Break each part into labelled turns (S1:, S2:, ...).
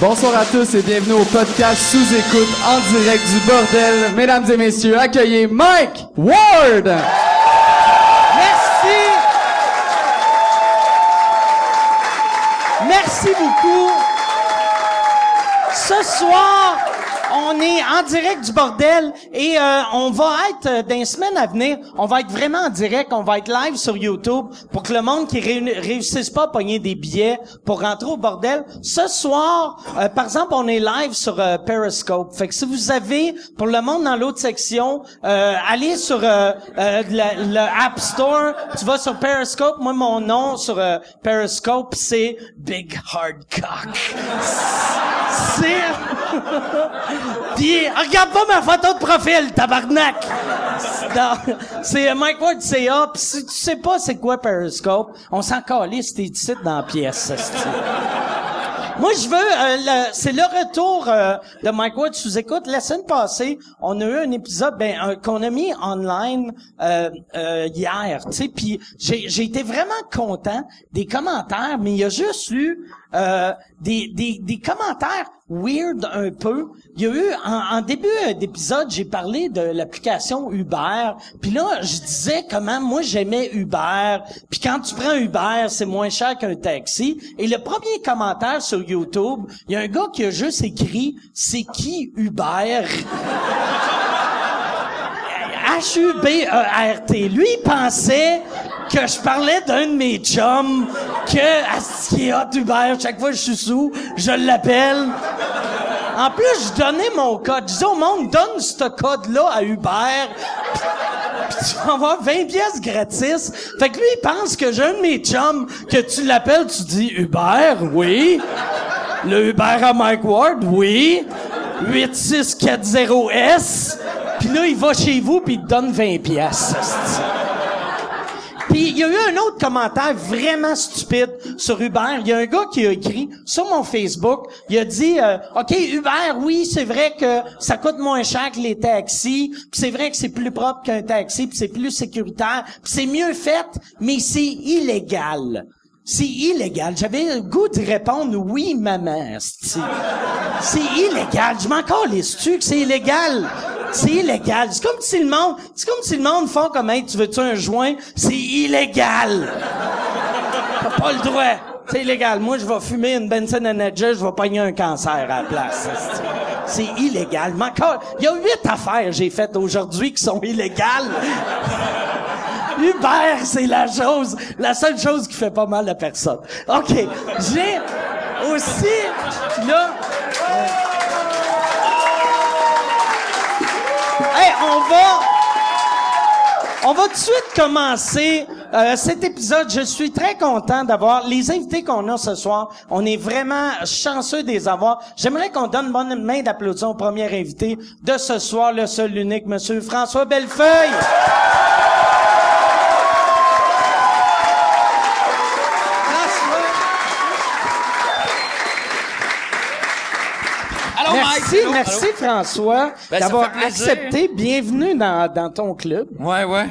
S1: Bonsoir à tous et bienvenue au podcast sous écoute en direct du bordel. Mesdames et messieurs, accueillez Mike Ward.
S2: Merci. Merci beaucoup. Ce soir, on est en direct du bordel et euh, on va être euh, dans les semaines à venir, on va être vraiment en direct, on va être live sur YouTube pour que le monde qui réussisse pas à pogner des billets pour rentrer au bordel. Ce soir, euh, par exemple, on est live sur euh, Periscope. Fait que si vous avez pour le monde dans l'autre section, euh, allez sur euh, le, App Store, tu vas sur Periscope. Moi, mon nom sur Periscope, c'est Big Hard Cock. C'est... Regarde pas ma photo de profil, tabarnak! C'est Mike Ward CA, pis si tu sais pas c'est quoi Periscope, on s'en calisse tes titres dans la pièce. Moi, je veux, euh, c'est le retour euh, de Mike Ward sous écoute. La semaine passée, on a eu un épisode ben, qu'on a mis online euh, euh, hier, tu sais, puis j'ai été vraiment content des commentaires, mais il y a juste eu euh, des, des, des commentaires weird un peu. Il y a eu, en, en début d'épisode, j'ai parlé de l'application Uber, puis là, je disais comment moi j'aimais Uber, puis quand tu prends Uber, c'est moins cher qu'un taxi. Et le premier commentaire sur YouTube, il y a un gars qui a juste écrit « C'est qui Uber? » H-U-B-E-R-T. Lui, il pensait que je parlais d'un de mes chums, que, asti, qui est hot Uber, chaque fois que je suis sous, je l'appelle. En plus, je donnais mon code. Je disais au monde, donne ce code-là à Uber, puis tu vas avoir 20 pièces gratis. Fait que lui, il pense que j'ai un de mes chums, que tu l'appelles, tu dis Uber, oui. Le Uber à Mike Ward, oui. 8640S. Puis là, il va chez vous puis il te donne 20 pièces. Puis il y a eu un autre commentaire vraiment stupide sur Uber. Il y a un gars qui a écrit sur mon Facebook. Il a dit euh, OK, Uber, oui, c'est vrai que ça coûte moins cher que les taxis. Puis c'est vrai que c'est plus propre qu'un taxi, puis c'est plus sécuritaire, puis c'est mieux fait, mais c'est illégal. C'est illégal. J'avais le goût de répondre oui, maman. C'est illégal. Je m'en calisse-tu que c'est illégal? C'est illégal. C'est comme si le monde, c'est comme si le monde font comme, hey, tu veux-tu un joint? C'est illégal. T'as pas le droit. C'est illégal. Moi, je vais fumer une Benson Energy, je vais pogner un cancer à la place. C'est illégal. Il y a huit affaires que j'ai faites aujourd'hui qui sont illégales. Uber, c'est la chose, la seule chose qui fait pas mal à personne. OK. J'ai aussi, là... Hey, on va... On va tout de suite commencer euh, cet épisode. Je suis très content d'avoir les invités qu'on a ce soir. On est vraiment chanceux de les avoir. J'aimerais qu'on donne bonne main d'applaudissement au premier invité de ce soir, le seul, l'unique, Monsieur François Bellefeuille. Merci!
S3: Allô,
S2: merci
S3: allô?
S2: François
S3: Ben,
S2: d'avoir accepté. Bienvenue dans, dans ton club.
S3: Ouais, ouais.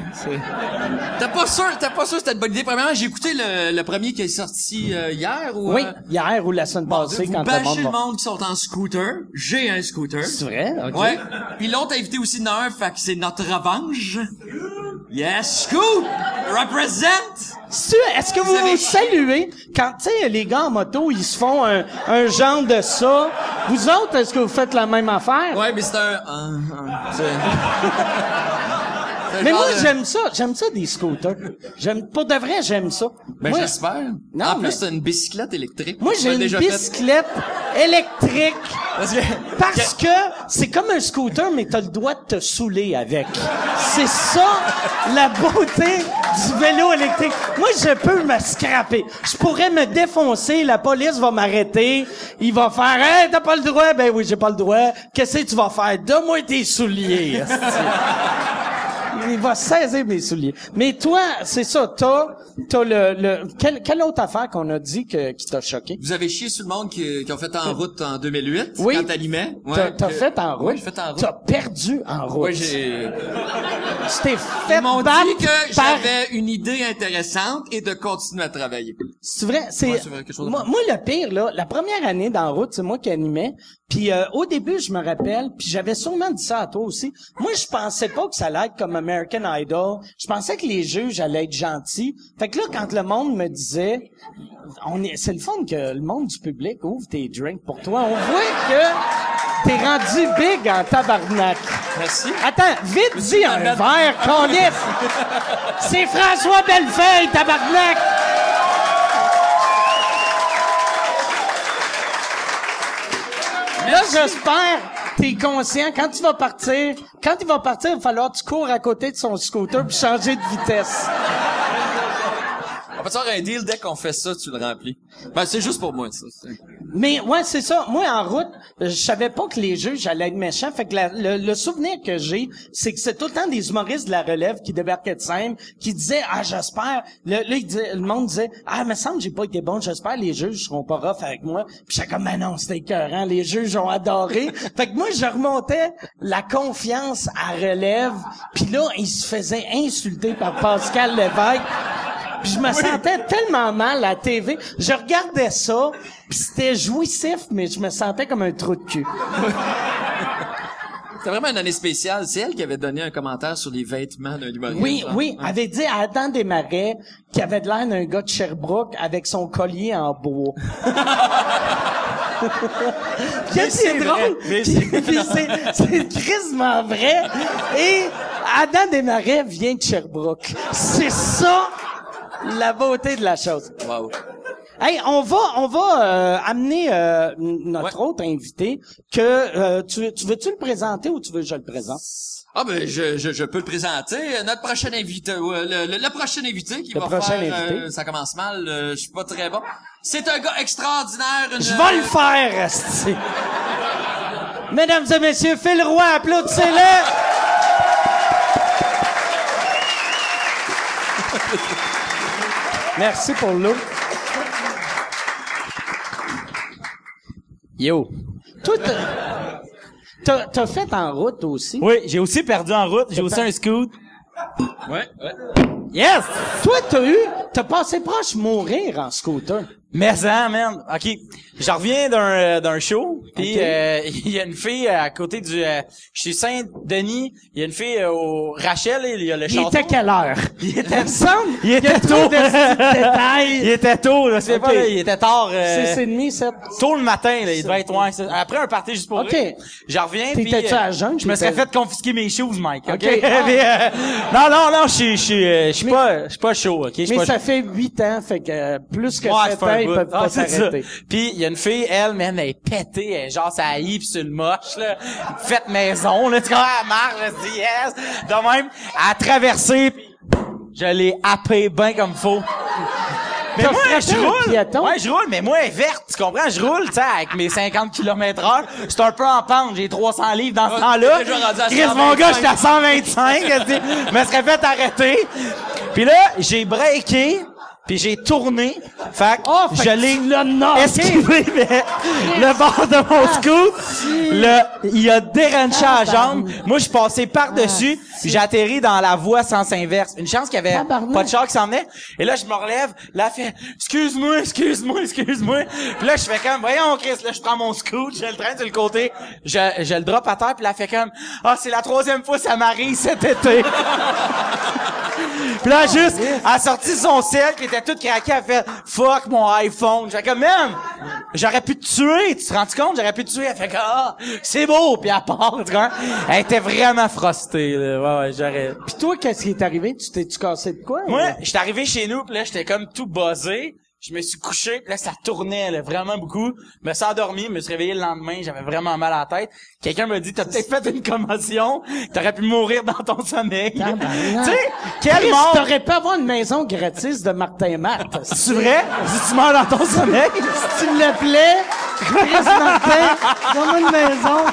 S3: T'es pas sûr, t'es pas sûr que c'était une bonne idée. Premièrement, j'ai écouté le, le premier qui est sorti euh, hier ou
S2: Oui,
S3: euh,
S2: hier ou la semaine passée
S3: vous
S2: quand le monde
S3: le monde qui sont en scooter. J'ai un scooter.
S2: C'est vrai? OK.
S3: Ouais. Puis l'autre invité aussi un, fait que c'est notre revanche. Yes, scoot! Represent!
S2: Est-ce que vous
S3: Vous
S2: saluez? Quand, tu sais, les gars en moto, ils se font un, un genre de ça. Vous autres, est-ce que vous faites la même affaire?
S3: Ouais, mais c'est un... un- un- c'est- c'est
S2: Mais moi,
S3: de-
S2: j'aime ça. J'aime ça des scooters. J'aime, pour de vrai, j'aime ça.
S3: Ben,
S2: moi,
S3: j'espère.
S2: Non,
S3: en
S2: mais-
S3: plus, c'est une bicyclette électrique.
S2: moi, j'ai une
S3: déjà fait.
S2: bicyclette électrique.
S3: Parce que...
S2: Parce que c'est comme un scooter, mais t'as le droit de te saouler avec. C'est ça, la beauté du vélo électrique. Moi, je peux me scraper. Je pourrais me défoncer, la police va m'arrêter, il va faire « Hey, t'as pas le droit! » Ben oui, j'ai pas le droit. Qu'est-ce que tu vas faire? Donne-moi tes souliers. Il va saisir mes souliers. Mais toi, c'est ça, t'as, t'as le, le, quelle, quelle autre affaire qu'on a dit que, qui t'a choqué?
S3: Vous avez chié sur le monde qui, qui ont fait en route en 2008
S2: Oui.
S3: quand t'animais. Ouais,
S2: T'as, t'as
S3: que-
S2: fait en route.
S3: Ouais, j'ai fait en route.
S2: T'as perdu en route.
S3: Ouais, j'ai.
S2: Tu t'es fait
S3: Ils m'ont dit que
S2: par-
S3: j'avais une idée intéressante et de continuer à travailler.
S2: C'est vrai, c'est
S3: Ouais, c'est vrai, chose
S2: moi, le pire là, la première année dans route, c'est moi qui animais. Puis euh, au début, je me rappelle, puis j'avais sûrement dit ça à toi aussi. Moi, je pensais pas que ça allait être comme American Idol. Je pensais que les juges allaient être gentils. Fait que là, quand le monde me disait, on est, c'est le fun que le monde du public ouvre tes drinks pour toi. On voit que t'es rendu big en tabarnak.
S3: Merci.
S2: Attends, vite dis un
S3: mettre-
S2: verre, câlisse. C'est François Bellefeuille, tabarnak! Là, j'espère, t'es conscient, quand tu vas partir, quand il va partir, il va falloir que tu cours à côté de son scooter puis changer de vitesse.
S3: On peut faire un deal dès qu'on fait ça, tu le remplis? Ben, c'est juste pour moi, ça.
S2: Mais ouais, c'est ça. Moi, en route, je savais pas que les juges allaient être méchants. Fait que le, le souvenir que j'ai, c'est que c'est tout le temps des humoristes de la relève qui débarquaient de scène, qui disaient ah j'espère. Là, le monde disait ah me semble j'ai pas été bon. J'espère les juges seront pas rough avec moi. Puis j'étais comme mais non c'était écœurant. Les juges ont adoré. fait que moi je remontais la confiance à relève. Puis là il se faisait insulter par Pascal Lévesque. Puis je me sentais tellement mal à la TV. Je regardais ça, puis c'était jouissif, mais je me sentais comme un trou de cul.
S3: C'est vraiment une année spéciale. C'est elle qui avait donné un commentaire sur les vêtements d'un humoriste.
S2: Oui,
S3: genre.
S2: oui, avait dit à Adam Desmarais qu'il avait de l'air d'un gars de Sherbrooke avec son collier en bois. C'est drôle? C'est, c'est tristement vrai. Et Adam Desmarais vient de Sherbrooke. C'est ça la beauté de la chose.
S3: Wow.
S2: Hey, on va, on va euh, amener euh, notre
S3: Ouais.
S2: autre invité. Que euh, tu, tu veux-tu le présenter ou tu veux que je le présente?
S3: Ah ben je, je, je peux le présenter. Notre prochain invité, ouais, le, le, le prochain invité qui
S2: Le
S3: va
S2: prochain
S3: faire,
S2: invité.
S3: euh, ça commence mal, euh, je suis pas très bon. C'est un gars extraordinaire. Une,
S2: Je vais le faire. Mesdames et messieurs, Phil Roy, applaudissez-le. Merci pour l'eau.
S4: Yo.
S2: Toi, t'as- fait en route aussi?
S4: Oui, j'ai aussi perdu en route. J'ai aussi un scoot.
S3: Ouais, ouais.
S4: Yes!
S2: Toi, t'as eu, t'as passé proche mourir en scooter.
S4: Mais ça, man. OK. Je reviens d'un euh, d'un show, puis
S2: Ok.
S4: euh, il y a une fille euh, à côté du... euh, je suis Saint-Denis, il y a une fille euh, au... Rachel, il y a le
S2: Il
S4: château.
S2: était quelle heure?
S4: Il était...
S2: Il semble.
S4: Il était tôt.
S2: de
S4: il était tôt, là. C'est
S2: Ok.
S4: pas, là, il était tard. euh,
S2: C'est c'est demi, sept.
S4: Tôt le matin, là, il devait être ouais, après un party juste pour
S2: Ok.
S4: Je reviens puis
S2: T'étais-tu à jeun?
S4: Je me serais fait confisquer mes shoes, Mike. OK?
S2: Ok. Ah.
S4: Euh, non non non, je suis je suis je suis
S2: Mais-
S4: pas je suis pas chaud, OK,
S2: Mais
S4: pas
S2: ça
S4: chaud.
S2: fait huit ans, fait que plus que
S4: Ouais,
S2: ans, ils peuvent
S4: Ah,
S2: pas s'arrêter.
S4: Puis il y a une fille, elle, même elle est pétée, elle est genre ça haït pis sur le moche là, faite maison là, tu vois, elle marche, elle se dit yes, de même, elle a traversé puis je l'ai happé bien comme faut. Mais moi, je roule. Ouais, je roule, mais moi, elle est verte, tu comprends? Je roule, tu sais, avec mes 50 km heure. C'est un peu en pente, j'ai 300 livres dans ce
S3: Ouais,
S4: temps-là.
S3: à
S4: Chris, mon gars,
S3: 125.
S4: j'étais à 125, je me serais fait arrêter. Puis là, j'ai breaké, puis j'ai tourné. Fait que
S2: Oh, fait
S4: je l'ai esquivé, mais le bord de mon scoot, le, il a déranché à la jambe. Moi, je suis passé par-dessus, puis j'ai atterri dans la voie sens inverse. Une chance qu'il y avait pas de char qui s'en venait. Et là, je me relève, là, fait, excuse-moi, excuse-moi, excuse-moi. Puis là, je fais comme, voyons, Chris, là, je prends mon scoot, je le traîne sur le côté, je, je le drop à terre, puis là, fait comme, ah, c'est la troisième fois que ça m'arrive cet été. Puis là, juste, elle a sorti son sel qui était tout craqué, elle a fait « Fuck mon iPhone ». J'ai comme « Man, j'aurais pu te tuer, tu te rends compte? J'aurais pu te tuer. » Elle fait que « Ah, c'est beau ». Puis elle part, tu comprends? Elle était vraiment frostée, là. Ouais, ouais, j'aurais...
S2: Puis toi, qu'est-ce qui est arrivé? Tu t'es-tu cassé de quoi?
S4: Moi, j'étais arrivé chez nous, puis là, j'étais comme tout buzzé. Je me suis couché, puis là, ça tournait là, vraiment beaucoup. Je me suis endormi, je me suis réveillé le lendemain, j'avais vraiment mal à la tête. Quelqu'un me dit, t'as peut-être fait une commotion, t'aurais pu mourir dans ton sommeil. tu sais, quelle
S2: Chris,
S4: mort!
S2: T'aurais pu avoir une maison gratis de Martin Matt.
S4: C'est vrai? Si tu meurs dans ton sommeil?
S2: Si tu l'appelais, Chris Martin, donne-moi une maison.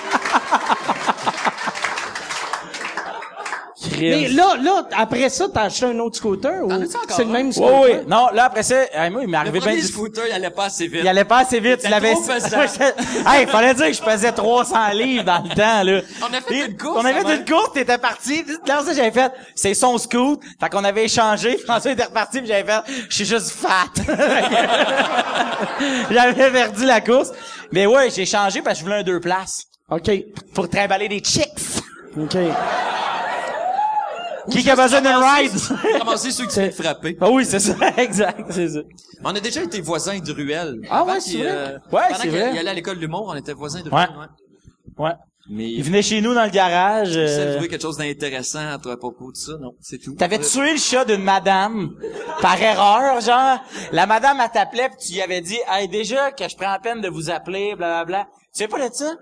S2: Mais là, là, après ça, t'as acheté un autre scooter ou c'est le même
S4: Oui,
S2: scooter?
S4: oui. Non, là, après ça, hey, moi, il m'est arrivé ben du-
S3: scooter, il allait pas assez vite.
S4: Il allait pas assez vite.
S3: Il
S4: avait...
S3: trop pesant.
S4: hey, fallait dire que je pesais 300 livres dans le temps, là.
S3: On a fait
S4: Et-
S3: une course,
S4: On a
S3: quand
S4: fait une course, t'étais parti. Là, ça, j'avais fait, c'est son scoot. Fait qu'on avait échangé. François était reparti, puis j'avais fait, je suis juste fat. j'avais perdu la course. Mais ouais, j'ai changé parce que je voulais un deux places.
S2: OK.
S4: Pour trimballer des chicks.
S2: OK.
S4: Qui qui a besoin d'un ride?
S3: Ceux qui se fait frapper.
S4: Ah oui, c'est ça. exact, c'est ça.
S3: On a déjà été voisins de ruelle.
S2: Ah ouais, c'est vrai?
S3: euh,
S4: Ouais, c'est vrai.
S3: il allait à l'école de l'humour, on était voisins de ruelle, ouais.
S4: Ouais.
S3: Mais
S4: Il venait chez nous dans le garage.
S3: de
S4: euh,
S3: trouver quelque chose d'intéressant à propos de ça, non, c'est tout.
S4: T'avais tué le chat d'une madame par erreur, genre. La madame, elle t'appelait pis tu lui avais dit, hey, déjà que je prends la peine de vous appeler, blablabla. Tu sais pas de ça?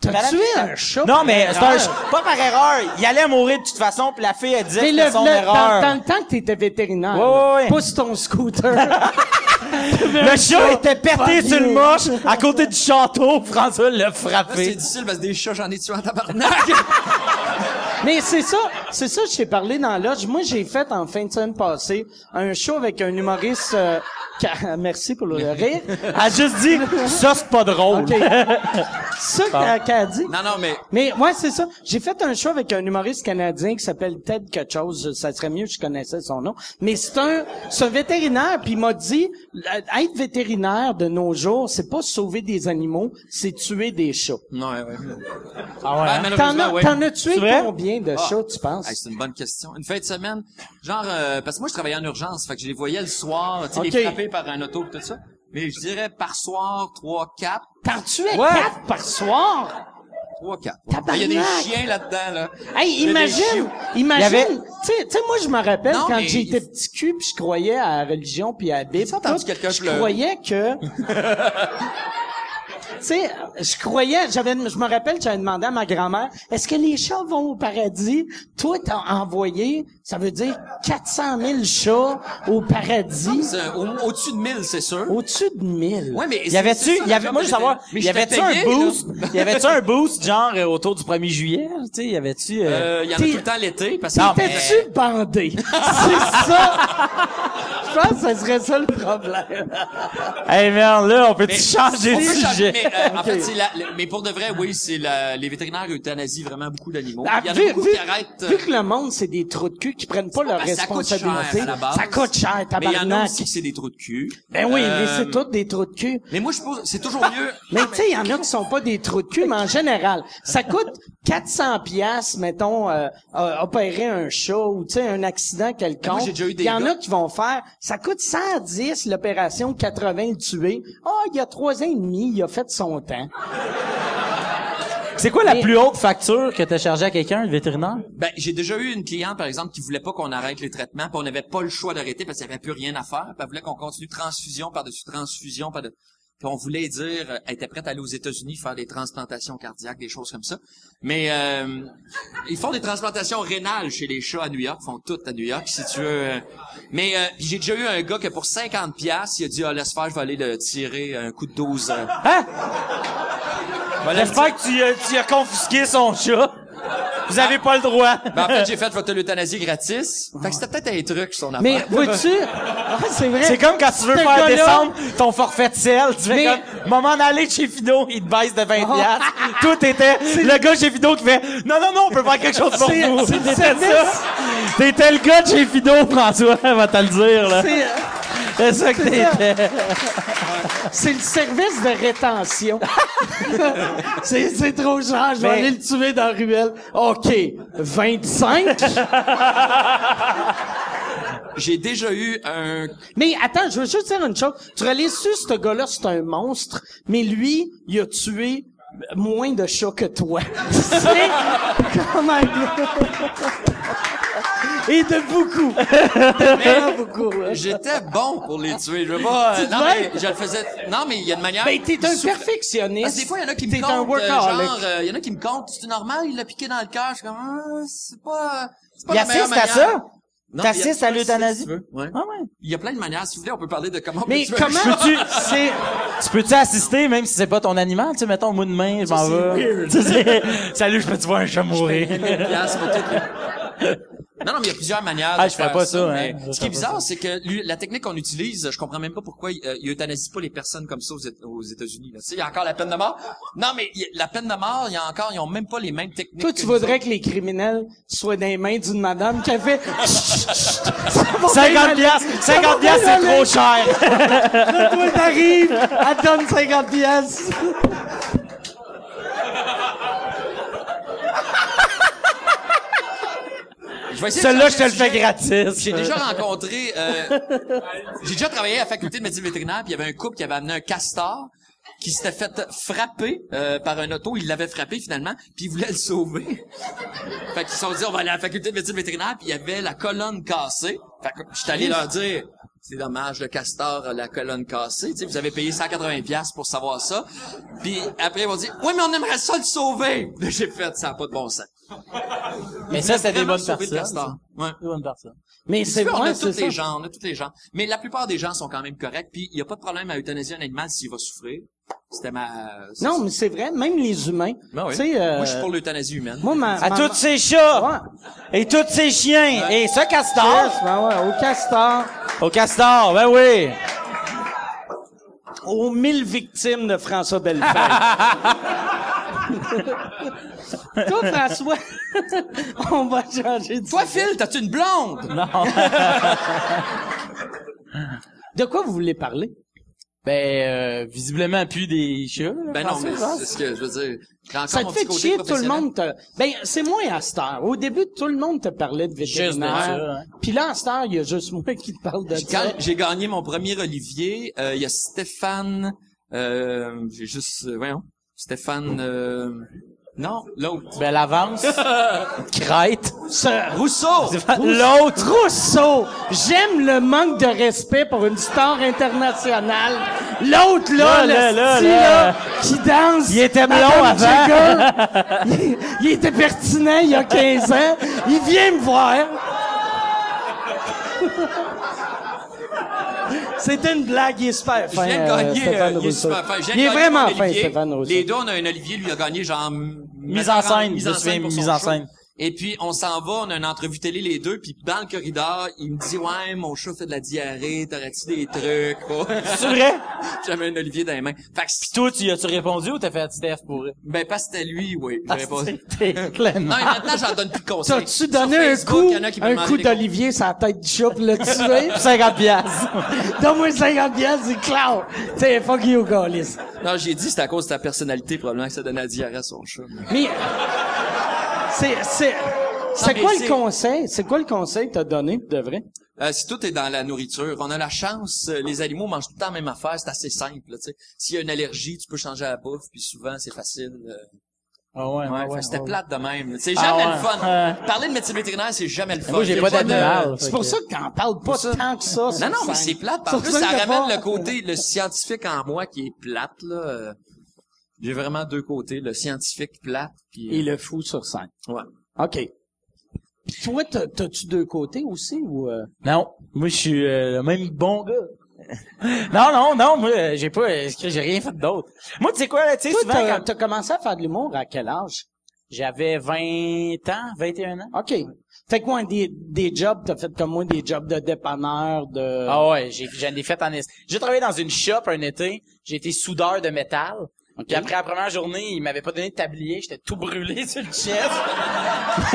S2: T'as tué un chat
S4: Non, mais c'est un pas par erreur. Il allait mourir de toute façon pis la fille, elle disait que c'était son
S2: le-
S4: erreur.
S2: dans, dans le temps que t'étais vétérinaire,
S4: Ouais,
S2: là,
S4: ouais, ouais.
S2: pousse ton scooter.
S4: Le chat était pété sur le moche à côté du château. François l'a
S3: Là, c'est
S4: frappé.
S3: difficile parce que des chats, j'en ai tué en tabarnak.
S2: Mais c'est ça, c'est ça, je t'ai parlé dans l'âge. Moi, j'ai fait en fin de semaine passée un show avec un humoriste. euh, qui a- merci pour le rire.
S4: Elle a juste dit, ça c'est pas drôle.
S2: Ok. ça qu'elle a dit.
S3: non, non, mais
S2: Mais ouais, c'est ça. J'ai fait un show avec un humoriste canadien qui s'appelle Ted quelque chose. Ça serait mieux que je connaissais son nom. Mais c'est un, c'est un vétérinaire. Puis il m'a dit, être vétérinaire de nos jours, c'est pas sauver des animaux, c'est tuer des chats.
S3: non, ouais, ouais.
S4: Ah ouais,
S3: Ben,
S4: hein?
S2: T'en as,
S3: ouais.
S2: t'en as tué combien de chats, tu penses?
S3: Hey, c'est une bonne question. Une fin de semaine, genre euh, parce que moi je travaillais en urgence, fait que je les voyais le soir, tu sais,
S2: Ok.
S3: les frapper par un auto et tout ça. Mais je dirais par soir, 3, 4.
S2: T'en tuais quatre par soir?
S3: 3, 4.
S2: Tabarnak!
S3: Il y a des chiens là-dedans, là.
S2: Hey, imagine, imagine,
S4: avait-
S2: tu sais, moi, je me rappelle
S3: Non,
S2: quand
S3: mais
S2: j'étais petit cul puis je croyais à la religion puis à la Bible.
S3: Quelqu'un
S2: je croyais que, tu sais, je croyais, j'avais, je me rappelle, j'avais demandé à ma grand-mère, est-ce que les chats vont au paradis? Toi, t'as envoyé, ça veut dire 400 000 chats au paradis,
S3: Au-dessus de 1000, c'est sûr.
S2: au-dessus de 1000.
S3: Ouais, mais
S4: Y avait-tu, y avait, moi, je veux savoir,
S3: mais
S4: y avait-tu un boost, y avait-tu un boost, genre, euh, autour du 1er juillet, tu sais, y avait-tu, euh,
S3: Euh, il y en a
S2: T'es-
S3: tout le temps l'été, parce que...
S4: Non, mais-
S2: T'es-tu bandé? C'est ça! Je pense que ce serait ça le problème.
S4: hey merde, là, on peut-tu changer de sujet?
S3: Mais, euh, en fait, c'est la, mais pour de vrai, oui, c'est la, les vétérinaires euthanasient vraiment beaucoup d'animaux.
S2: Ah,
S3: Il y en a
S2: vu,
S3: beaucoup qui arrêtent.
S2: vu que le monde, c'est des trous de cul qui prennent pas leur
S3: parce que ça coûte cher
S2: cher,
S3: Mais il y en a
S2: tabarnak.
S3: aussi c'est des trous de cul.
S2: Ben oui, mais
S3: Euh,
S2: c'est tous des trous de cul.
S3: Mais moi, je pense, c'est toujours mieux.
S2: Mais tu sais, il y en a qui sont pas des trous de cul, mais en général, ça coûte 400 pièces, mettons, euh, euh, opérer un chat ou tu sais un accident quelconque.
S3: Moi, j'ai déjà eu des
S2: Il y en a qui vont faire, ça coûte 110 l'opération, 80 le tuer. Ah, il y a trois ans et demi, il a fait son temps.
S4: C'est quoi la
S2: Mais-
S4: plus haute facture que t'as chargé à quelqu'un, le vétérinaire?
S3: Ben, j'ai déjà eu une cliente, par exemple, qui voulait pas qu'on arrête les traitements, puis on n'avait pas le choix d'arrêter parce qu'il n'y avait plus rien à faire. Puis elle voulait qu'on continue transfusion par-dessus transfusion, par de... Puis on voulait dire, euh, elle était prête à aller aux États-Unis faire des transplantations cardiaques, des choses comme ça. Mais euh, ils font des transplantations rénales chez les chats à New York, ils font toutes à New York, si tu veux. euh. Mais euh, puis j'ai déjà eu un gars que pour 50 pièces, il a dit, ah, laisse faire, je vais aller le tirer un coup de 12. euh.
S4: Hein?
S3: Voilà,
S4: J'espère que tu, euh, tu as confisqué son chat. Vous avez pas le droit.
S3: Ben, en fait, j'ai fait votre l'euthanasie gratis. Fait que c'était peut-être un truc, son affaire.
S2: Mais vois-tu, ah, c'est vrai.
S4: C'est comme quand tu veux faire descendre ton forfait de sel. Tu fais
S2: Mais-
S4: comme, moment d'aller chez Fido, il te baisse de 20
S2: Oh.
S4: piastres. Tout était le gars chez Fido qui fait, non, non, non, on peut faire quelque chose pour
S2: C'est-
S4: vous.
S2: c'est le
S4: T'étais
S2: service.
S4: ça. T'étais le gars de chez Fido, François, on va te le dire, là.
S2: C'est-
S4: C'est ça que t'étais.
S2: C'est le service de rétention. c'est, c'est trop cher, je vais aller le tuer dans la ruelle. OK, 25?
S3: J'ai déjà eu un
S2: mais attends, je veux juste dire une chose. Tu su, ce gars-là, c'est un monstre, mais lui, il a tué moins de chats que toi. c'est quand même... Et de beaucoup. De beaucoup.
S3: J'étais bon pour les tuer. Je veux pas.
S2: Tu
S3: non, mais je le faisais. Non, mais il y a une manière.
S2: Ben, t'es un
S3: Souffre-
S2: perfectionniste.
S3: Parce que des fois, il y en a qui me
S2: T'es un
S3: comptent, euh,
S2: workaholic.
S3: genre, euh, il y en a qui me comptent, c'est normal, il l'a piqué dans le cœur. Je suis comme, ah, c'est pas, c'est pas
S4: Il
S3: la meilleure
S4: assiste à
S3: manière.
S4: ça?
S3: Non,
S4: T'assistes
S3: il y a-
S4: à l'euthanasie?
S3: tu Ouais.
S4: Ah ouais.
S3: Il y a plein de manières. Si vous voulez, on peut parler de comment on
S2: Mais comment...
S4: Peux-tu-
S2: C'est...
S4: Tu peux-tu assister, même si c'est pas ton animal? Tu sais, mettons, au bout de main, je m'en
S3: c'est
S4: vais. Tu Salut, je peux-tu voir un chat mourir?
S3: Non, non, mais il y a plusieurs manières
S4: Ah,
S3: de
S4: je ferais
S3: faire
S4: pas ça,
S3: mais
S4: hein. Je
S3: Ce qui est bizarre, c'est que lui, la technique qu'on utilise, je comprends même pas pourquoi euh, il euthanasie pas les personnes comme ça aux, Éta- aux États-Unis. là. Tu sais, il y a encore la peine de mort. Non, mais y la peine de mort, il y a encore, ils ont même pas les mêmes techniques.
S2: Toi, tu voudrais que les criminels soient dans les mains d'une madame qui a fait...
S4: 50 piastres, 50 piastres, c'est trop cher.
S2: Là, toi, t'arrives, elle donne 50 piastres.
S3: Je vais essayer de
S4: Celui-là, je te le fais gratis.
S3: J'ai déjà rencontré, euh, j'ai déjà travaillé à la faculté de médecine vétérinaire, puis il y avait un couple qui avait amené un castor qui s'était fait frapper euh, par un auto. Il l'avait frappé finalement, puis il voulait le sauver. fait qu'ils se sont dit, on va aller à la faculté de médecine vétérinaire, puis il y avait la colonne cassée. Fait que j'étais allé leur dire, c'est dommage, le castor a la colonne cassée. Tu sais, vous avez payé 180 pièces pour savoir ça. Puis après, ils vont dire, oui, mais on aimerait ça le sauver. J'ai fait, ça n'a pas de bon sens.
S4: Mais ça, c'était des bonnes personnes.
S3: Ouais.
S4: Des bonnes personnes.
S2: Mais c'est
S3: on
S2: vrai,
S3: a
S2: c'est
S3: tous
S2: ça.
S3: les gens, on a tous les gens. Mais la plupart des gens sont quand même corrects, puis il y a pas de problème à euthanasier un animal s'il va souffrir. C'était ma... c'est
S2: Non,
S3: ça.
S2: mais c'est vrai, même les humains.
S3: Ben oui.
S2: Euh,
S3: Moi, je suis pour l'euthanasie humaine.
S2: Moi, ma,
S4: À
S2: ma-
S4: tous ces chats
S2: Ouais.
S4: et tous ces chiens et ce
S2: Yes,
S4: castor.
S2: ben ouais, au castor,
S4: Au castor, ben oui.
S2: aux mille victimes de François Bellefeuille. Toi, François, on va changer de
S3: Toi,
S2: sujet.
S3: Phil, t'as-tu une blonde?
S2: De quoi vous voulez parler?
S4: Ben, euh, visiblement plus des chats. là,
S3: Ben non, mais c'est ce que je veux dire. Encore
S2: Ça te fait chier, tout le monde te... Ben, c'est moins à cette heure. Au début, tout le monde te parlait de vétérinaire.
S4: hein.
S2: Puis là, à cette heure, il y a juste moi qui te parle de
S3: J'ai-
S2: ça.
S3: Quand j'ai gagné mon premier Olivier, euh, il y a Stéphane, euh, j'ai juste, euh, voyons, Stéphane, euh, non, l'autre.
S4: Ben, l'avance. Crête.
S3: Rousseau!
S2: L'autre Rousseau! J'aime le manque de respect pour une star internationale. L'autre, là,
S4: Là,
S2: le
S4: là,
S2: style,
S4: là,
S2: là, qui danse.
S4: Il était blond avant.
S2: Jagger. il, il était pertinent il y a 15 ans. Il vient me voir. C'était une blague, il est super
S3: Je
S2: fin,
S3: viens de
S2: euh,
S3: gagner,
S2: Stéphane
S3: euh, il est
S2: Rousseau.
S3: super fin.
S2: Il est vraiment fin,
S3: Olivier.
S2: Stéphane Rousseau.
S3: Les deux, on a un Olivier, lui a gagné genre...
S4: Mise en scène, je me mise en scène.
S3: Et puis, on s'en va, on a une entrevue télé les deux, puis dans le corridor, il me dit, ouais, mon chat fait de la diarrhée, t'aurais-tu des trucs?
S4: C'est vrai?
S3: J'avais un Olivier dans les mains. Fait que,
S4: Pis toi, tu y as-tu répondu ou t'as fait Steph pour eux?
S3: ben, pas c'était lui, oui. J'ai répondu.
S4: T'es
S3: Non,
S4: clairement.
S3: et maintenant, j'en donne plus de conseils.
S2: T'as-tu
S3: Sur
S2: donné un
S3: Facebook,
S2: coup,
S3: il y en a qui me
S2: un coup d'Olivier sur la tête du chat pour le tuer?
S4: 50 piastres.
S2: Donne-moi 50 piastres, c'est clair. T'sais, fuck you, Gaulis.
S3: Non, j'ai dit c'était à cause de ta personnalité, probablement, que ça donnait la diarrhée à son chat.
S2: Mais, c'est, c'est, c'est
S3: mais
S2: quoi le conseil? C'est quoi le conseil que t'as donné, de vrai?
S3: Euh, si tout est dans la nourriture, on a la chance, euh, les animaux mangent tout le temps la même affaire, c'est assez simple, là, tu sais. S'il y a une allergie, tu peux changer la bouffe, puis souvent, c'est facile. euh,
S4: Ah ouais,
S3: ouais,
S4: ouais, ouais.
S3: que c'était plate de même. C'est
S4: Ah
S3: jamais
S4: ouais.
S3: le fun.
S4: Ouais.
S3: Parler de médecine vétérinaire, c'est jamais le fun.
S4: Moi, j'ai pas d'animal.
S2: C'est pour ça que t'en parles pas
S3: ça.
S2: tant que ça.
S3: Non, non, mais c'est plate. Plus,
S2: scène,
S3: ça ramène
S2: pas-
S3: le côté, le scientifique en moi qui est plate, là. Euh, J'ai vraiment deux côtés, le scientifique plate, puis...
S2: Et le fou sur scène.
S3: Ouais.
S2: OK. Puis toi, t'as- t'as-tu deux côtés aussi, ou... euh?
S4: Non, moi je suis euh, le même bon gars. non, non, non, moi euh, j'ai pas, euh, j'ai rien fait d'autre. Moi, tu sais quoi, là, tu sais, souvent
S2: t'as,
S4: quand
S2: t'as commencé à faire de l'humour à quel âge?
S4: j'avais 20 ans, 21 ans.
S2: OK. Fait quoi, des, des jobs, t'as fait comme moi, des jobs de dépanneur, de...
S4: Ah ouais, j'ai j'en ai fait en est. J'ai travaillé dans une shop un été, j'ai été soudeur de métal. Puis après la première journée, il m'avait pas donné de tablier, j'étais tout brûlé sur le chest.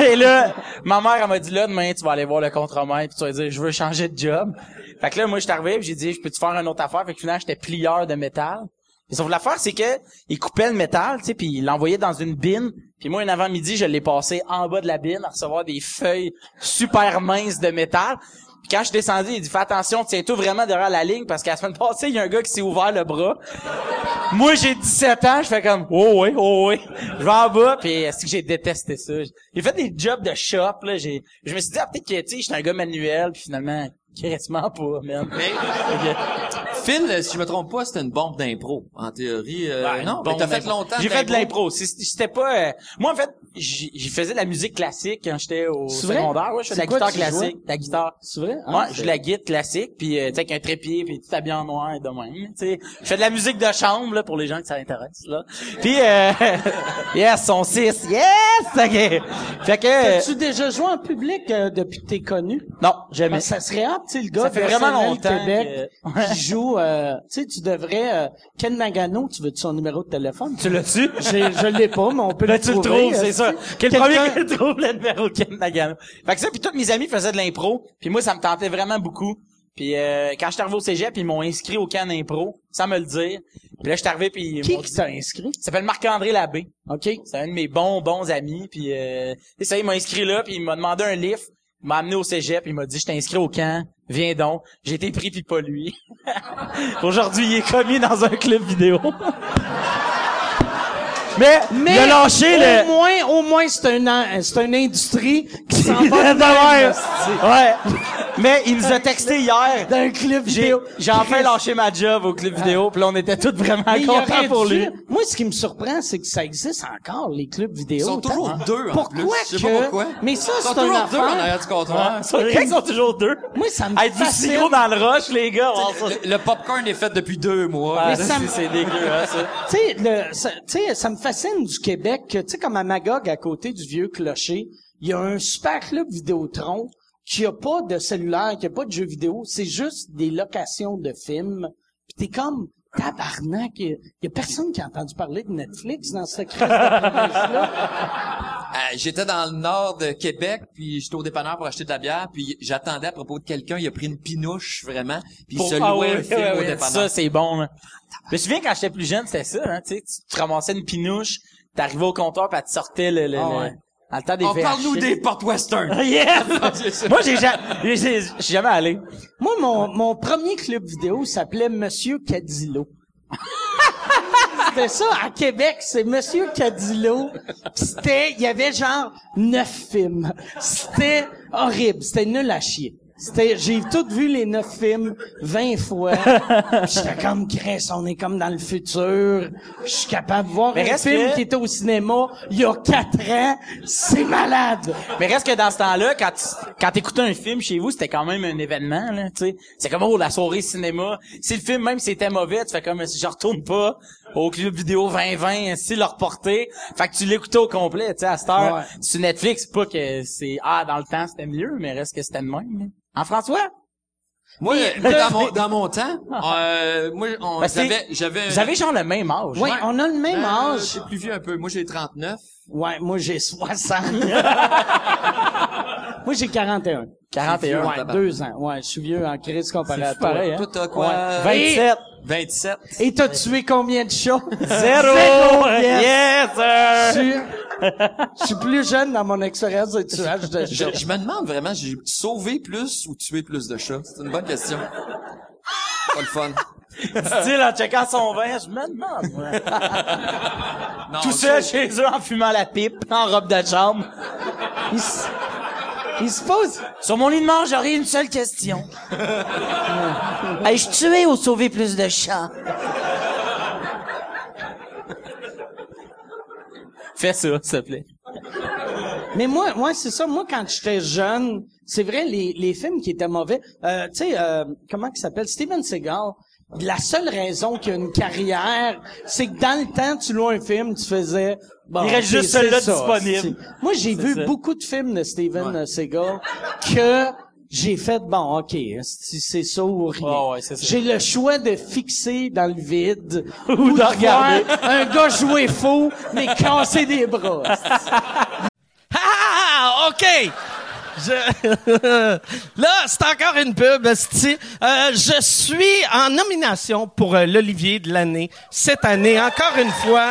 S4: Et là, ma mère elle m'a dit là demain tu vas aller voir le contremaître puis tu vas dire je veux changer de job. Fait que là moi je suis arrivé puis j'ai dit je peux te faire une autre affaire? Fait que finalement j'étais plieur de métal. Et sauf l'affaire c'est que il coupait le métal, tu sais puis il l'envoyait dans une bine. Puis moi un avant-midi, je l'ai passé en bas de la bine à recevoir des feuilles super minces de métal. Quand je suis descendu, il dit fais attention, tiens-toi vraiment derrière la ligne parce qu'à la semaine passée, il y a un gars qui s'est ouvert le bras. Moi, j'ai 17 ans, je fais comme, oh oui, oh oui. Je vais en bas, puis est-ce que j'ai détesté ça? J'ai fait des jobs de shop, là, j'ai, je me suis dit, ah, peut-être que, tu sais, j'étais un gars manuel, puis finalement, quasiment pas, man.
S3: Mais
S4: que-
S3: Phil, si je me trompe pas, c'était une bombe d'impro, en théorie. euh,
S4: Ouais,
S3: non, mais t'as fait longtemps
S4: J'ai fait de l'impro. C'était pas... euh, Moi, en fait, j'ai j'ai faisais de la musique classique quand j'étais au secondaire. Ouais, je fais de la
S2: quoi
S4: guitare classique. de La guitare.
S2: C'est vrai? Ah,
S4: Moi,
S2: c'est-
S4: je la guitare classique, puis euh, tu sais, avec un trépied, puis tout habillé en noir et de même. Tu sais, je fais de la musique de chambre là pour les gens que ça intéresse là. Puis euh, yes, son 6. Yes, ok. Fait que euh,
S2: As-tu déjà joué en public euh, depuis que t'es connu?
S4: non, jamais.
S2: Ben, ça serait hâte, tu sais, le gars
S4: Ça fait vraiment longtemps
S2: Québec
S4: que-
S2: qui joue, euh, tu sais, tu devrais, euh, Ken Nagano, tu veux-tu son numéro de téléphone?
S4: Tu l'as-tu?
S2: Je l'ai pas, mais on peut
S4: Là,
S2: le
S4: tu le
S2: trouver.
S4: trouves, c'est
S2: euh,
S4: ça. Quel premier qui trouve le numéro de Ken Nagano. Fait que ça, puis tous mes amis faisaient de l'impro, puis moi, ça me tentait vraiment beaucoup. Puis euh, quand j'étais arrivé au cégep, ils m'ont inscrit au Can Impro, sans me le dire. Puis là, j'étais arrivé, puis ils
S2: Qui
S4: m'ont
S2: qui t'a inscrit?
S4: Il s'appelle Marc-André Labbé.
S2: OK.
S4: C'est un de mes bons, bons amis. Puis euh, ça, il m'a inscrit là, puis il m'a demandé un lift. M'a amené au cégep, il m'a dit, je t'ai inscrit au camp, viens donc. J'ai été pris, puis pas lui. Aujourd'hui, il est commis dans un club vidéo. Mais,
S2: Mais
S4: il a lâché
S2: au
S4: le...
S2: moins, au moins, c'est un, c'est une industrie qui s'en va
S4: Ouais. Mais il nous a texté hier.
S2: d'un club
S4: J'ai,
S2: vidéo.
S4: j'ai enfin lâché ma job au club vidéo, puis là, on était tous vraiment contents pour
S2: dû-
S4: lui.
S2: Moi, ce qui me surprend, c'est que ça existe encore, les clubs vidéo.
S3: Ils sont toujours deux, en
S2: Pourquoi
S3: plus. Je sais
S2: que...
S3: pas pourquoi.
S2: Mais ça,
S3: Ils sont
S2: c'est un
S3: toujours deux en
S2: affaire.
S3: arrière du comptoir.
S4: Qu'ils sont toujours deux.
S2: Moi, ça me
S4: Hey, du
S2: fascine.
S4: sirop dans le roche, les gars.
S3: Le, le popcorn est fait depuis deux mois.
S4: Ah, c'est,
S2: me-
S4: c'est dégueu, hein, ça.
S2: Tu sais, le, ça, tu sais, ça me fascine du Québec que, tu sais, comme à Magog, à côté du vieux clocher, il y a un super club Vidéotron qui a pas de cellulaire, qui a pas de jeux vidéo, c'est juste des locations de films. Puis t'es comme, tabarnak, il y a- il y, a personne qui a entendu parler de Netflix dans de province-là.
S3: Euh, j'étais dans le nord de Québec, puis j'étais au dépanneur pour acheter de la bière, puis j'attendais à propos de quelqu'un, il a pris une pinouche, vraiment, puis il se
S4: Ah
S3: louait
S4: oui,
S3: un film
S4: oui,
S3: au
S4: oui,
S3: dépanneur.
S4: Ça, c'est bon, là. Je me souviens quand j'étais plus jeune, c'était ça, hein, tu sais, tu te ramassais une pinouche, t'arrivais au comptoir, puis elle te sortait le, le,
S2: Ah
S4: le-
S2: ouais.
S3: On parle-nous des portes western.
S4: Yes! Moi, j'ai jamais, jamais allé.
S2: Moi, mon, mon premier club vidéo s'appelait Monsieur Cadillo. C'était ça, à Québec, c'est Monsieur Cadillo. C'était, il y avait genre neuf films. C'était horrible, c'était nul à chier. C'était, j'ai tout vu les neuf films 20 fois. J'étais comme Chris, on est comme dans le futur. Je suis capable de voir
S4: Mais
S2: un
S4: reste
S2: film
S4: que-
S2: qui était au cinéma il y a quatre ans. C'est malade.
S4: Mais reste que dans ce temps-là, quand tu, quand t'écoutais un film chez vous, c'était quand même un événement, là, tu sais. C'est comme, oh, la soirée cinéma. Si le film, même s'il était mauvais, tu fais comme, si je retourne pas au club vidéo 2020, si le reporter. Fait que tu l'écoutais au complet, tu sais, à cette heure.
S2: Ouais.
S4: Sur Netflix, pas que c'est, ah, dans le temps, c'était mieux, mais reste que c'était de même, là. En François?
S3: Moi, dans mon, dans mon temps, euh, moi, on,
S4: Ben,
S3: j'avais, j'avais...
S4: Vous avez genre le même âge.
S2: Oui, on a le même
S3: Euh,
S2: âge.
S3: C'est plus vieux un peu. Moi, j'ai 39.
S2: Ouais, moi j'ai 60. moi j'ai 41.
S4: 41.
S2: Ouais, deux ans. Ouais, je suis vieux en crise comparé à
S4: C'est
S2: toi.
S4: pareil, hein?
S3: Toi, t'as quoi?
S2: Ouais.
S4: 27.
S3: 27.
S2: Et t'as tué combien de chats?
S4: Zéro!
S2: Zéro,
S4: Yes,
S2: yes. Je
S4: sir!
S2: suis, je suis plus jeune dans mon expérience de tuage de
S3: Je,
S2: chats.
S3: je me demande vraiment, j'ai sauvé plus ou tué plus de chats? C'est une bonne question. Pas le fun.
S4: Style en checkant son vin, je me demande, moi.
S3: Non,
S4: Tout seul chez eux en fumant la pipe, en robe de chambre.
S2: Il se pose...
S4: Sur mon lit de mort, j'aurais une seule question. Ai-je tué ou sauvé plus de chats? Fais ça, s'il te plaît.
S2: Mais moi, moi c'est ça. Moi, quand j'étais jeune, c'est vrai, les, les films qui étaient mauvais... Euh, tu sais, euh, comment il s'appelle? Steven Seagal. La seule raison qu'il y a une carrière, c'est que dans le temps, tu louais un film, tu faisais... Bon,
S4: Il reste juste celui-là disponible.
S2: Moi, j'ai vu
S4: ça.
S2: beaucoup de films de Steven Seagal que j'ai fait, bon, ok, c'est c'est ça ou rien.
S4: Ouais.
S2: J'ai le choix de fixer dans le vide
S4: Ou de regarder.
S2: un gars jouer faux, mais casser des bras.
S5: Ah, OK. Je... Là, c'est encore une pub. Euh, je suis en nomination pour euh, l'Olivier de l'année cette année, encore une fois.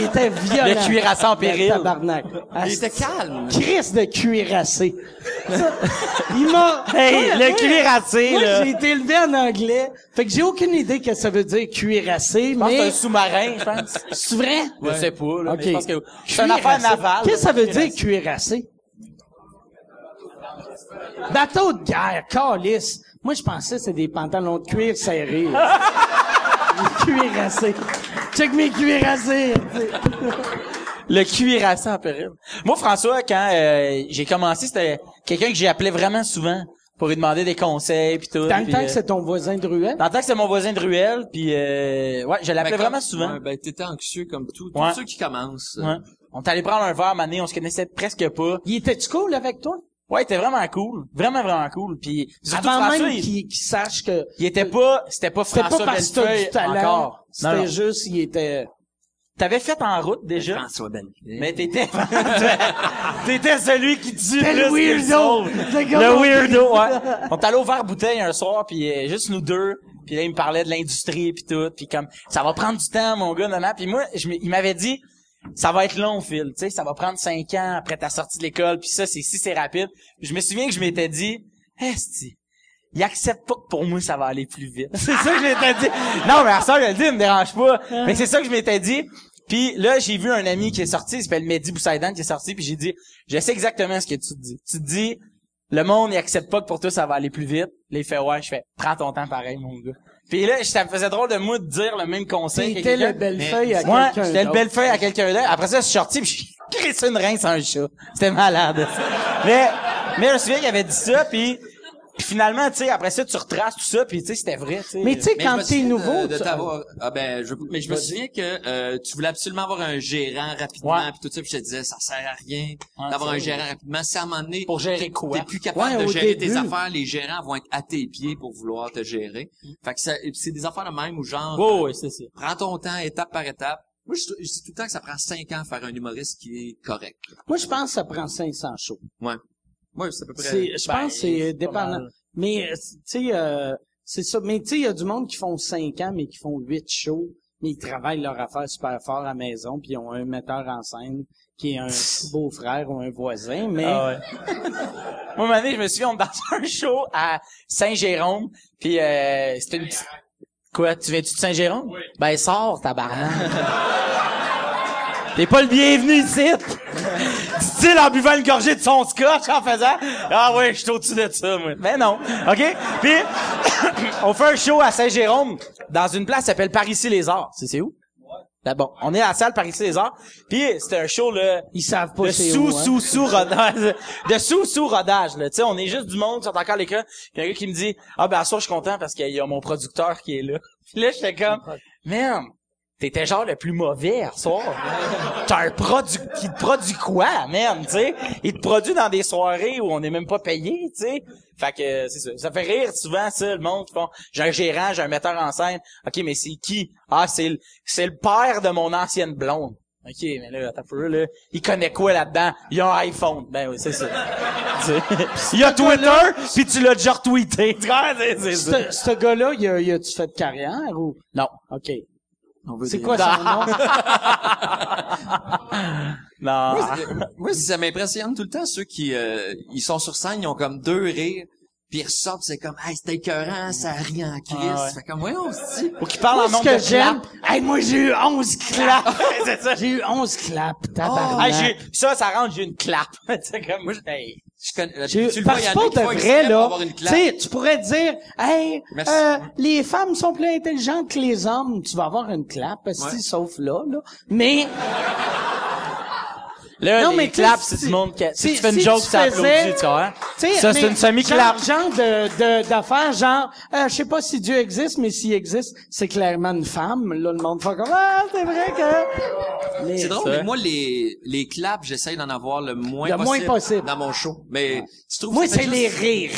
S2: Il était violent.
S4: Le cuirassé en péril.
S2: Le Tabarnak.
S3: Il était calme.
S2: Chris de cuirassé. Ça, il m'a...
S4: Hey,
S2: Moi,
S4: le cuirassé,
S2: Moi,
S4: là.
S2: j'ai été élevé en anglais. Fait que j'ai aucune idée que ça veut dire cuirassé,
S4: que c'est
S2: mais...
S4: un sous-marin, je pense.
S2: C'est vrai?
S4: Je sais pas, là.
S2: Ok.
S4: mais je pense que c'est une affaire
S2: Cuirassé.
S4: navale.
S2: Qu'est-ce que ça veut
S4: Cuirassé.
S2: dire cuirassé? Bateau de guerre, calice. Moi, je pensais que c'était des pantalons de cuir serrés. Des cuirassés. Check mes cuirassés.
S4: Le cuirassé en péril. Moi, François, quand euh, j'ai commencé, c'était quelqu'un que j'ai appelé vraiment souvent pour lui demander des conseils puis tout.
S2: Dans le temps
S4: euh,
S2: que c'est ton voisin de ruelle?
S4: dans le temps que c'est mon voisin de ruelle, puis euh, ouais, je l'appelais vraiment souvent.
S3: Ouais, ben, t'étais anxieux comme tout. Tous
S4: Ouais.
S3: ceux qui commencent.
S4: Ouais. On allé prendre un verre, mané, on se connaissait presque pas.
S2: Il était-tu cool avec toi?
S4: Ouais, il était vraiment cool, vraiment vraiment cool. Puis surtout
S2: Avant
S4: François,
S2: même
S4: il,
S2: qu'il qu'il sache que
S4: il était pas, c'était pas
S2: c'était
S4: François
S2: pas parce que t'as
S4: Bellefeuille
S2: du talent,
S4: encore. Non, non.
S2: c'était juste, il était...
S4: T'avais fait en route déjà,
S3: François Bellefeuille.
S4: mais t'étais, t'étais celui qui tue
S2: C'était le weirdo.
S4: Le weirdo, ouais. On est allé au verre bouteille un soir, puis euh, juste nous deux. Puis là, il me parlait de l'industrie puis tout, puis comme ça va prendre du temps, mon gars, non, Puis moi, je, il m'avait dit, ça va être long, Phil. Tu sais, ça va prendre cinq ans après ta sortie de l'école. Puis ça, c'est si c'est rapide. Puis je me souviens que je m'étais dit, Esti, il accepte pas que pour moi ça va aller plus vite. c'est ça que je m'étais dit. Non, mais à ça, je le dis, il me dérange pas. Mais c'est ça que je m'étais dit. Puis là, j'ai vu un ami qui est sorti, il s'appelle Mehdi Boussaïdan qui est sorti, puis j'ai dit, je sais exactement ce que tu te dis. Tu te dis, le monde, il accepte pas que pour toi, ça va aller plus vite. Là, il fait, ouais, je fais, prends ton temps pareil, mon gars. Puis là, ça me faisait drôle de moi de dire le même conseil quelqu'un.
S2: le bellefeuille à quelqu'un
S4: j'étais le
S2: d'autre.
S4: belle feuille à quelqu'un d'autre. Après ça, je suis sorti pis j'ai crissé une reine sur un chat. C'était malade. mais, mais je me souviens qu'il avait dit ça pis, pis finalement, tu sais, après ça, tu retraces tout ça pis tu sais, c'était vrai, tu sais.
S2: Mais tu sais, quand t'es nouveau,
S3: de, de
S2: tu-
S3: t'avoir- ah ben, je, mais je me souviens que euh, tu voulais absolument avoir un gérant rapidement,
S4: Ouais.
S3: puis tout ça, puis je te disais, ça sert à rien d'avoir un gérant rapidement. Si à un moment donné,
S4: Pour gérer
S3: t'es-
S4: quoi?
S3: T'es plus capable
S2: Ouais,
S3: de gérer tes affaires, les gérants vont être à tes pieds pour vouloir te gérer. Fait que ça- c'est des affaires de même où genre,
S4: Ouais, ouais, c'est ça.
S3: prends ton temps étape par étape. Moi, je, je dis tout le temps que ça prend cinq ans à faire un humoriste qui est correct.
S2: moi, je pense que ça prend 500 shows.
S3: Ouais. Ouais, c'est à peu près.
S2: Je
S4: Ben,
S2: pense que c'est
S4: pas
S2: dépendant.
S4: mal.
S2: Mais, euh, tu sais, euh, c'est ça. Mais tu sais, il y a du monde qui font 5 ans, mais qui font 8 shows, mais ils travaillent leur affaire super fort à la maison, puis ils ont un metteur en scène qui est un beau-frère ou un voisin, mais...
S4: Ah ouais. Moi, un donné, je me souviens, on est dans un show à Saint-Jérôme, puis euh, c'était une petite... Quoi, tu viens-tu de Saint-Jérôme? Ben, sors, tabarnak. T'es pas le bienvenu ici. Dit-il en buvant une gorgée de son scotch en faisant Ah ouais, je suis au-dessus de ça, moi. Mais non. OK? Puis on fait un show à Saint-Jérôme dans une place qui s'appelle Par-Ici-les-Arts. C'est c'est où? Là, bon, on est à la salle Par-Ici-les-Arts. Puis c'était un show là
S2: Ils savent pas
S4: de
S2: c'est
S4: sous
S2: où, hein.
S4: sous sous rodage de sous sous rodage là tu sais on est juste du monde qui sont encore à l'école puis un gars qui me dit ah ben à soir je suis content parce qu'il y a mon producteur qui est là puis là j'étais comme man t'étais genre le plus mauvais hier soir t'as un produit qui te produit quoi man tu sais? Il te produit dans des soirées où on n'est même pas payé tu sais? Fait que c'est ça ça fait rire souvent ça le monde font j'ai un gérant j'ai un metteur en scène ok mais c'est qui? Ah c'est le c'est le père de mon ancienne blonde OK, mais là, attends un peu, là. Il connaît quoi là-dedans? Il a un iPhone. Ben oui, c'est ça. Il a Twitter, puis tu l'as déjà retweeté. C'est, c'est ça.
S2: Ce, ce gars-là, il a, il a-tu fait de carrière ou...
S4: Non.
S2: OK.
S3: On veut
S2: C'est
S3: des-
S2: quoi son nom?
S4: Non.
S3: Moi, ça m'impressionne tout le temps, ceux qui euh, ils sont sur scène, ils ont comme deux rires, puis ils ressortent, c'est comme « Hey, c'était écœurant, ça rit en crise.
S4: Ah ouais.
S3: Fait comme « Ouais, on se dit...
S4: Faut qu'il parle
S2: Moi,
S4: en
S2: ce
S4: nombre
S2: que
S4: de
S2: j'aime...
S4: claps.
S2: Hey, moi, j'ai eu 11 claps!
S4: c'est ça.
S2: j'ai eu 11 claps,
S4: Ah,
S2: tabarnak.
S4: j'ai, ça, ça rentre, j'ai une clap. c'est comme, moi, hey.
S3: Je connais,
S2: J'ai-
S3: tu le vois,
S2: parce
S3: il y
S2: que
S3: en a
S2: pas de vrai, là,
S3: avoir une
S2: tu tu pourrais dire, hey, euh, les femmes sont plus intelligentes que les hommes, tu vas avoir une clap,
S3: Ouais.
S2: si, sauf là, là. Mais,
S4: Là,
S2: Non,
S4: les
S2: mais
S4: claps, c'est du monde qui...
S2: si-
S4: Si tu fais une
S2: si
S4: joke,
S2: tu
S4: ça
S2: faisais-
S4: applaudit, tu vois.
S2: Sais,
S4: Ça, c'est une semi-clap.
S2: Genre, genre de, de, d'affaires, genre, euh, je sais pas si Dieu existe, mais s'il existe, c'est clairement une femme. Là, le monde fait comme, ah, c'est vrai que... Mais-
S3: C'est drôle, mais moi, les, les claps, j'essaye d'en avoir le moins
S2: Le moins
S3: possible, dans mon show. Mais tu trouves
S2: Moi, c'est les rires.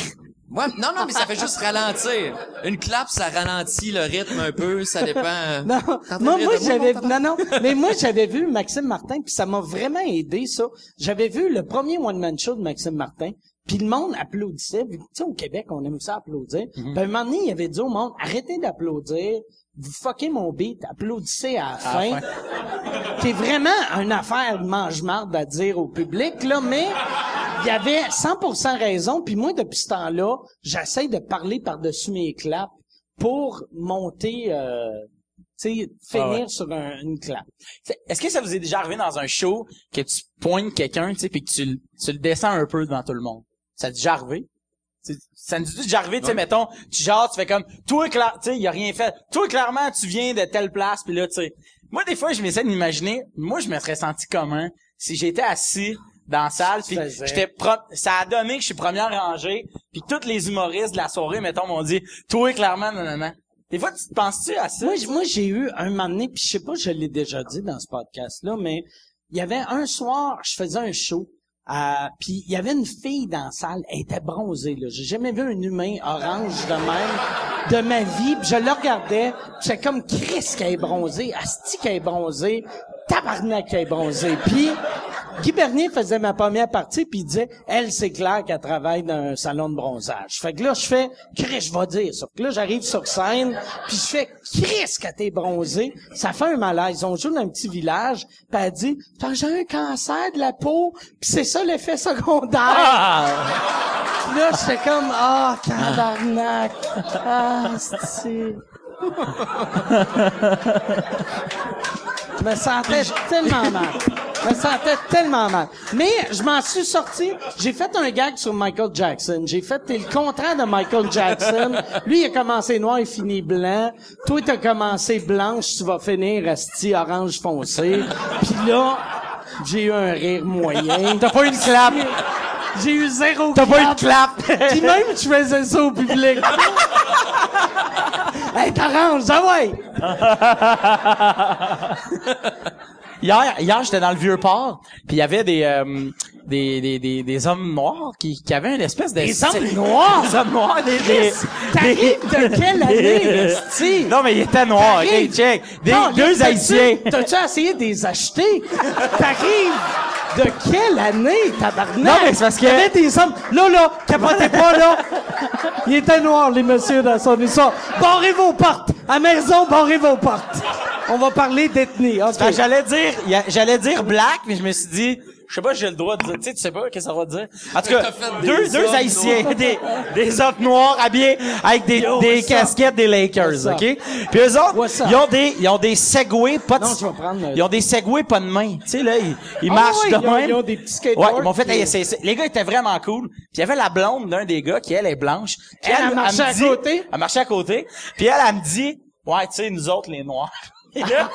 S3: Ouais, non, non, mais ça fait juste ralentir. Une clap, ça ralentit le rythme un peu, ça dépend. euh,
S2: Non, moi, j'avais, non, non, mais moi j'avais vu Maxime Martin, puis ça m'a vraiment aidé ça. J'avais vu le premier one man show de Maxime Martin, puis le monde applaudissait. Tu sais, au Québec, on aime ça applaudir. À un moment donné, il avait dit au monde, arrêtez d'applaudir, vous fuckez mon beat, applaudissez à la fin. C'est vraiment une affaire de mange-marde à dire au public, là, mais il y avait 100% raison, puis moi, depuis ce temps-là, j'essaie de parler par-dessus mes claps pour monter, euh, tu sais, finir
S4: Ah ouais.
S2: sur un- une clap.
S4: Est-ce que ça vous est déjà arrivé dans un show que tu pointes quelqu'un, tu sais, puis que tu, le- tu le descends un peu devant tout le monde? Ça t'est déjà arrivé? Ça nous est déjà arrivé, tu sais, mettons, tu genre, tu fais comme, toi, tu sais, il a rien fait. Toi, clairement, tu viens de telle place, puis là, tu sais. Moi, des fois, je m'essaie de m'imaginer, moi, je me serais senti commun si j'étais assis dans la salle, puis j'étais pro- ça a donné que je suis première rangée, puis tous les humoristes de la soirée, mettons, m'ont dit, toi, clairement, non, non, non. Des fois, tu te penses-tu à ça?
S2: Moi, j'ai eu un moment donné, puis je sais pas, je l'ai déjà dit dans ce podcast-là, mais il y avait un soir, je faisais un show, euh, puis il y avait une fille dans la salle, elle était bronzée, là. J'ai jamais vu un humain orange de même de ma vie, puis je le regardais, j'étais comme Chris qu'elle est bronzée, Asti qu'elle est bronzée, tabarnak qu'elle est bronzée. Puis Guy Bernier faisait ma première partie, puis il disait, elle, c'est clair qu'elle travaille dans un salon de bronzage. Fait que là, je fais, Chris, je vais dire ça. Là, j'arrive sur scène, puis je fais, Chris, que t'es bronzé. Ça fait un malaise. On joue dans un petit village, puis elle dit, T'as- j'ai un cancer de la peau, puis c'est ça l'effet secondaire.
S4: Ah!
S2: Là, j'étais comme, ah, tabarnak. Ah, c'est... Je me sentais tellement mal. Je me sentais tellement mal. Mais je m'en suis sorti. J'ai fait un gag sur Michael Jackson. J'ai fait t'es le contraire de Michael Jackson. Lui, il a commencé noir, il finit blanc. Toi, t'as commencé blanche, tu vas finir asti orange foncé. Puis là, j'ai eu un rire moyen.
S4: T'as pas eu une clap?
S2: J'ai eu zéro
S4: T'as pas eu de
S2: clap.
S4: clap?
S2: Puis même, tu faisais ça au public. Hey, t'arranges, ah ouais!
S4: Hier, hier j'étais dans le vieux port, puis il y avait des, euh, des, des, des, des hommes noirs qui, qui avaient une espèce de...
S2: Des hommes noirs?
S4: Des hommes noirs, des... des
S2: T'arrives de quelle année, esti?
S4: Non, mais ils étaient noirs, ok, check. Des,
S2: Non,
S4: deux Haïtiens.
S2: T'as-tu essayé de les acheter? T'arrives de quelle année, tabarnak?
S4: Non, mais c'est parce que-
S2: Il y avait des hommes... Là, là, capotez pas, là. Ils étaient noirs, les messieurs, dans son histoire. Barrez vos portes. À maison, barrez vos portes. On va parler d'ethnie.
S4: Ben, j'allais dire, j'allais dire black, mais je me suis dit, je sais pas si j'ai le droit de dire, tu sais, tu sais pas qu'est-ce que ça va dire. En tout cas, deux, deux haïtiens, des, des hommes noirs habillés avec des,
S2: Yo,
S4: des casquettes des Lakers, ok? Puis eux autres, ils ont des, ils ont des segways pas de,
S2: Non, je vais prendre le-
S4: ils ont des segways pas de main. Tu sais, là, ils, ils
S2: Ah
S4: marchent
S2: ouais,
S4: de
S2: ils ont-
S4: même.
S2: ils ont des petits
S4: Ouais,
S2: skateboards,
S4: ils m'ont fait
S2: puis-
S4: essayer. Les gars étaient vraiment cool. Puis il y avait la blonde d'un des gars qui, elle, est blanche. Puis
S2: Elle, elle
S4: me
S2: marchait à côté?
S4: Elle marchait à côté. Puis elle, elle me dit, ouais, tu sais, nous autres, les noirs. Là,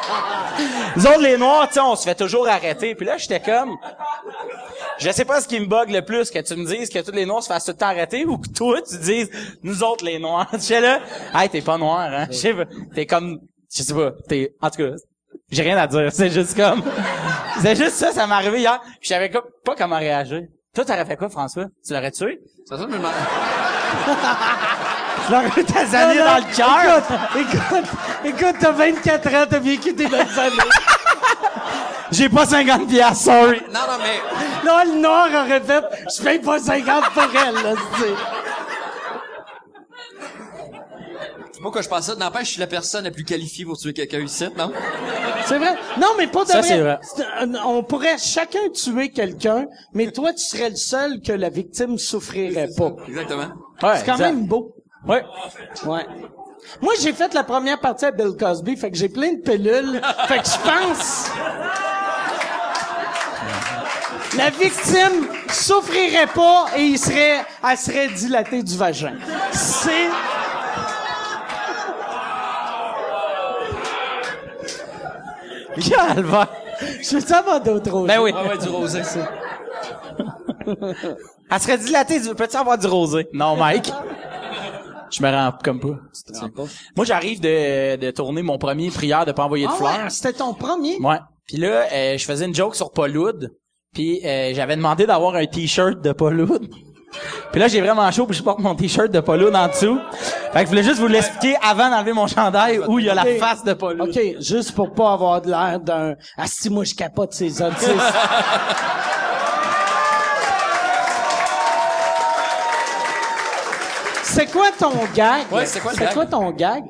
S4: nous autres, les noirs, tu sais, on se fait toujours arrêter. Puis là, j'étais comme, je sais pas ce qui me bug le plus, que tu me dises que tous les noirs se fassent tout le temps arrêter ou que toi, tu dises, nous autres, les noirs. J'étais là, hey, t'es pas noir, hein. Je sais pas. T'es comme, je sais pas, t'es, en tout cas, j'ai rien à dire. C'est juste comme, c'est juste ça, ça m'est arrivé hier. Puis je savais pas comment réagir. Toi, t'aurais fait quoi, François? Tu l'aurais tué?
S3: Ça, ça me
S2: Non, non,
S4: dans le cœur?
S2: Écoute, écoute, écoute, t'as 24 ans, t'as vécu des belles années.
S4: J'ai pas 50 piastres, sorry.
S3: Non, non, mais
S2: Non, le noir aurait fait, je paye pas 50 pour elle, là, tu sais.
S3: moi, quand je pense ça, n'empêche, je suis la personne la plus qualifiée pour tuer quelqu'un ici, non?
S2: C'est vrai? Non, mais pas de
S4: Ça,
S2: vrai.
S4: c'est vrai.
S2: C'est On pourrait chacun tuer quelqu'un, mais toi, tu serais le seul que la victime souffrirait pas.
S3: Exactement.
S4: Ouais,
S2: C'est quand
S4: exact.
S2: même beau.
S4: Ouais.
S2: Ouais. Moi, j'ai fait la première partie à Bill Cosby, fait que j'ai plein de pilules. fait que je pense... La victime souffrirait pas et il serait, elle serait dilatée du vagin. C'est...
S4: Calvaire.
S2: Je veux savoir d'autres rosés?
S4: Ben oui.
S3: Ouais, ouais, du rosé.
S4: Elle serait dilatée, du- peux-tu avoir du rosé? Non, Mike. Je me rends comme pas. Moi, j'arrive de, de tourner mon premier prière de pas envoyer de
S2: Ah
S4: fleurs.
S2: ouais, c'était ton premier?
S4: Ouais. Puis là, euh, je faisais une joke sur Paul Hood. Puis euh, j'avais demandé d'avoir un t-shirt de Paul Hood. Puis là, j'ai vraiment chaud, puis je porte mon t-shirt de Paul Hood en dessous. Fait que je voulais juste vous l'expliquer avant d'enlever mon chandail où il y a la
S2: Ok.
S4: face de Paul Hood.
S2: OK, juste pour pas avoir de l'air d'un... Ah, si moi, je capote ces autistes. C'est quoi ton gag?
S3: Ouais, c'est quoi le gag?
S2: quoi ton gag?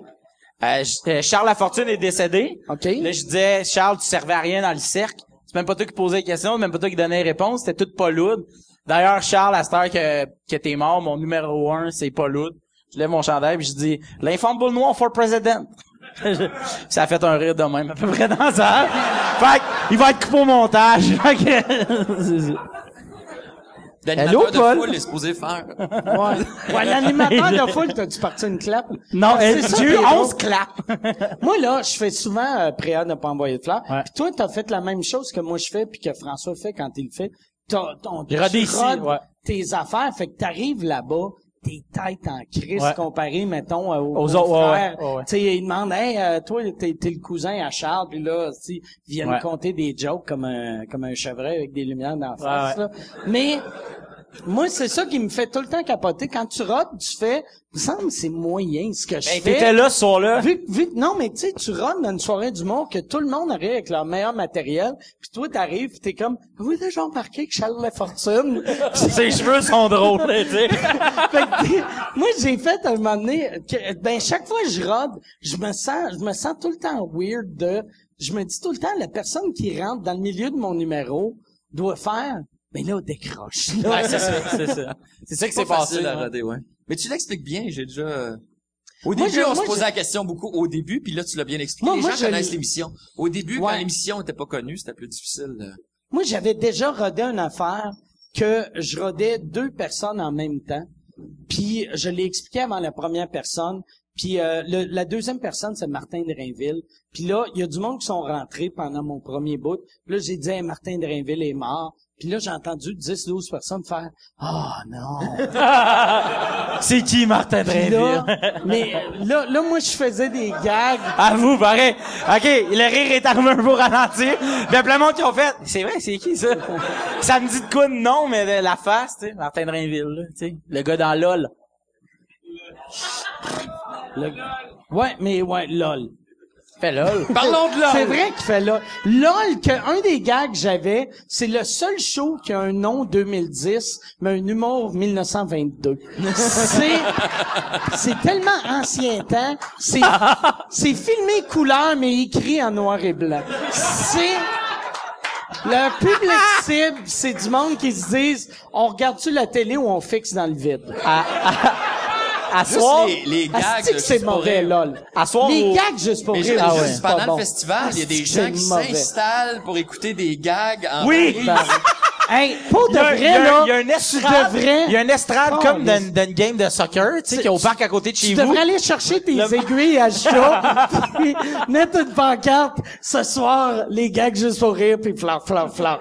S4: Euh, je- Charles Lafortune est décédé.
S2: OK.
S4: Là, je disais, Charles, tu servais à rien dans le cercle. C'est même pas toi qui posais les questions, c'est même pas toi qui donnais les réponses, c'était tout Paul Hood. D'ailleurs, Charles, à cette heure que, que t'es mort, mon numéro un, c'est Paul Hood. Je lève mon chandail puis je dis, l'infant de boule noire for president. ça a fait un rire de même, à peu près dans ça. fait que, il va être coupé au montage. Fait que- c'est ça.
S3: L'animateur de
S4: Paul?
S3: foule est supposé faire.
S2: Ouais. Ouais, l'animateur de foule, t'as-tu parti une clap?
S4: non,
S2: C'est
S4: elle,
S2: ça
S4: j'ai
S2: qui
S4: eu
S2: est
S4: 11
S2: drôle.
S4: claps.
S2: Moi, là, je fais souvent euh, Préa ne pas envoyer de fleurs.
S4: Ouais.
S2: Puis toi, t'as fait la même chose que moi je fais puis que François fait quand il le fait. T'as, tu rodes
S4: ouais.
S2: tes affaires, fait que t'arrives là-bas, t'es tête en crise
S4: Ouais.
S2: comparé, mettons, euh, aux,
S4: Aux autres, ouais,
S2: frères.
S4: ouais, ouais, ouais.
S2: Tu sais, ils demandent, hey, euh, toi, t'es, t'es le cousin à Charles, puis là, ils viennent compter des jokes comme un, comme un chevreuil avec des lumières dans la face, là. Mais, moi, c'est ça qui me fait tout le temps capoter. Quand tu rodes, tu fais, il me semble que c'est moyen ce que je
S4: Ben,
S2: fais.
S4: t'étais là ce soir-là.
S2: Vu, vu, non, mais tu sais, tu runs dans une soirée d'humour que tout le monde arrive avec leur meilleur matériel, puis toi, t'arrives, pis t'es comme, vous avez déjà remarqué que Charles Lafortune?
S4: Ses cheveux sont drôles, tu sais.
S2: fait que, t'es- moi, j'ai fait un moment donné, que, ben, chaque fois que je rode, je me sens, je me sens tout le temps weird de, je me dis tout le temps, la personne qui rentre dans le milieu de mon numéro doit faire, ben là, décroche. là.
S4: Ouais, c'est ça, c'est ça. C'est ça qui s'est
S3: pas
S4: passé.
S3: facile à roder, ouais. Mais tu l'expliques bien, j'ai déjà... euh, Au
S2: Moi,
S3: début,
S2: je-
S3: on
S2: moi,
S3: se posait
S2: je-
S3: la question beaucoup au début, puis là, tu l'as bien expliqué.
S2: Moi,
S3: Les
S2: moi,
S3: gens
S2: je-
S3: connaissent l'émission. Au début,
S2: Ouais.
S3: quand l'émission n'était pas connue, c'était plus difficile. euh.
S2: Moi, j'avais déjà rodé une affaire que je rodais deux personnes en même temps. Puis je l'ai expliqué avant la première personne. Puis euh, le- la deuxième personne, c'est Martin de Rainville. Puis là, il y a du monde qui sont rentrés pendant mon premier bout. Puis là, j'ai dit hey, Martin de Rainville est mort. Puis là, j'ai entendu 10-12 personnes faire « Ah non!
S4: C'est qui Martin » Drainville?
S2: mais là, là, moi, je faisais des gags.
S4: À vous, pareil. OK, le rire est arrivé un peu ralenti. Puis il y a plein de monde qui ont fait, c'est vrai, c'est qui ça? ça me dit de quoi de non, mais de la face, tu sais, Martin Drainville, là, tu sais, le gars dans LOL.
S2: Le- Ouais, mais ouais, lol.
S4: Fait LOL.
S3: Parlons de
S2: C'est
S3: l'homme!
S2: vrai qu'il fait là. LOL, que un des gags que j'avais, c'est le seul show qui a un nom 2010, mais un humour 1922. c'est, c'est tellement ancien temps. C'est, c'est filmé couleur, mais écrit en noir et blanc. C'est, le public cible, c'est du monde qui se disent, on regarde-tu la télé ou on fixe dans le vide?
S4: À, à, à
S3: Juste
S4: soir,
S3: les, les gags
S2: Asti que c'est mauvais,
S3: rire.
S2: lol.
S4: À soir
S2: Les
S4: au-
S2: gags juste pour
S3: Mais
S2: rire,
S3: juste,
S2: ah ouais,
S3: juste
S2: c'est pas
S3: pendant
S2: bon.
S3: le festival, il y a des gens qui
S2: mauvais.
S3: s'installent pour écouter des gags en
S4: Oui!
S3: reprise.
S2: Hey, pour de
S4: il y a,
S2: vrai, là,
S4: il y a
S2: tu
S4: estrade, il y a une estrade
S2: Oh,
S4: comme
S2: mais-
S4: d'une game de soccer, tu sais, qui est au parc à côté de chez
S2: Tu
S4: vous.
S2: devrais aller chercher tes aiguilles à chat, puis mettre une pancarte, ce soir, les gags juste pour rire, puis fleur, fleur, fleur.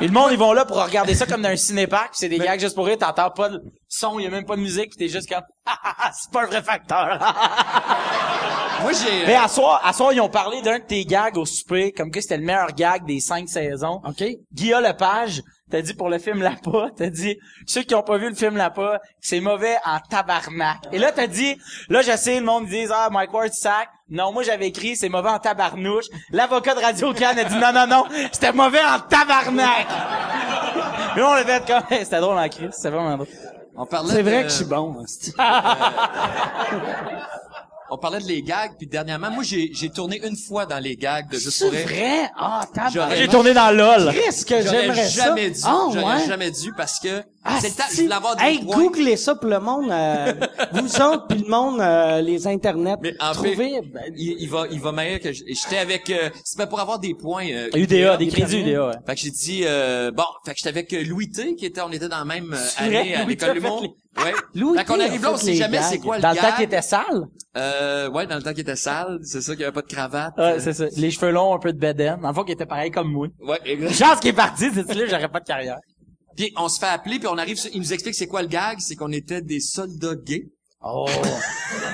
S4: Et le monde, ils vont là pour regarder ça comme dans un cinépark, pis c'est des gags juste pour rire, t'entends pas de son, il y a même pas de musique, pis t'es juste comme, c'est pas un vrai facteur.
S3: Moi, j'ai...
S4: Mais à soir, à soir, ils ont parlé d'un de tes gags au souper, comme que c'était le meilleur gag des cinq saisons.
S2: OK?
S4: Guillaume Lepage, t'as dit pour le film Lapa, t'as dit, ceux qui ont pas vu le film Lapa, c'est mauvais en tabarnak. Et là, t'as dit, là, je sais, le monde dit, ah, Mike Ward sac. Non, moi, j'avais écrit, c'est mauvais en tabarnouche. L'avocat de Radio Can a dit, non, non, non, c'était mauvais en tabarnak. Là, on l'a fait comme, c'était drôle en crise, c'était vraiment drôle.
S3: On parlait
S2: C'est vrai
S3: de-
S2: que je suis bon.
S3: On parlait de les gags, puis dernièrement, moi, j'ai, j'ai tourné une fois dans les gags de Juste
S2: C'est
S3: pour rire.
S2: vrai? Ah, tabarnak.
S4: J'ai tourné dans LOL.
S2: Qu'est-ce que j'aimerais ça?
S3: jamais dû.
S2: Ah,
S3: J'aurais
S2: ouais?
S3: jamais dû parce que
S2: Ah,
S3: c'est le temps,
S2: si.
S3: je voulais avoir des
S2: Hey,
S3: points.
S2: googlez ça pour le monde, euh, vous autres, puis le monde, euh, les internets.
S3: Mais en fait,
S2: Trouvez, ben,
S3: il, il va, il va meilleur que je- j'étais avec, euh, c'était pour avoir des points. euh,
S4: UDA, des crédits. UDA, ouais.
S3: Fait que j'ai dit, euh, bon, fait que j'étais avec euh, Louis T, qui était, on était dans la même euh,
S4: C'est
S3: année à
S4: Louis
S3: l'école
S4: T fait
S3: Ouais.
S2: Louis
S3: Fait qu'on arrive là, on
S2: fait
S3: sait jamais c'est quoi le
S4: Dans le
S3: gag?
S4: temps qu'il était sale?
S3: Euh, ouais, dans le temps qu'il était sale, c'est ça qu'il y avait pas de cravate.
S4: Ouais, c'est ça. Les cheveux longs, un peu de bedaine. Le fond, qu'il était pareil comme moi.
S3: Ouais, exact.
S4: Chance qu'il est parti, c'est là, j'aurais pas de carrière.
S3: Puis on se fait appeler, puis on arrive, sur- il nous explique c'est quoi le gag, c'est qu'on était des soldats gays.
S2: Oh.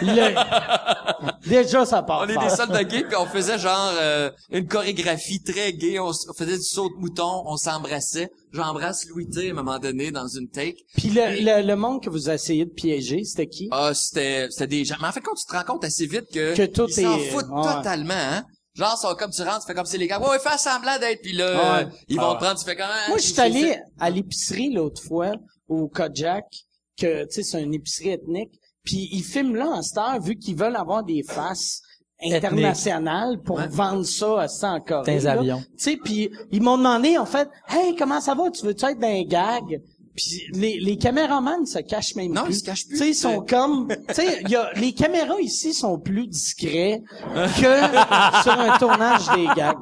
S2: Le- Déjà, ça part
S3: On est des soldats gays, puis on faisait genre euh, une chorégraphie très gay. On, faisait du saut de mouton, on s'embrassait. J'embrasse Louis T à un moment donné dans une take.
S2: Puis le, le, le monde que vous essayez de piéger, c'était qui?
S3: Ah, c'était c'était des gens. Mais en fait, quand tu te rends compte assez vite que,
S2: Que tout
S3: ils s'en foutent
S2: ouais.
S3: totalement, hein. Genre, ça, comme tu rentres, tu fais comme c'est les gars. Ouais, ouais, fais semblant d'être, puis là,
S2: Ouais.
S3: ils vont te prendre, tu fais comme. ah,
S2: Moi, je suis allé à l'épicerie l'autre fois, au Kojak, que, tu sais, c'est une épicerie ethnique. Puis ils filment là en star, vu qu'ils veulent avoir des faces internationales pour
S3: Ouais.
S2: vendre ça à ça en Corée.
S4: Des
S2: là.
S4: avions.
S2: Tu sais, puis ils m'ont demandé, en fait, « Hey, comment ça va? Tu veux-tu être dans un gag? » Puis les, les caméramans se cachent même
S3: Non,
S2: plus.
S3: ils se cachent plus.
S2: Tu sais, ils sont comme... Tu sais, il y a, les caméras ici sont plus discrets que sur un tournage des gags.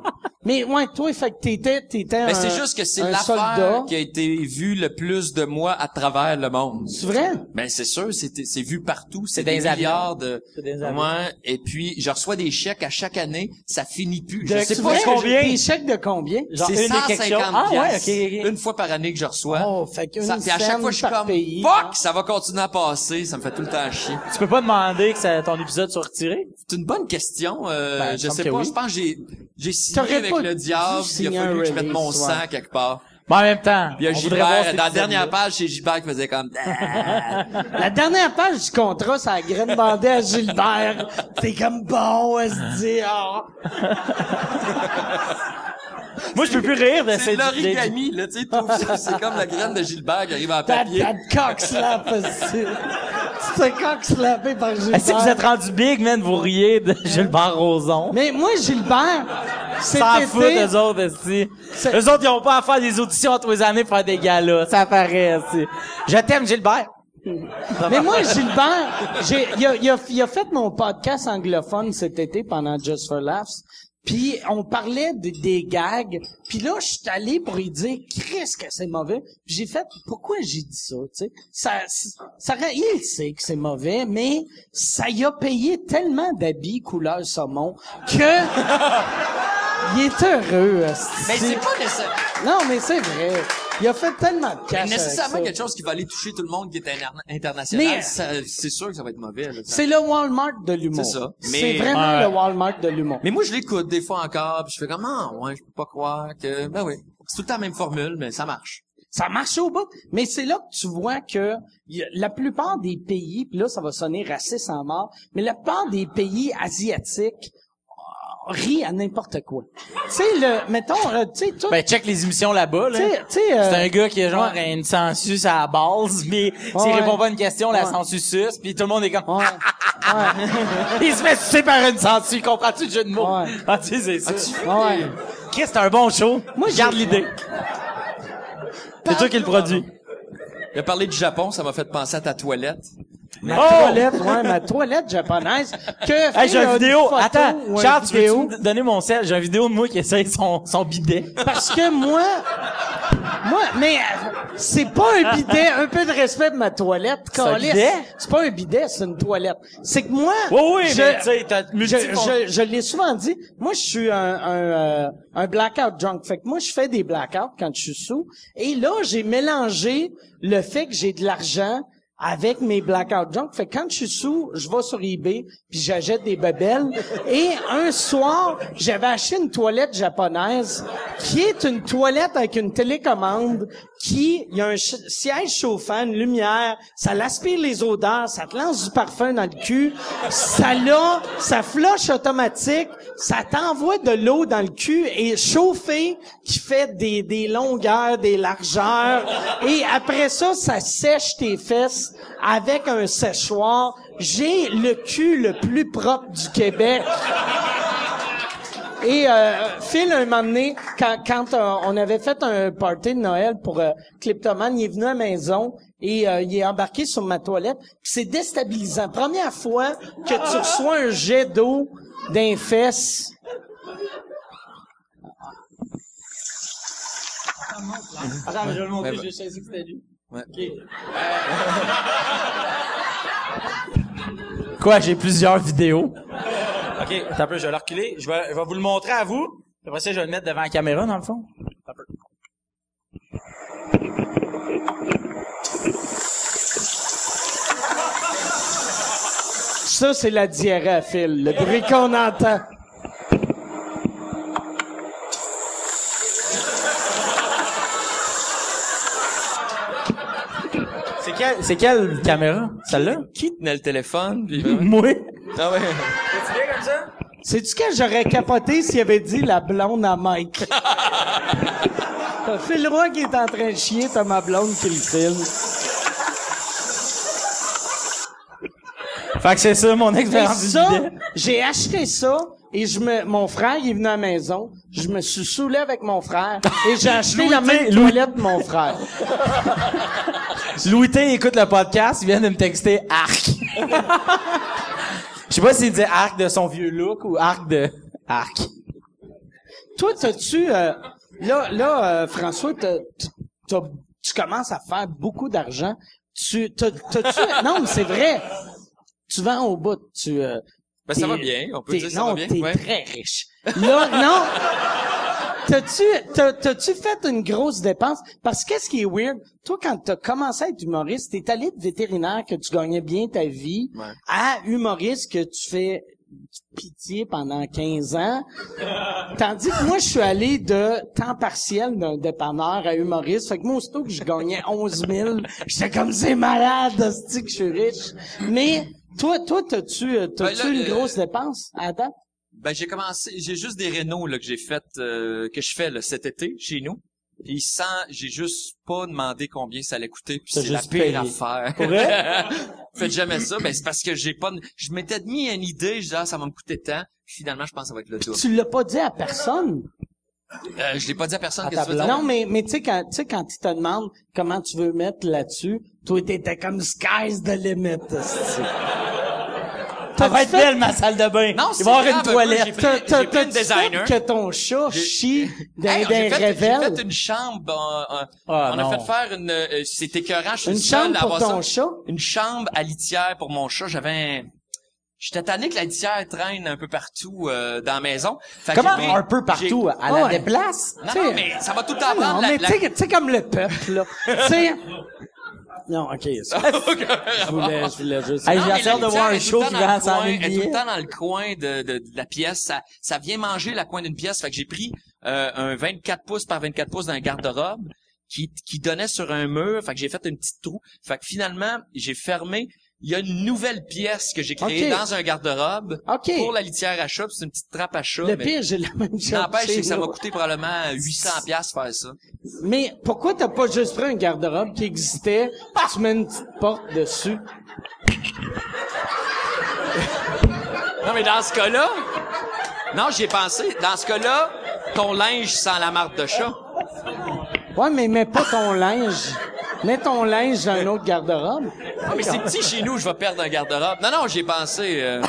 S2: Mais ouais, toi, fait que t'étais, t'étais
S3: Mais c'est juste que c'est l'affaire qui a été vue le plus de moi à travers le monde.
S2: C'est vrai?
S3: Ben c'est sûr, c'est c'est vu partout, c'est des milliards de
S4: C'est des avions.
S3: ouais, et puis je reçois des chèques à chaque année, ça finit plus.
S2: De-
S3: Je sais pas
S4: combien?
S2: Des chèques de combien?
S4: Genre
S3: c'est
S4: une et
S3: 150
S4: quelque chose. Ah ouais,
S3: piastres,
S4: ok, ok.
S3: une fois par année que je reçois.
S2: Oh, fait qu'une
S3: Ça- puis à chaque fois je suis comme
S2: pays.
S3: fuck, ça va continuer à passer, ça me fait tout le temps chier.
S4: Tu peux pas demander que ça- ton épisode soit retiré?
S3: C'est une bonne question, euh,
S4: Ben,
S3: je sais pas,
S4: oui.
S3: je pense que j'ai j'ai signé
S2: T'aurais
S3: avec le diable, il a fallu que je mette mon sang
S2: ouais.
S3: quelque part.
S4: Mais en même temps,
S3: Puis il y a Gilbert, dans la dernière page, c'est Gilbert qui faisait comme Ah.
S2: La dernière page du contrat, ça a graine demandé à Gilbert. C'est comme bon, elle se dit, ah.
S4: Moi, je peux plus rire de
S3: C'est de l'origami, là, tu sais, tout ça, c'est comme la graine de Gilbert qui arrive en
S2: T'as
S3: papier.
S2: t'as de coq slap, c'est. Coq slappé par Gilbert.
S4: Est-ce que vous êtes rendu big, man, vous riez de Gilbert Rozon?
S2: Mais moi, Gilbert, cet
S4: S'en
S2: été...
S4: foutent, eux autres, esti.
S2: C'est-
S4: Eux autres, ils ont pas à faire des auditions à tous les années pour faire des galas. Ça paraît, esti. Je t'aime, Gilbert.
S2: Mais moi, Gilbert, j'ai, il a, il a- il a fait mon podcast anglophone cet été pendant Just for Laughs. Puis on parlait de- des gags. Puis là, je suis allé pour lui dire, Chris, que c'est mauvais. J'ai fait, pourquoi j'ai dit ça, tu sais? Ça, ça, il sait que c'est mauvais, mais ça y a payé tellement d'habits couleur saumon que il est heureux.
S3: Mais c'est pas nécessaire-
S2: Non, mais c'est vrai. Il a fait tellement de cash avec
S3: nécessairement
S2: ça.
S3: quelque chose qui va aller toucher tout le monde qui est interna- international.
S2: Mais-
S3: c'est sûr que ça va être mauvais.
S2: C'est le Walmart de l'humour.
S3: C'est ça.
S2: C'est
S3: Mais-
S2: vraiment le Walmart de l'humour.
S3: Mais moi, je l'écoute des fois encore, puis je fais comme, ah, ouais, je peux pas croire que, ben oui. C'est tout le temps la même formule, mais ça marche.
S2: Ça marche au bout. Mais c'est là que tu vois que la plupart des pays, puis là, ça va sonner raciste en mort, mais la plupart des pays asiatiques euh, rient à n'importe quoi. tu sais, le, mettons, euh, tu sais, tout,
S4: Ben, check les émissions là-bas, là.
S2: tu sais, tu sais, euh,
S4: C'est un gars qui a genre
S2: ouais.
S4: une sensus à la base, mais s'il
S2: Ouais.
S4: répond pas à une question, la sensus suce, puis tout le monde est comme...
S2: Ouais. Ouais.
S4: Il se fait sucer par une sensu, comprends-tu le jeu de mots?
S2: Ouais.
S4: Ah, tu sais, c'est ça.
S2: Ouais.
S4: Chris, c'est un bon show.
S2: Moi,
S4: Moi, garde l'idée. C'est toi qui le produit.
S3: Il a parlé du Japon, ça m'a fait penser à ta toilette.
S2: Ma
S4: Oh!
S2: toilette, ouais, ma toilette japonaise. Que
S4: Hey, j'ai une
S2: une
S4: vidéo.
S2: photo
S4: Attends,
S2: un
S4: Charles, tu me donner mon sel? J'ai une vidéo de moi qui essaye son, son bidet.
S2: Parce que moi, moi, mais euh, c'est pas un bidet. Un peu de respect de ma toilette.
S4: C'est
S2: pas un bidet, c'est une toilette. C'est que moi,
S4: Oui, oui,
S2: je,
S4: mais tu sais, t'as
S2: je,
S4: multifon-
S2: je, je l'ai souvent dit. Moi, je suis un, un, euh, un blackout drunk. Fait que moi, je fais des blackouts quand je suis sous. Et là, j'ai mélangé le fait que j'ai de l'argent avec mes blackout drunk. Fait quand je suis sous, je vais sur eBay puis j'achète des bebelles. Et un soir, j'avais acheté une toilette japonaise qui est une toilette avec une télécommande qui, il y a un siège chauffant, une lumière, ça l'aspire les odeurs, ça te lance du parfum dans le cul, ça l'a, ça flush automatique, ça t'envoie de l'eau dans le cul et chauffé qui fait des, des longueurs, des largeurs et après ça, ça sèche tes fesses avec un séchoir. J'ai le cul le plus propre du Québec. Et euh, Phil, un moment donné, quand, quand euh, on avait fait un party de Noël pour euh, Cliptoman, il est venu à la maison et euh, il est embarqué sur ma toilette. Puis C'est déstabilisant. Première fois que tu reçois un jet d'eau d'un fesse.
S4: Attends, je vais le montrer,
S3: Ben,
S4: j'ai choisi que c'était lui. Quoi, j'ai plusieurs vidéos? OK, un peu, je vais le reculer. Je vais, je vais vous le montrer à vous. Après ça, je vais le mettre devant la caméra, dans le fond. Un peu.
S2: Ça, c'est la diarrhée à fil. Le bruit qu'on entend.
S4: C'est quelle, c'est quelle caméra? Celle-là?
S3: Qui tenait le téléphone? Puis
S4: Moi?
S3: Ah ouais.
S4: C'est bien comme ça?
S2: Sais-tu que j'aurais capoté s'il avait dit la blonde à Mike? T'as Phil Roy qui est en train de chier, t'as ma blonde qui le filme.
S4: Fait que c'est ça, mon expérience du
S2: ça,
S4: bidet.
S2: j'ai acheté ça et je me, mon frère il est venu à la maison. Je me suis saoulé avec mon frère et j'ai acheté la même toilette de mon frère.
S4: Louis T écoute le podcast, il vient de me texter arc. Je sais pas s'il dit arc de son vieux look ou arc de arc.
S2: Toi, t'as-tu, euh, là, là, euh, François, t'as- t'as- tu commences à faire beaucoup d'argent. Tu, t'as- t'as-tu, non, mais c'est vrai. Tu vends au bout. Tu, euh,
S3: Ben, ça va bien. On peut dire ça
S2: non,
S3: va bien.
S2: t'es
S3: Ouais.
S2: très riche. Là, non. T'as-tu, t'as, t'as-tu fait une grosse dépense? Parce que qu'est-ce qui est weird? Toi, quand t'as commencé à être humoriste, t'es allé de vétérinaire que tu gagnais bien ta vie
S3: Ouais.
S2: à humoriste que tu fais pitié pendant 15 ans. Tandis que moi, je suis allé de temps partiel d'un dépanneur à humoriste. Fait que moi, aussitôt que je gagnais 11 000, j'étais comme, c'est malade, hostie, que je suis riche. Mais, toi, toi, t'as-tu, t'as-tu
S3: Ben là,
S2: une
S3: euh,
S2: grosse dépense à date?
S3: Ben j'ai commencé, j'ai juste des rénaux là que j'ai fait euh, que je fais là, cet été chez nous. Puis sans, j'ai juste pas demandé combien ça allait coûter. Puis c'est la pire
S4: payé.
S3: affaire.
S4: Pour vrai?
S3: Faites jamais ça. Ben c'est parce que j'ai pas, je m'étais mis une idée. Je disais ah, ça va me coûter tant. Finalement je pense que ça va être le double.
S2: Tu l'as pas dit à personne?
S3: Euh, je l'ai pas dit à personne.
S4: À
S3: que tu veux
S4: blonde?
S3: dire?
S2: Non, mais, mais tu sais, quand, tu sais, quand ils te demandent comment tu veux mettre là-dessus, toi, t'étais comme sky's the limit, hostie.
S4: Ça va être
S2: fait-
S4: belle, ma salle de bain.
S3: Non,
S4: Il
S3: c'est
S4: va y avoir une
S3: un peu,
S4: toilette.
S2: T'as,
S3: une designer.
S2: fait que ton chat chie dans
S3: Hey,
S2: des
S3: j'ai fait, j'ai
S2: révèles?
S3: fait une chambre. euh, euh,
S4: Ah,
S3: on
S4: non.
S3: a fait faire une. euh, C'était écœurant. Je suis
S2: Une
S3: seul
S2: chambre
S3: à
S2: pour ton
S3: ça.
S2: chat?
S3: Une chambre à litière pour mon chat. J'avais. J'étais tanné que la litière traîne un peu partout euh, dans la maison. Fait
S4: Comment un peu partout? À la
S2: Ouais.
S4: déplace?
S3: Non, non, mais ça va tout le temps prendre
S2: mais tu sais, tu sais, comme le peuple, là. tu sais... Non, OK, ça, je voulais, je voulais juste...
S4: Hey, j'ai hâte de voir un show
S3: le temps
S4: qui
S3: dans le
S4: vend 100 000
S3: coin- Elle est tout le temps dans le coin de, de, de la pièce. Ça, ça vient manger la coin d'une pièce. Fait que j'ai pris euh, un 24 pouces par 24 pouces d'un garde-robe qui, qui donnait sur un mur. Fait que j'ai fait une petite trou. Fait que finalement, j'ai fermé. Il y a une nouvelle pièce que j'ai créée dans un garde-robe
S2: OK.
S3: pour la litière à chat. C'est une petite trappe à chat.
S2: Le
S3: mais
S2: pire, j'ai la même chose.
S3: N'empêche, que ça va coûter probablement 800 pièces faire ça.
S2: Mais pourquoi t'as pas juste pris un garde-robe qui existait, tu mets une petite porte dessus?
S3: Non, mais dans ce cas-là, non, j'y ai pensé. Dans ce cas-là, ton linge sans la marque de chat.
S2: Ouais, mais mets pas ton linge. Mets ton linge dans un autre garde-robe.
S3: Ah, mais c'est petit chez nous, je vais perdre un garde-robe. Non, non, j'ai pensé. euh,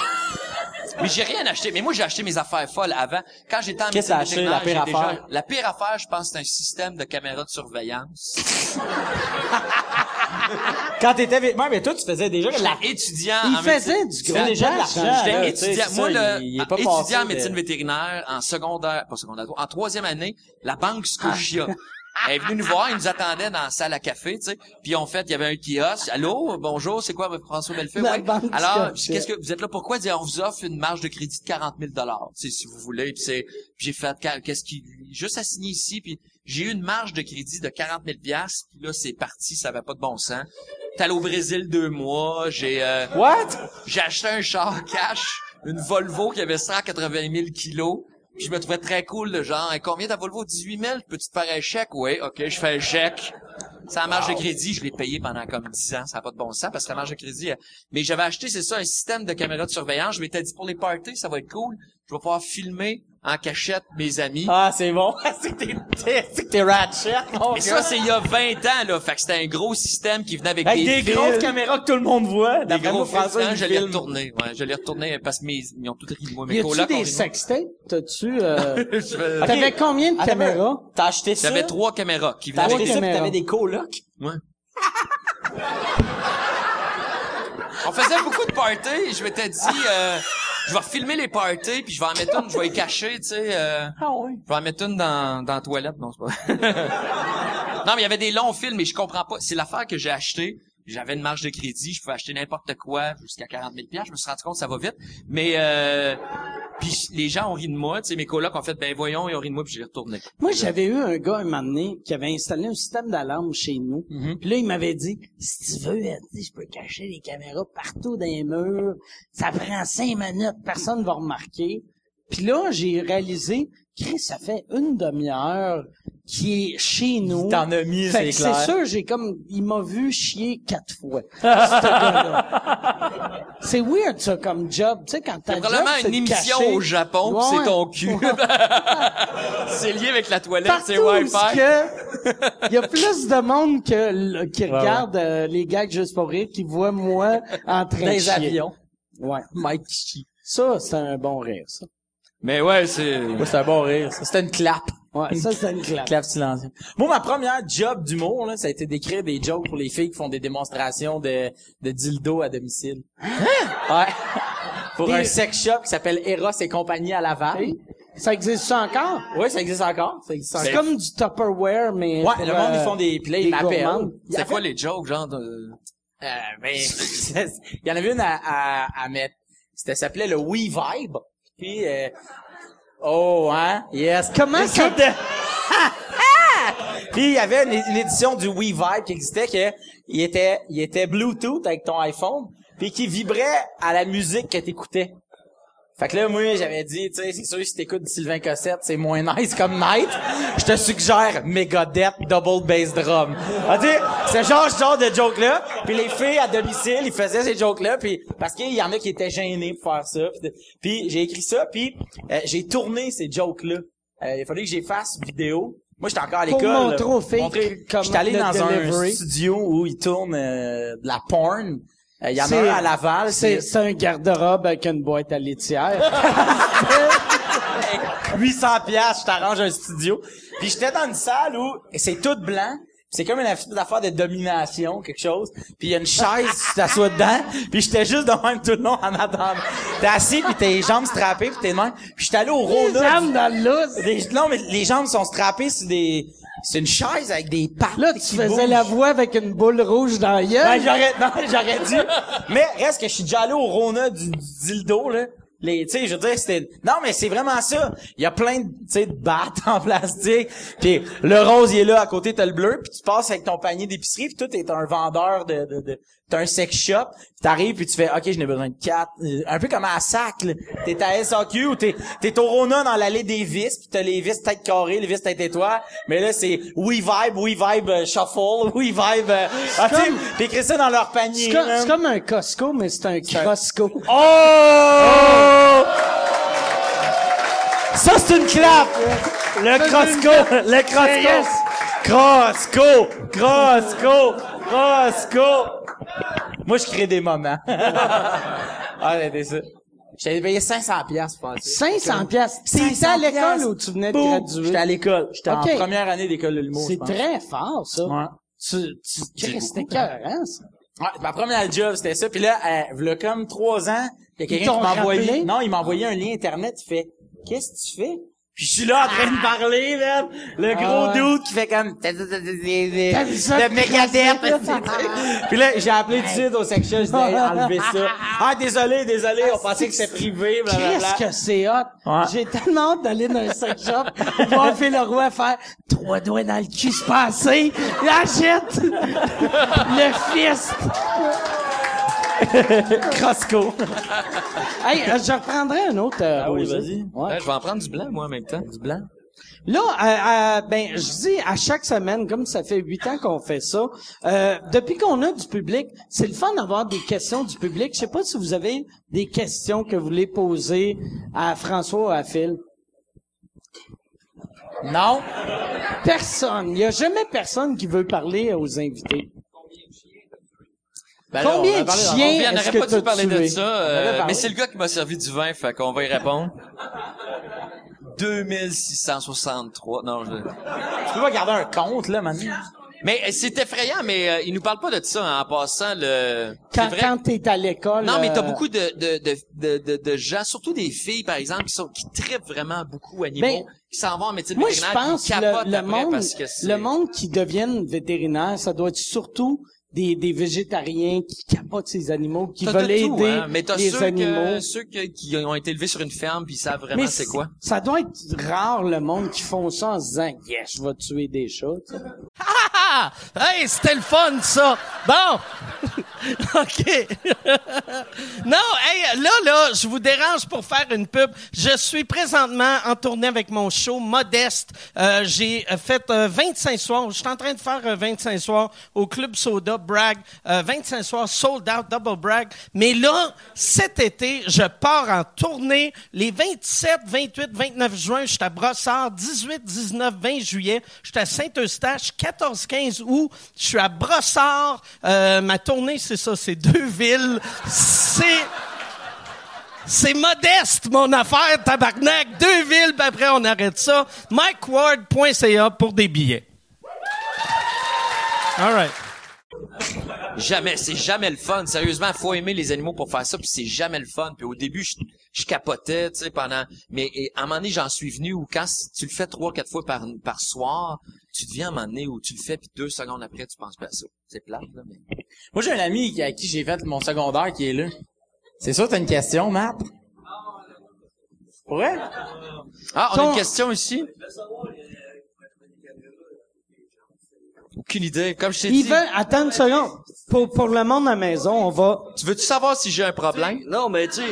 S3: Mais j'ai rien acheté. Mais moi, j'ai acheté mes affaires folles avant. Quand j'étais en
S4: Qu'est-ce que t'as acheté, la pire
S3: déjà-
S4: affaire?
S3: La pire affaire, je pense, c'est un système de caméra de surveillance.
S4: Quand t'étais avec moi, mais toi, tu faisais déjà de la...
S3: Étudiant
S2: Il
S3: en
S2: faisait
S3: médecine-
S2: du
S4: Tu
S2: gros
S4: déjà de l'argent.
S3: J'étais étudiant, moi, le,
S4: il- il est pas
S3: étudiant en
S4: de-
S3: médecine vétérinaire, en secondaire, pas secondaire, en troisième année, la banque Scotia. Elle est venue nous voir, ils nous attendaient dans la salle à café, tu sais. Puis on fait, il y avait un kiosque. Allô, bonjour, c'est quoi François Bellefeuille? Ouais. Alors, qu'est-ce que vous êtes là? Pourquoi? Dire, on vous offre une marge de crédit de 40 000 dollars, tu sais, si vous voulez? Puis c'est, j'ai fait, Qu'est- qu'est-ce qui, juste à signer ici. Puis j'ai eu une marge de crédit de 40 000 piastres. Puis là, c'est parti, ça avait pas de bon sens. T'es allé au Brésil deux mois. J'ai, euh,
S4: What?
S3: j'ai acheté un char cash, une Volvo qui avait 180 000 kilos. Puis je me trouvais très cool, le genre, Hey, combien ta Volvo? 18 000? Peux-tu te faire un chèque? Oui, ok, je fais un chèque. Ça a marge de crédit, je l'ai payé pendant comme 10 ans, ça n'a pas de bon sens parce que la marge de crédit. euh, Mais j'avais acheté, c'est ça, un système de caméra de surveillance. Je m'étais dit pour les parties, ça va être cool. Je vais pouvoir filmer en cachette mes amis.
S4: Ah, c'est bon. c'est que t'es, ratchet, mon
S3: Et
S4: gars.
S3: ça, c'est il y a 20 ans, là. Fait que c'était un gros système qui venait avec,
S4: Avec des
S3: fils.
S4: grosses caméras que tout le monde voit.
S3: Des gros
S4: il
S3: je l'ai retourné. Ouais, je l'ai retourné parce que mes, ils ont tout ri de moi. Mes
S2: Y a-tu
S3: colocs ont
S2: des sextapes? T'as-tu, euh... T'avais combien de caméras?
S4: T'as acheté ça?
S3: J'avais trois caméras qui venaient
S4: acheté
S3: avec
S4: ça pis
S2: caméras.
S4: t'avais des colocs?
S3: Ouais. On faisait beaucoup de parties. Je m'étais dit, euh, je vais filmer les parties, puis je vais en mettre une, je vais y cacher, tu sais. Euh,
S2: Ah oui.
S3: je vais en mettre une dans, dans la toilette. Non, c'est pas... non, mais il y avait des longs films, mais je comprends pas. C'est l'affaire que j'ai acheté. J'avais une marge de crédit, je pouvais acheter n'importe quoi jusqu'à 40 000 Je me suis rendu compte que ça va vite. Mais euh, puis les gens ont ri de moi. Tu sais, mes colocs ont fait, ben voyons, ils ont ri de moi, puis j'ai retourné.
S2: Moi, j'avais eu un gars un moment donné qui avait installé un système d'alarme chez nous.
S3: Mhm.
S2: Puis là, il m'avait dit, si tu veux, je peux cacher les caméras partout dans les murs. Ça prend cinq minutes, personne va remarquer. Puis là, j'ai réalisé, Chris, ça fait une demi-heure qui est chez nous.
S4: T'en as mis,
S2: Fait
S4: c'est
S2: que
S4: clair.
S2: c'est sûr, j'ai comme, il m'a vu chier quatre fois. c'est weird, ça, comme job. Tu sais, quand t'as
S3: C'est probablement
S2: job,
S3: une émission
S2: cacher.
S3: au Japon,
S2: Ouais.
S3: c'est ton cul. c'est lié avec la toilette, c'est Wi-Fi.
S2: il y a plus de monde que le- qui regarde euh, les gags juste pour rire qui voit moi en train
S4: Dans
S2: de
S4: les
S2: chier.
S4: avions.
S2: Ouais.
S4: Mike chie.
S2: Ça c'est un bon rire ça.
S3: Mais ouais, c'est...
S4: Ouais, c'est un bon rire. ça. C'était une clap.
S2: Ouais, ça c'est une.
S4: Clap silencieux. Moi, ma première job d'humour, là, ça a été d'écrire des jokes pour les filles qui font des démonstrations de, de dildo à domicile. Ouais. Pour
S2: Des-
S4: un sex shop qui s'appelle Eros et compagnie à Laval.
S2: Hey, Ça existe ça encore?
S4: Oui, ça existe encore. Ça existe
S2: C'est comme du Tupperware mais
S4: Ouais,
S2: pour,
S4: le monde,
S2: euh,
S4: ils font des... Puis là, ils m'appellent.
S3: C'est quoi les jokes, genre de...
S4: Euh, ben, il y en avait une à, à, à mettre. C'était, ça s'appelait le We Vibe. Puis, euh, oh, hein, yes.
S2: Comment
S4: Une
S2: ça-
S4: de- Puis, il y avait une, une édition du We Vibe qui existait que il était, il était Bluetooth avec ton iPhone, puis qui vibrait à la musique que t'écoutais. Fait que là, moi, j'avais dit, tu sais, c'est sûr, si t'écoutes Sylvain Cossette, c'est moins nice comme night. Je te suggère Megadeth Double Bass Drum. Ah, tu c'est genre ce genre de joke-là. Puis les filles à domicile, ils faisaient ces jokes-là. Puis parce qu'il y en a qui étaient gênés pour faire ça. Puis, j'ai écrit ça, puis euh, j'ai tourné ces jokes-là. Euh, il fallait que j'y fasse vidéo. Moi, j'étais encore à
S2: Pour
S4: l'école.
S2: montrer aux filles
S4: Montrer-
S2: comment
S4: J'étais allé dans
S2: delivery.
S4: un studio où ils tournent euh, de la porn. Euh, Il y en a un à Laval.
S2: C'est un garde-robe avec une boîte à laitière.
S4: 800 pièces, je t'arrange un studio. Puis j'étais dans une salle où c'est tout blanc. C'est comme une aff- affaire de domination, quelque chose. Puis il y a une chaise, tu t'assois dedans. Puis j'étais juste de même tout le long en attendant. T'es assis, puis tes jambes strappées, puis t'es de même. Puis j'étais allé au Rona.
S2: Jam
S4: du-
S2: dans le
S4: non, mais les jambes sont strappées sur des... C'est une chaise avec des pattes
S2: Là, tu
S4: qui
S2: faisais
S4: bougent.
S2: la voix avec une boule rouge dans la gueule.
S4: Ben, j'aurais, non, j'aurais dû. Mais reste que je suis déjà allé au Rona du, du dildo, là. Les, tu sais, je veux dire, c'était, non, mais c'est vraiment ça. Il y a plein de, tu sais, de battes en plastique. Puis le rose, il est là, à côté, t'as le bleu. Puis tu passes avec ton panier d'épicerie. Puis tout est un vendeur de, de, de t'as un sex shop. T'arrives, puis tu fais, OK, j'en ai besoin de quatre. Euh, Un peu comme à sac, là. T'es à SAQ ou t'es, t'es au Rona dans l'allée des vis. Puis t'as les vis tête carrée, les vis tête étoile. Mais là, c'est We Vibe, We Vibe euh, Shuffle, We Vibe... euh, ah,
S2: comme-
S4: écrit ça dans leur panier.
S2: C'est comme,
S4: man.
S2: c'est comme un Costco, mais c'est un Crosco.
S4: Oh! Ça, c'est une clap! Le Crosco! Le Crosco! Crosco! Crosco! Crosco! Moi, je crée des moments. Arrêtez ça. J'avais payé 500 piastres pour faire ça.
S2: 500 pièces. T'étais à l'école où tu venais de
S4: Boum!
S2: graduer?
S4: J'étais à l'école. J'étais
S2: Ok.
S4: en première année d'école de l'humour, je
S2: C'est très fort, ça.
S4: Ouais.
S2: Tu, tu, c'était écœurant, ça.
S4: Ouais, ma première job, c'était ça. Puis là, euh, v'là comme trois ans, il y a quelqu'un qui m'a envoyé... Non, il m'a envoyé un lien Internet. Il fait, qu'est-ce que tu fais? Puis je suis là en train de parler, man. Le gros
S2: Ah ouais.
S4: dude qui fait comme...
S2: T'as vu ça,
S4: De
S2: Megadeth.
S4: Puis là, j'ai appelé tout de suite au section, je dis, hey, enlevez ça. Ah, désolé, désolé, on pensait que c'était privé, blablabla.
S2: Qu'est-ce que c'est hot?
S4: Ouais.
S2: J'ai tellement hâte d'aller dans un sex shop, voir Phil Leroy faire trois doigts dans le cul se passer, la jette, le fist.
S4: Crosco.
S2: Hey, euh, je reprendrai un autre. euh,
S4: Ah oui, vas-y.
S2: Ouais.
S3: Ouais, je vais en prendre du blanc, moi, en même temps.
S4: Du blanc.
S2: Là, euh, euh, ben, je dis à chaque semaine, comme ça fait huit ans qu'on fait ça, euh, depuis qu'on a du public, c'est le fun d'avoir des questions du public. Je sais pas si vous avez des questions que vous voulez poser à François ou à Phil.
S4: Non?
S2: Personne. Il y a jamais personne qui veut parler aux invités.
S4: Ben
S2: Combien de chiens
S3: On
S2: est-ce
S3: n'aurait
S2: que
S3: pas
S2: t'as
S3: dû parler de ça, euh, mais c'est le gars qui m'a servi du vin, fait qu'on va y répondre. 2663. Non, je...
S4: Tu peux pas garder un compte, là, maintenant?
S3: Mais euh, c'est effrayant, mais euh, il nous parle pas de ça hein, en passant le.
S2: Quand,
S3: vrai.
S2: quand t'es à l'école.
S3: Non, mais t'as
S2: euh,
S3: beaucoup de, de, de, de, de, de gens, surtout des filles, par exemple, qui sont qui trippent vraiment beaucoup animaux,
S2: Ben,
S3: qui s'en vont en médecine
S2: Moi, je
S3: vétérinaire,
S2: pense
S3: puis
S2: que
S3: ils capotent
S2: le, le
S3: après
S2: monde,
S3: parce que c'est...
S2: le monde qui deviennent vétérinaires, ça doit être surtout des, des végétariens qui capotent ces animaux, qui veulent
S3: de tout,
S2: aider
S3: hein, mais t'as
S2: les
S3: ceux
S2: animaux.
S3: Que, ceux que- qui ont été élevés sur une ferme puis ils savent vraiment c'est quoi.
S2: Ça doit être rare le monde qui font ça en se disant yes, je vais tuer des chats. tu sais.
S5: Ah! Hey, c'était le fun, ça! Bon! OK. non, hey, là, là, je vous dérange pour faire une pub. Je suis présentement en tournée avec mon show Modeste. Euh, j'ai euh, fait euh, 25 soirs. Je suis en train de faire euh, 25 soirs au Club Soda Bragg. Euh, 25 soirs sold out, double brag. Mais là, cet été, je pars en tournée les 27, 28, 29 juin. Je suis à Brossard. 18, 19, 20 juillet. Je suis à Saint-Eustache. 14, 15 août. Je suis à Brossard. Euh, ma tournée, c'est ça. C'est deux villes. C'est... C'est modeste, mon affaire, tabarnak. Deux villes, puis après, on arrête ça. MikeWard.ca pour des billets. All right.
S3: Jamais, c'est jamais le fun. Sérieusement, faut aimer les animaux pour faire ça, puis c'est jamais le fun. Puis au début, je, je capotais, tu sais, pendant. Mais et, à un moment donné, j'en suis venu où quand tu le fais trois, quatre fois par par soir, tu deviens à un moment donné où tu le fais, puis deux secondes après, tu penses pas à ça. C'est plate, là, mais.
S4: Moi, j'ai un ami qui- à qui j'ai fait mon secondaire qui est là. C'est sûr, t'as une question, Matt? Pour vrai?
S3: Ah, on a une question ici? Aucune idée. Comme je t'ai
S2: Il
S3: dit,
S2: veut, attends une seconde. Pour, pour le monde à la maison, on va,
S3: tu veux-tu savoir si j'ai un problème?
S6: Non, mais tu sais.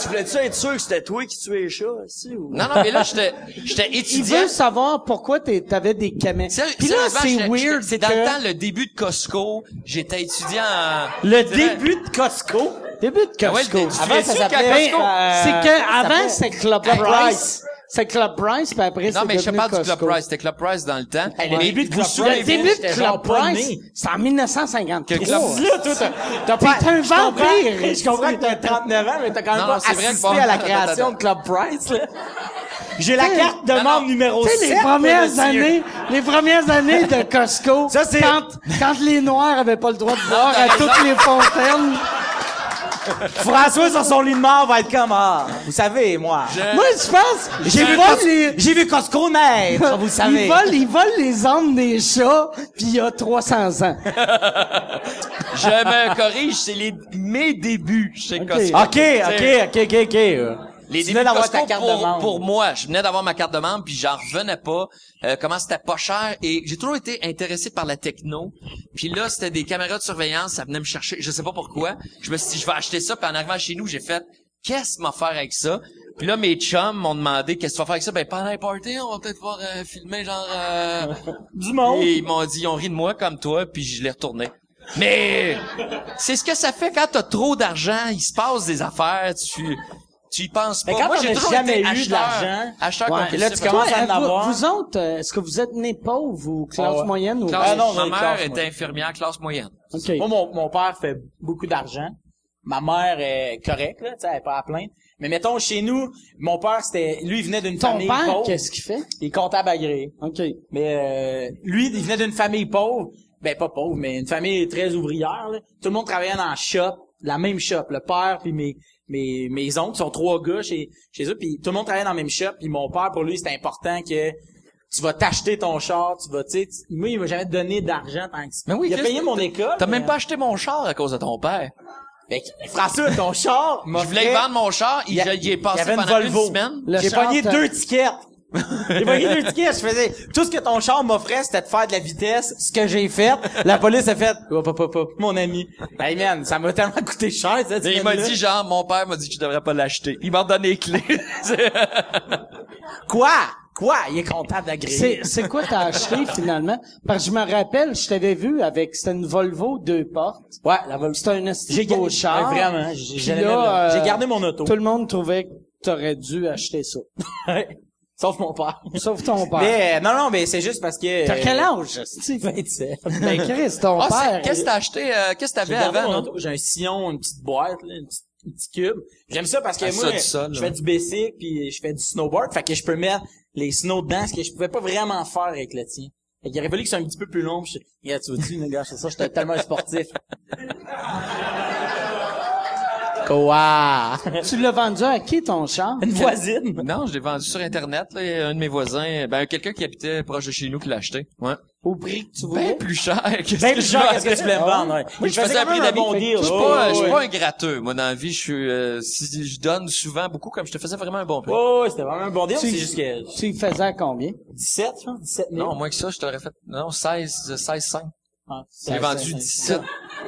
S6: Tu voulais-tu être sûr que c'était toi qui tuais les chats, aussi, ou?
S3: Non, non, mais là, j'étais, j'étais
S2: il
S3: étudiant.
S2: veut savoir pourquoi t'avais des caméras. Puis là, c'est weird
S3: C'est dans
S2: que-
S3: le temps, le début de Costco. J'étais étudiant en...
S4: Le début de Costco?
S2: Début de
S3: Ah ouais,
S2: Costco.
S3: le- tu
S4: Avant, ça s'appelait,
S3: Costco?
S4: euh,
S2: c'est que avant Club
S4: Club
S2: Price.
S4: Price.
S2: C'est Club Price, puis après
S3: Non,
S2: c'est
S3: mais je te
S2: devenu
S3: parle du
S2: Costco.
S3: Club Price. C'était Club Price dans le temps.
S4: Hey, le
S3: Mais
S4: début de
S3: vous
S4: Club
S3: souvenez-
S2: Le début de
S4: J'étais genre
S2: Club
S4: pas
S2: Price,
S4: né.
S2: c'est en 1953.
S3: Que Club-
S4: Là, toi, t'as, t'as pas,
S2: T'es un
S4: je comprends-
S2: vampire.
S4: Je comprends que t'as 39 ans, mais t'as quand même
S3: Non,
S4: pas
S3: non, c'est vrai que
S4: assisté
S3: bon.
S4: à la
S3: Attends,
S4: création
S3: attends.
S4: de Club Price, là. J'ai la carte de
S3: non,
S4: membre
S3: non.
S4: numéro
S2: Tu
S4: 7.
S2: sais, les premières
S4: monsieur.
S2: années, les premières années de Costco,
S4: Ça, c'est-
S2: quand, quand les Noirs avaient pas le droit de boire à toutes les fontaines.
S4: François, sur son lit de mort, va être comme, ah, vous savez, moi.
S2: Moi, je pense,
S4: J'ai
S2: j'ai
S4: vu,
S2: volé
S4: Cos-
S2: les,
S4: j'ai vu Costco naître, vous savez.
S2: Ils volent, ils volent les âmes des chats, puis il y a 300 ans.
S3: Je me corrige, c'est les, mes débuts chez. Costco.
S4: OK, OK, OK, OK, OK. euh.
S3: Les débuts
S4: venais
S3: de
S4: d'avoir
S3: Costco
S4: ta carte
S3: pour,
S4: de membre.
S3: pour moi, je venais d'avoir ma carte de membre puis j'en revenais pas. euh, comment c'était pas cher et j'ai toujours été intéressé par la techno. Puis là, c'était des caméras de surveillance, ça venait me chercher, je sais pas pourquoi. Je me suis dit je vais acheter ça puis en arrivant chez nous, j'ai fait qu'est-ce qu'on va faire avec ça? Puis là mes chums m'ont demandé qu'est-ce que tu vas faire avec ça? Ben pendant les parties, on va peut-être pouvoir euh, filmer genre euh,
S4: Du monde.
S3: et ils m'ont dit, ils ont ri de moi comme toi, puis je l'ai retourné. Mais c'est ce que ça fait quand t'as trop d'argent, il se passe des affaires, tu tu y penses pas.
S4: Mais quand
S3: moi, j'ai
S4: jamais eu
S3: acheteur,
S4: d'argent,
S3: acheteur
S2: Ouais,
S3: compulsif.
S4: là, tu commences à en
S2: vous,
S4: avoir.
S2: vous autres, euh, est-ce que vous êtes nés pauvres ou classe
S4: Ah ouais.
S2: moyenne ou
S3: Classe-
S4: Ah non,
S3: ma mère
S4: classe
S3: était
S4: moyenne.
S3: infirmière classe moyenne.
S2: OK.
S4: Moi, mon, mon père fait beaucoup d'argent. Ma mère est correcte, là, tu sais, elle est pas à plaindre. Mais mettons, chez nous, mon père, c'était, lui, il venait d'une
S2: Ton
S4: famille
S2: père,
S4: pauvre.
S2: qu'est-ce qu'il fait?
S4: Il est comptable agréé.
S2: OK.
S4: Mais euh, lui, il venait d'une famille pauvre. Ben, pas pauvre, mais une famille très ouvrière. là. Tout le monde travaillait dans le shop, la même shop. Le père puis mes mes mes oncles sont trois gars chez chez eux, puis tout le monde travaillait dans le même shop. Puis mon père, pour lui, c'était important que tu vas t'acheter ton char, tu vas, tu sais, tu- moi, il m'a jamais donné d'argent tant que ça.
S3: Mais oui,
S4: il a payé mon école.
S3: T'as
S4: mais-
S3: même pas acheté mon char à cause de ton père.
S4: Fait que, François, ton char,
S3: Je voulais vendre mon char, il,
S4: Il y a-
S3: je- il est
S4: il y
S3: passé
S4: avait une
S3: pendant une
S4: Volvo.
S3: semaine.
S2: Le
S4: J'ai
S2: char,
S4: pogné
S2: t'as-
S4: deux tickets. J'ai pogné deux tickets. Je faisais tout ce que ton char m'offrait, c'était de faire de la vitesse. Ce que j'ai fait, la police a fait. Hop, hop, hop, hop, mon ami. Hey man, ça m'a tellement coûté cher. Cette
S3: Et il m'a dit genre, mon père m'a dit que je devrais pas l'acheter. Il m'a donné les clés.
S4: quoi? Quoi? Il est comptable d'agréé.
S2: C'est, c'est quoi t'as acheté finalement? Parce que je me rappelle, je t'avais vu avec, c'était une Volvo deux portes.
S4: Ouais, la Volvo.
S2: C'était un
S4: J'ai
S2: beau
S4: gardé
S2: char.
S4: Ouais, vraiment. J'ai
S2: euh,
S4: gardé mon auto.
S2: Tout le monde trouvait que t'aurais dû acheter ça.
S4: Sauf mon père.
S2: Sauf ton père.
S4: Mais euh, non, non, mais c'est juste parce que.
S2: T'as quel
S4: euh,
S2: âge, esti?
S4: 27.
S2: Ben, Chris, ton
S3: Ah, c'est-
S2: père.
S3: qu'est-ce que t'as acheté, euh, qu'est-ce que
S4: J'ai
S3: t'avais avant.
S4: J'ai un sillon, une petite boîte, là, une petite- un petit cube. J'aime ça parce que
S3: Ah,
S4: moi,
S3: ça,
S4: je fais du basic puis je fais du snowboard, fait que je peux mettre les snows dedans, ce que je pouvais pas vraiment faire avec le tien. Fait qu'il aurait fallu que ce soit un petit peu plus long. Puis je, yeah, tu vois-tu, gars, c'est ça, j'étais tellement sportif. Quoi?
S2: Tu l'as vendu à qui, ton char?
S4: Une voisine.
S3: Non, je l'ai vendu sur Internet. Là, un de mes voisins, ben quelqu'un qui habitait proche de chez nous qui l'a acheté. Ouais.
S2: Au prix que tu
S3: Ben
S2: voulais?
S3: plus cher que
S4: Ben,
S3: ce que
S4: plus
S3: je
S4: cher, qu'est-ce que tu voulais me vendre, ouais.
S3: Moi, je
S4: faisait
S3: faisais un prix
S4: un bon deal.
S3: Je suis pas, je suis pas un gratteux. Moi, dans la vie, je suis, euh, si je donne souvent beaucoup, comme je te faisais vraiment un bon prix.
S4: Oh, ouais, c'était vraiment un bon deal,
S2: Tu-
S4: c'est juste que
S2: Tu faisais à combien?
S4: 17, je pense, 17 000.
S3: Non, moins que ça, je t'aurais fait, non, 16, 16, 5.
S4: Ah,
S3: J'ai vendu 17.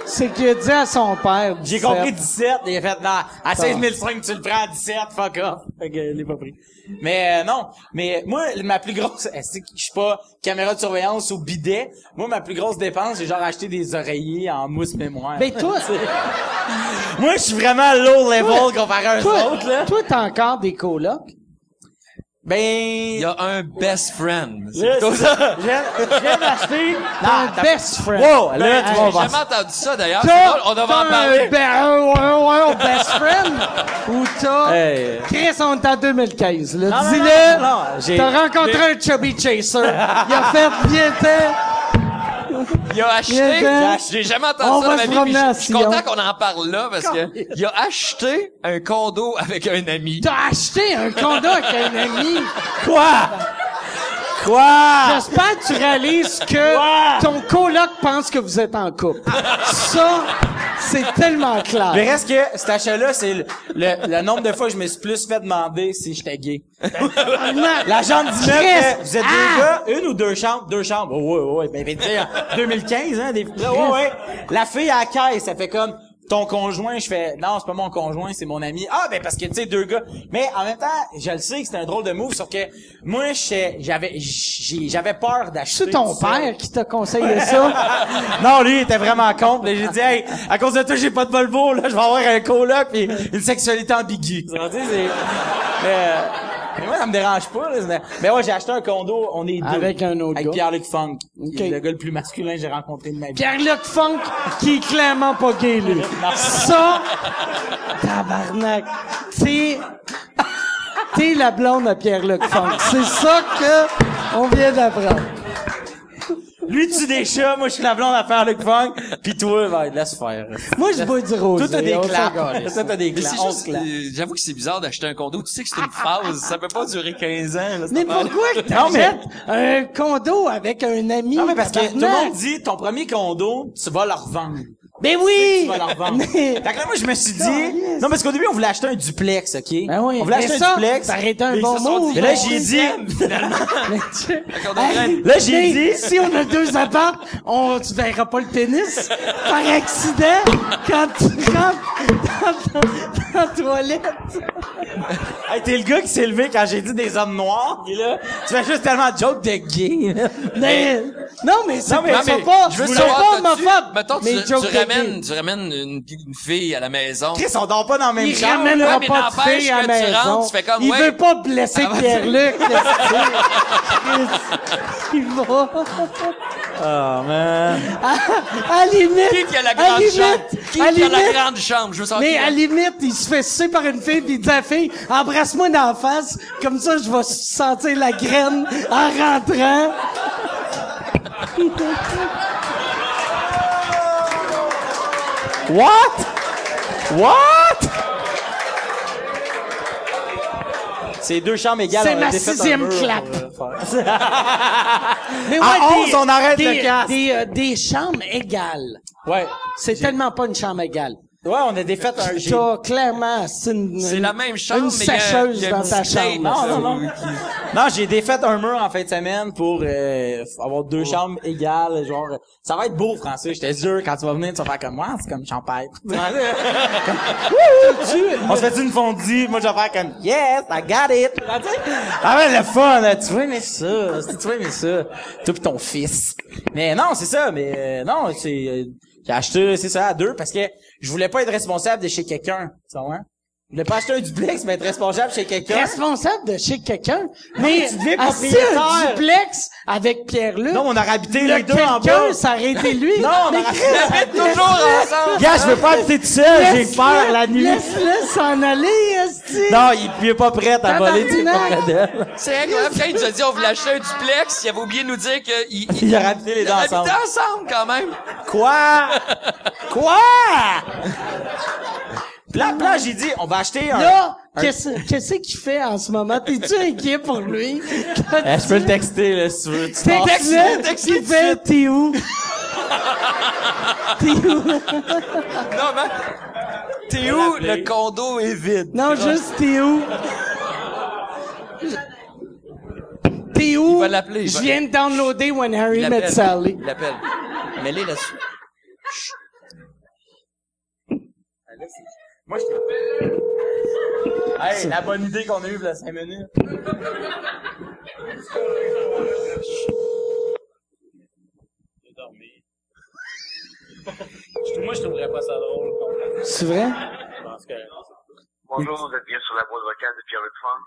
S2: C'est qu'il a dit à son père.
S4: J'ai
S2: 17.
S4: compris 17, et il a fait, non, à 16 500, tu le prends à 17, fuck off. Fait que, l'ai pas pris. Mais, euh, non. Mais, moi, ma plus grosse, est-ce que je suis pas caméra de surveillance ou bidet? Moi, ma plus grosse dépense, j'ai genre acheté des oreillers en mousse mémoire.
S2: Ben, toi,
S4: moi, je suis vraiment low level comparé à eux
S2: toi,
S4: autres, là.
S2: toi, t'as encore des colocs?
S4: Ben,
S3: Il y a un best friend. C'est
S4: c'est
S3: ça.
S2: T'as
S4: t'as-
S2: un best friend.
S4: Wow, là, tu vas
S3: J'ai jamais entendu ça, d'ailleurs. On devrait
S2: t'as
S3: en parler.
S2: un, be- un, un- un- best friend? Ou t'as...
S4: Hey.
S2: Chris, on est en 2015, là. Dis-le. T'as rencontré un chubby chaser. Il a fait bien.
S3: Il a acheté,
S2: Viens, viens.
S3: j'ai jamais entendu
S2: On
S3: ça dans ma vie, puis je suis content qu'on en parle là, parce que il a acheté un condo avec un ami.
S2: T'as acheté un condo avec un ami?
S4: Quoi? Quoi?
S2: J'espère que tu réalises que
S4: Quoi?
S2: ton coloc pense que vous êtes en couple. Ça, c'est tellement clair.
S4: Mais reste que cet achat-là, c'est le, le, le nombre de fois que je me suis plus fait demander si j'étais gay. L'agent
S2: Chris!
S4: fait, vous êtes deux
S2: Ah!
S4: gars, une ou deux chambres? Deux chambres. Oh, ouais, ouais, ben, ben, tu sais, en 2015, hein, des, ouais, ouais. La fille à la caisse, ça fait comme, ton conjoint, je fais, non, c'est pas mon conjoint, c'est mon ami. Ah, ben, parce que, tu sais, deux gars. Mais, en même temps, je le sais que c'était un drôle de move, sauf que, moi, j'avais, j'ai- j'avais peur d'acheter.
S2: C'est ton père qui t'a conseillé ça?
S4: non, lui, il était vraiment con. Puis là, J'ai dit, hey, à cause de toi, j'ai pas de Volvo, là, je vais avoir un coloc pis une sexualité ambiguë. Tu sais, c'est, mais, euh, mais moi, ça me dérange pas, là. Mais, mais ouais, j'ai acheté un condo, on est deux.
S2: Avec un autre
S4: Avec. Pierre-Luc Funk. qui
S2: Ok.
S4: est le gars le plus masculin que j'ai rencontré de ma vie.
S2: Pierre-Luc Funk, qui est clairement pas gay, lui. Ça, tabarnak. T'es, t'es la blonde à Pierre-Luc Funk. C'est ça que on vient d'apprendre.
S4: Lui tue des chats, moi, je suis la blonde à Pierre-Luc Funk. Pis toi, va, laisse faire.
S2: Moi, je bois du rosé.
S4: Toi, t'as des. Toi, t'as des
S3: j'avoue que c'est bizarre d'acheter un condo. Tu sais que c'est une phase. Ça peut pas durer 15 ans, là,
S2: Mais pourquoi que t'achètes un condo avec un ami?
S4: Non, mais parce que tout le monde dit, ton premier condo, tu vas le revendre.
S2: Ben oui! Mais-
S4: Fait que là, moi, je me suis dit, non, parce qu'au début, on voulait acheter un duplex, OK?
S2: Ben oui.
S4: On voulait acheter
S2: ça,
S4: un duplex.
S2: Ça aurait été un bon
S3: sont
S2: move.
S3: dit,
S4: Mais là, j'ai dit, Là, j'ai dit-
S2: Si on a deux apparts, on, tu verras pas le tennis par accident quand tu rentres dans, dans- dans la toilette.
S4: hey, t'es le gars qui s'est levé quand j'ai dit des hommes noirs, pis là, tu fais juste tellement de jokes de gay.
S2: Mais, non, mais c'est pas,
S4: non, mais
S2: pas,
S3: Je veux
S2: pas homophobe.
S3: Mettons, tu, ramènes, tu ramènes une, une fille à la maison.
S4: Chris, on dort pas dans la même
S2: Il
S4: chambre.
S2: ramènera
S3: ouais,
S2: pas de fille à la
S3: tu
S2: maison.
S3: rentres, tu fais comme,
S2: il
S3: ouais.
S2: veut pas blesser
S3: Ah.
S2: Pierre-Luc. Chris. Il va.
S4: Oh, man.
S2: À, à limite.
S3: Qui qui a la
S2: à
S3: grande
S2: limite,
S3: chambre? Qui a la
S2: limite,
S3: grande chambre? Je veux savoir
S2: Mais
S3: qui
S2: à limite, il se fait sucer par une fille, puis il dit à la fille, embrasse-moi dans la face, comme ça je vais sentir la graine en rentrant.
S4: What? What? C'est deux chambres égales.
S2: C'est ma sixième
S4: mur
S2: clap. Mais
S4: À 11, on arrête
S2: des,
S4: le casque.
S2: Des, euh, des chambres égales.
S4: ouais.
S2: C'est tellement pas une chambre égale.
S4: Ouais, on a défait un
S2: T'as clairement, c'est une,
S3: C'est la même chambre,
S2: une
S3: mais il y a-
S2: sécheuse
S3: il y a
S2: dans ta
S3: petite
S2: chambre.
S4: Non, non, non. Non, j'ai défait un mur en fin de semaine pour euh, avoir deux chambres égales. Genre, ça va être beau, Français. J'étais sûr, quand tu vas venir, tu vas faire comme moi, c'est comme champagne. On se fait une fondue, moi je vais faire comme Yes, I got it. Ah, ouais, le fun, là. tu vas aimer ça. c'est- Tu vas aimer ça. Toi pis ton fils. Mais non, c'est ça, mais euh, non, c'est. euh, j'ai acheté, c'est ça, deux parce que je voulais pas être responsable de chez quelqu'un. Tu vois? Ne pas acheter un duplex, mais être responsable chez quelqu'un.
S2: Responsable de chez quelqu'un. Mais, assis un duplex avec Pierre-Luc.
S4: Non, on aurait habité
S2: le
S4: les deux en
S2: quelqu'un,
S4: bas.
S2: ça aurait été lui.
S4: Non, on
S2: mais
S4: aurait-
S3: toujours ensemble.
S4: Gars, je veux pas habiter tout seul, j'ai peur la nuit.
S2: Laisse-le s'en aller, esti.
S4: Non, il, il est pas prêt à voler, d'elle.
S3: C'est incroyable. Quand il nous a dit on voulait acheter un duplex, il avait oublié de nous dire qu'il il,
S4: Il aurait habité les deux ensemble.
S3: ensemble quand même.
S4: Quoi? Quoi? Là, là, j'ai dit, on va acheter un...
S2: Là,
S4: un-
S2: qu'est-ce qu'est-ce qu'il fait en ce moment? T'es-tu inquiet pour lui?
S4: Eh, je peux le texter, là, si tu veux. Tu
S2: Texte-le, fait, t'es où? T'es où?
S3: Non, mais... T'es où? Le condo est vide.
S2: Non, juste, t'es où? T'es où?
S3: Il va l'appeler,
S2: Je viens de downloader When Harry Met. Sally.
S3: Il l'appelle. Mets-les là-dessus.
S4: Moi, je... Hey, la bonne idée qu'on a eue, là, 5 minutes.
S7: Moi, je trouverais pas ça drôle.
S2: C'est vrai?
S7: Je pense que...
S8: Bonjour, vous êtes bien sur la boîte vocale de Pierre-Luc Funk.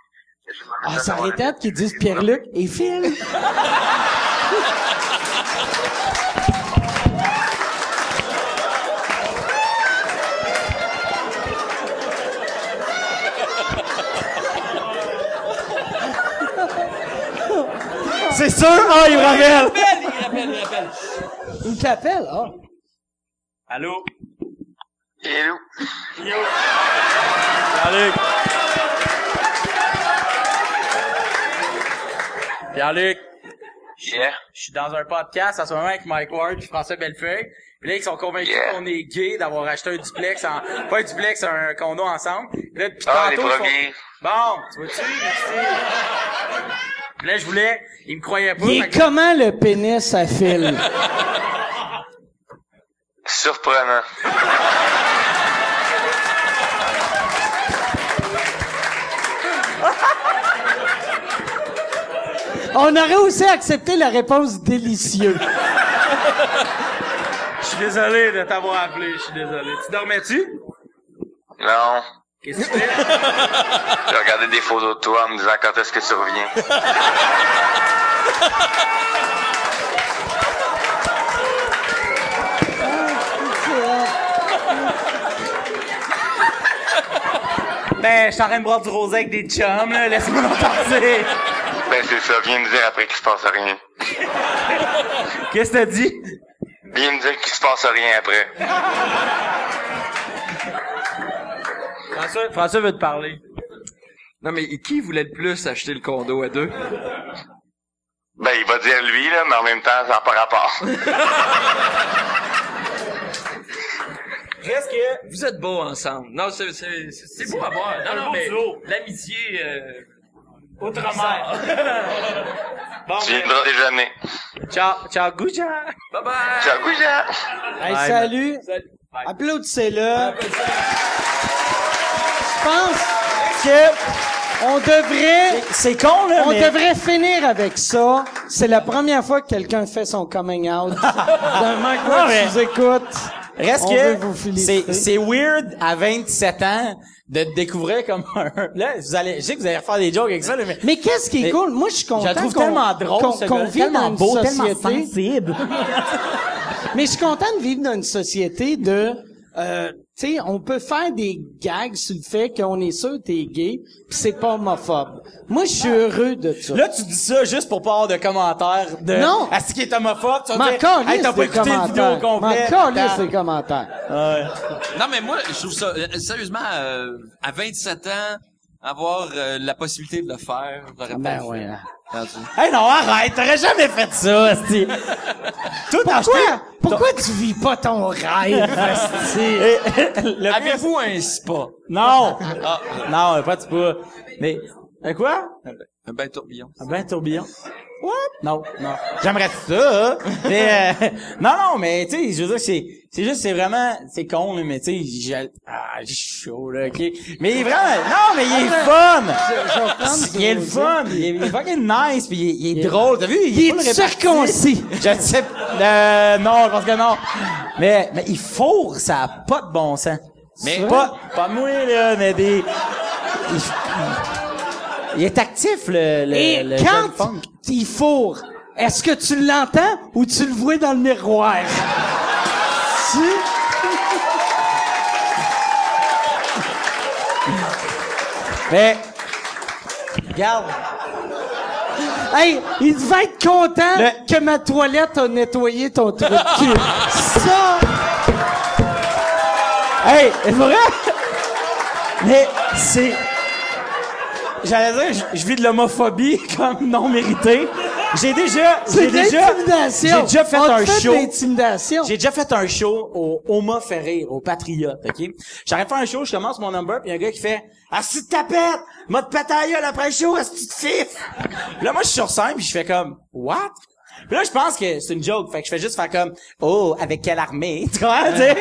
S2: Ah, ça aurait
S8: la-
S2: été qu'ils disent Pierre-Luc et Phil.
S4: C'est sûr? Ah, il me rappelle!
S3: Il rappelle, il rappelle.
S2: Il t'appelle, ah.
S7: Allô?
S8: Hello.
S4: Pierre-Luc. Pierre-Luc.
S8: Yeah.
S4: Je suis dans un podcast en ce moment avec Mike Ward et François Bellefeuille. Puis là, ils sont convaincus
S8: Yeah.
S4: qu'on est gay d'avoir acheté un duplex en, pas un duplex, un condo ensemble. Puis là, depuis
S8: Ah, les
S4: tantôt, ils font-
S8: premiers.
S4: Bon, tu vois-tu? Merci. Puis là, je voulais, ils me croyaient pas.
S2: Il est
S4: que-
S2: comment le pénis à Phil?
S8: Surprenant.
S2: On aurait aussi accepté la réponse délicieux.
S4: Je suis désolé de t'avoir appelé, je suis désolé. Tu dormais-tu?
S8: Non.
S4: Qu'est-ce que tu fais?
S8: J'ai regardé des photos de toi en me disant quand est-ce que tu reviens?
S4: Ben, je suis en train de boire du rosé avec des chums, là. Laisse-moi passer.
S8: Ben, c'est ça. Viens me dire après qu'il se passe rien.
S4: Qu'est-ce que t'as dit?
S8: Viens me dire qu'il se passe rien après.
S4: François, François veut te parler.
S3: Non, mais qui voulait le plus acheter le condo à deux?
S8: Ben, il va dire lui, là, mais en même temps, ça n'a pas rapport.
S4: Qu'est-ce que...
S3: Vous êtes beaux ensemble. Non, c'est, c'est, c'est c'est beau à voir. Non, non, mais l'amitié, euh,
S4: Outre-mer. bon,
S8: Tu viendras déjeuner.
S4: ben, ciao, ciao, Gouja.
S3: bye bye!
S8: Ciao, Gouja.
S2: Hey,
S4: Bye.
S2: salut. Applaudissez-le. Je pense que on devrait,
S4: C'est con, là,
S2: on
S4: mais...
S2: devrait finir avec ça. C'est la première fois que quelqu'un fait son coming out.
S4: Non,
S2: qui
S4: mais-
S2: nous écoute.
S4: Reste
S2: On
S4: que c'est c'est weird à 27 ans de te découvrir comme un là vous allez je sais que vous allez refaire des jokes avec ça là, mais
S2: Mais qu'est-ce qui est cool? Moi, je suis
S4: je
S2: content
S4: la trouve tellement drôle
S2: qu'on vit
S4: tellement
S2: dans une
S4: beau tellement
S2: société.
S4: sensible
S2: Mais je suis content de vivre dans une société de, euh, tu sais, on peut faire des gags sur le fait qu'on est sûr que t'es gay, pis c'est pas homophobe. Moi, je suis heureux de ça.
S4: là tu dis ça juste pour pas avoir de commentaires de
S2: Non.
S4: à ce qui est homophobe tu vas
S2: M'en
S4: dire hey, t'as pas écouté le vidéo complet
S2: M'en des commentaires.
S3: Non, mais moi, je trouve ça, euh, sérieusement, euh, à 27 ans, avoir euh, la possibilité de le faire, j'aurais pas
S2: Ben
S3: le
S2: ouais.
S4: Hey non arrête t'aurais jamais fait ça asti tout acheté
S2: Pourquoi, pourquoi tu vis pas ton rêve, esti?
S4: le
S3: Avez-vous un spa?
S4: non non pas de pas mais un quoi?
S3: Un bain tourbillon.
S4: Un bain tourbillon. What? Non, non. J'aimerais ça, hein. mais euh, non, non, mais tu sais, je veux dire, c'est, c'est juste, c'est vraiment, c'est con, là, mais tu sais, j'ai, ah, j'ai chaud, là, ok? Mais il est vraiment, non, mais il est fun.
S2: Je
S4: Il est le fun, il est, il est fucking nice, puis il est, il est drôle, t'as vu?
S2: Il est circoncis.
S4: Je sais, euh, non, je pense que non. Mais, mais il fourre, ça a pas de bon sens.
S3: Mais
S4: Pas, pas moi, là, mais des... Il, il est actif, le, le,
S2: Et
S4: le jeune
S2: quand il fourre, est-ce que tu l'entends ou tu le vois dans le miroir? tu...
S4: Mais, regarde,
S2: Hey, il devait être content
S4: Le-
S2: que ma toilette a nettoyé ton trou de cul. Ça,
S4: Hey, c'est vrai? Mais c'est... J'allais dire, je, je vis de l'homophobie comme non méritée. J'ai déjà... J'ai
S2: de
S4: déjà... J'ai déjà fait
S2: On
S4: un
S2: fait
S4: show...
S2: de.
S4: J'ai déjà fait un show au Oma fait rire, au Patriote, OK? J'arrive de faire un show, je commence mon number, puis y a un gars qui fait « Ah, si tu tapette! M'a à la gueule après le show, est-ce que tu te fif? » Puis là, moi, je suis sur scène, puis je fais comme « What? » Puis là, je pense que c'est une joke, fait que je fais juste faire comme « Oh, avec quelle armée? » Tu comprends, tu sais?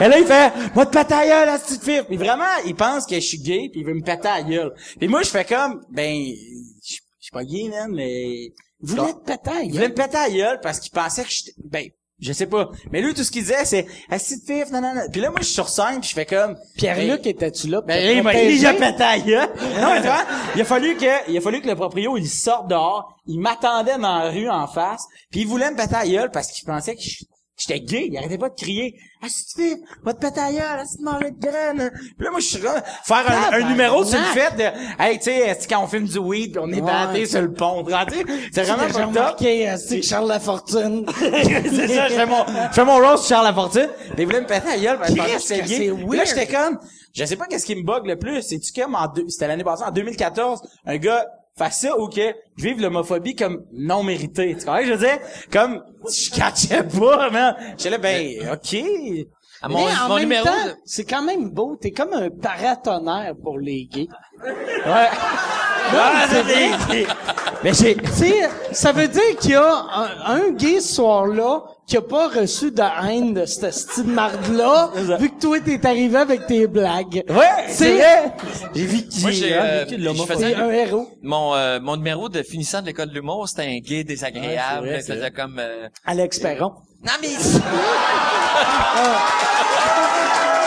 S4: Et là, il fait « M'a te péter à la gueule, est-ce que tu te fif? » Puis vraiment, il pense que je suis gay, puis il veut me péter à la gueule. Puis moi, je fais comme « Ben, je suis pas gay, man, mais... »
S2: Vous voulez te péter à la
S4: Il
S2: gueule?
S4: voulait me péter à la gueule parce qu'il pensait que j'étais... Ben, je sais pas. Mais lui, tout ce qu'il disait, c'est « Assis de fif, nanana. » Puis là, moi, je suis sur scène, puis je fais comme...
S2: Pierre-Luc, étais-tu là?
S4: ben, il m'a gueule. Non, mais tu vois, il a fallu que, il a fallu que le proprio, il sorte dehors. Il m'attendait dans la rue en face. Puis il voulait me péter à la gueule parce qu'il pensait que je- j'étais gay. Il arrêtait pas de crier. Ah, si tu fais, va te péter à la gueule, ah, si tu de graines. Puis là, moi, je suis là, faire un, un numéro sur le fait de, hey, tu sais, quand on filme du weed, on est batté sur le pont, c'est vraiment up.
S2: remarqué, euh, c'est Charles Lafortune.
S4: c'est ça, je fais mon, je fais mon roast Charles Lafortune. Il voulait me péter parce que c'était
S2: que
S4: gay. Là, j'étais comme, je sais pas qu'est-ce qui me bug le plus. C'est-tu comme en deux, c'était l'année passée, en 2014, un gars fait ça ou que je vive l'homophobie comme non méritée. Tu comprends je veux dire? Comme, je catchais pas, man. J'étais là, ben, ok.
S3: À mon,
S2: Mais en
S3: mon
S2: même
S3: numéro,
S2: temps,
S3: de-
S2: c'est quand même beau. T'es comme un paratonnerre pour les gays.
S4: Ouais. Ah, c'est des- Mais j'ai,
S2: Tu sais, ça veut dire qu'il y a un, un gay ce soir-là qui a pas reçu de haine de cette style marde-là, vu que toi, t'es arrivé avec tes blagues.
S4: ouais,
S2: C'est-
S4: c'est vrai. J'ai vécu,
S3: Moi, j'ai, euh, faisais-
S2: T'es un héros.
S3: mon, euh, mon numéro de finissant de l'école de l'humour, c'était un gay désagréable.
S4: Ouais, c'est vrai,
S3: il
S4: c'est
S3: faisait comme, euh,
S2: Alex Perron.
S3: Non mais,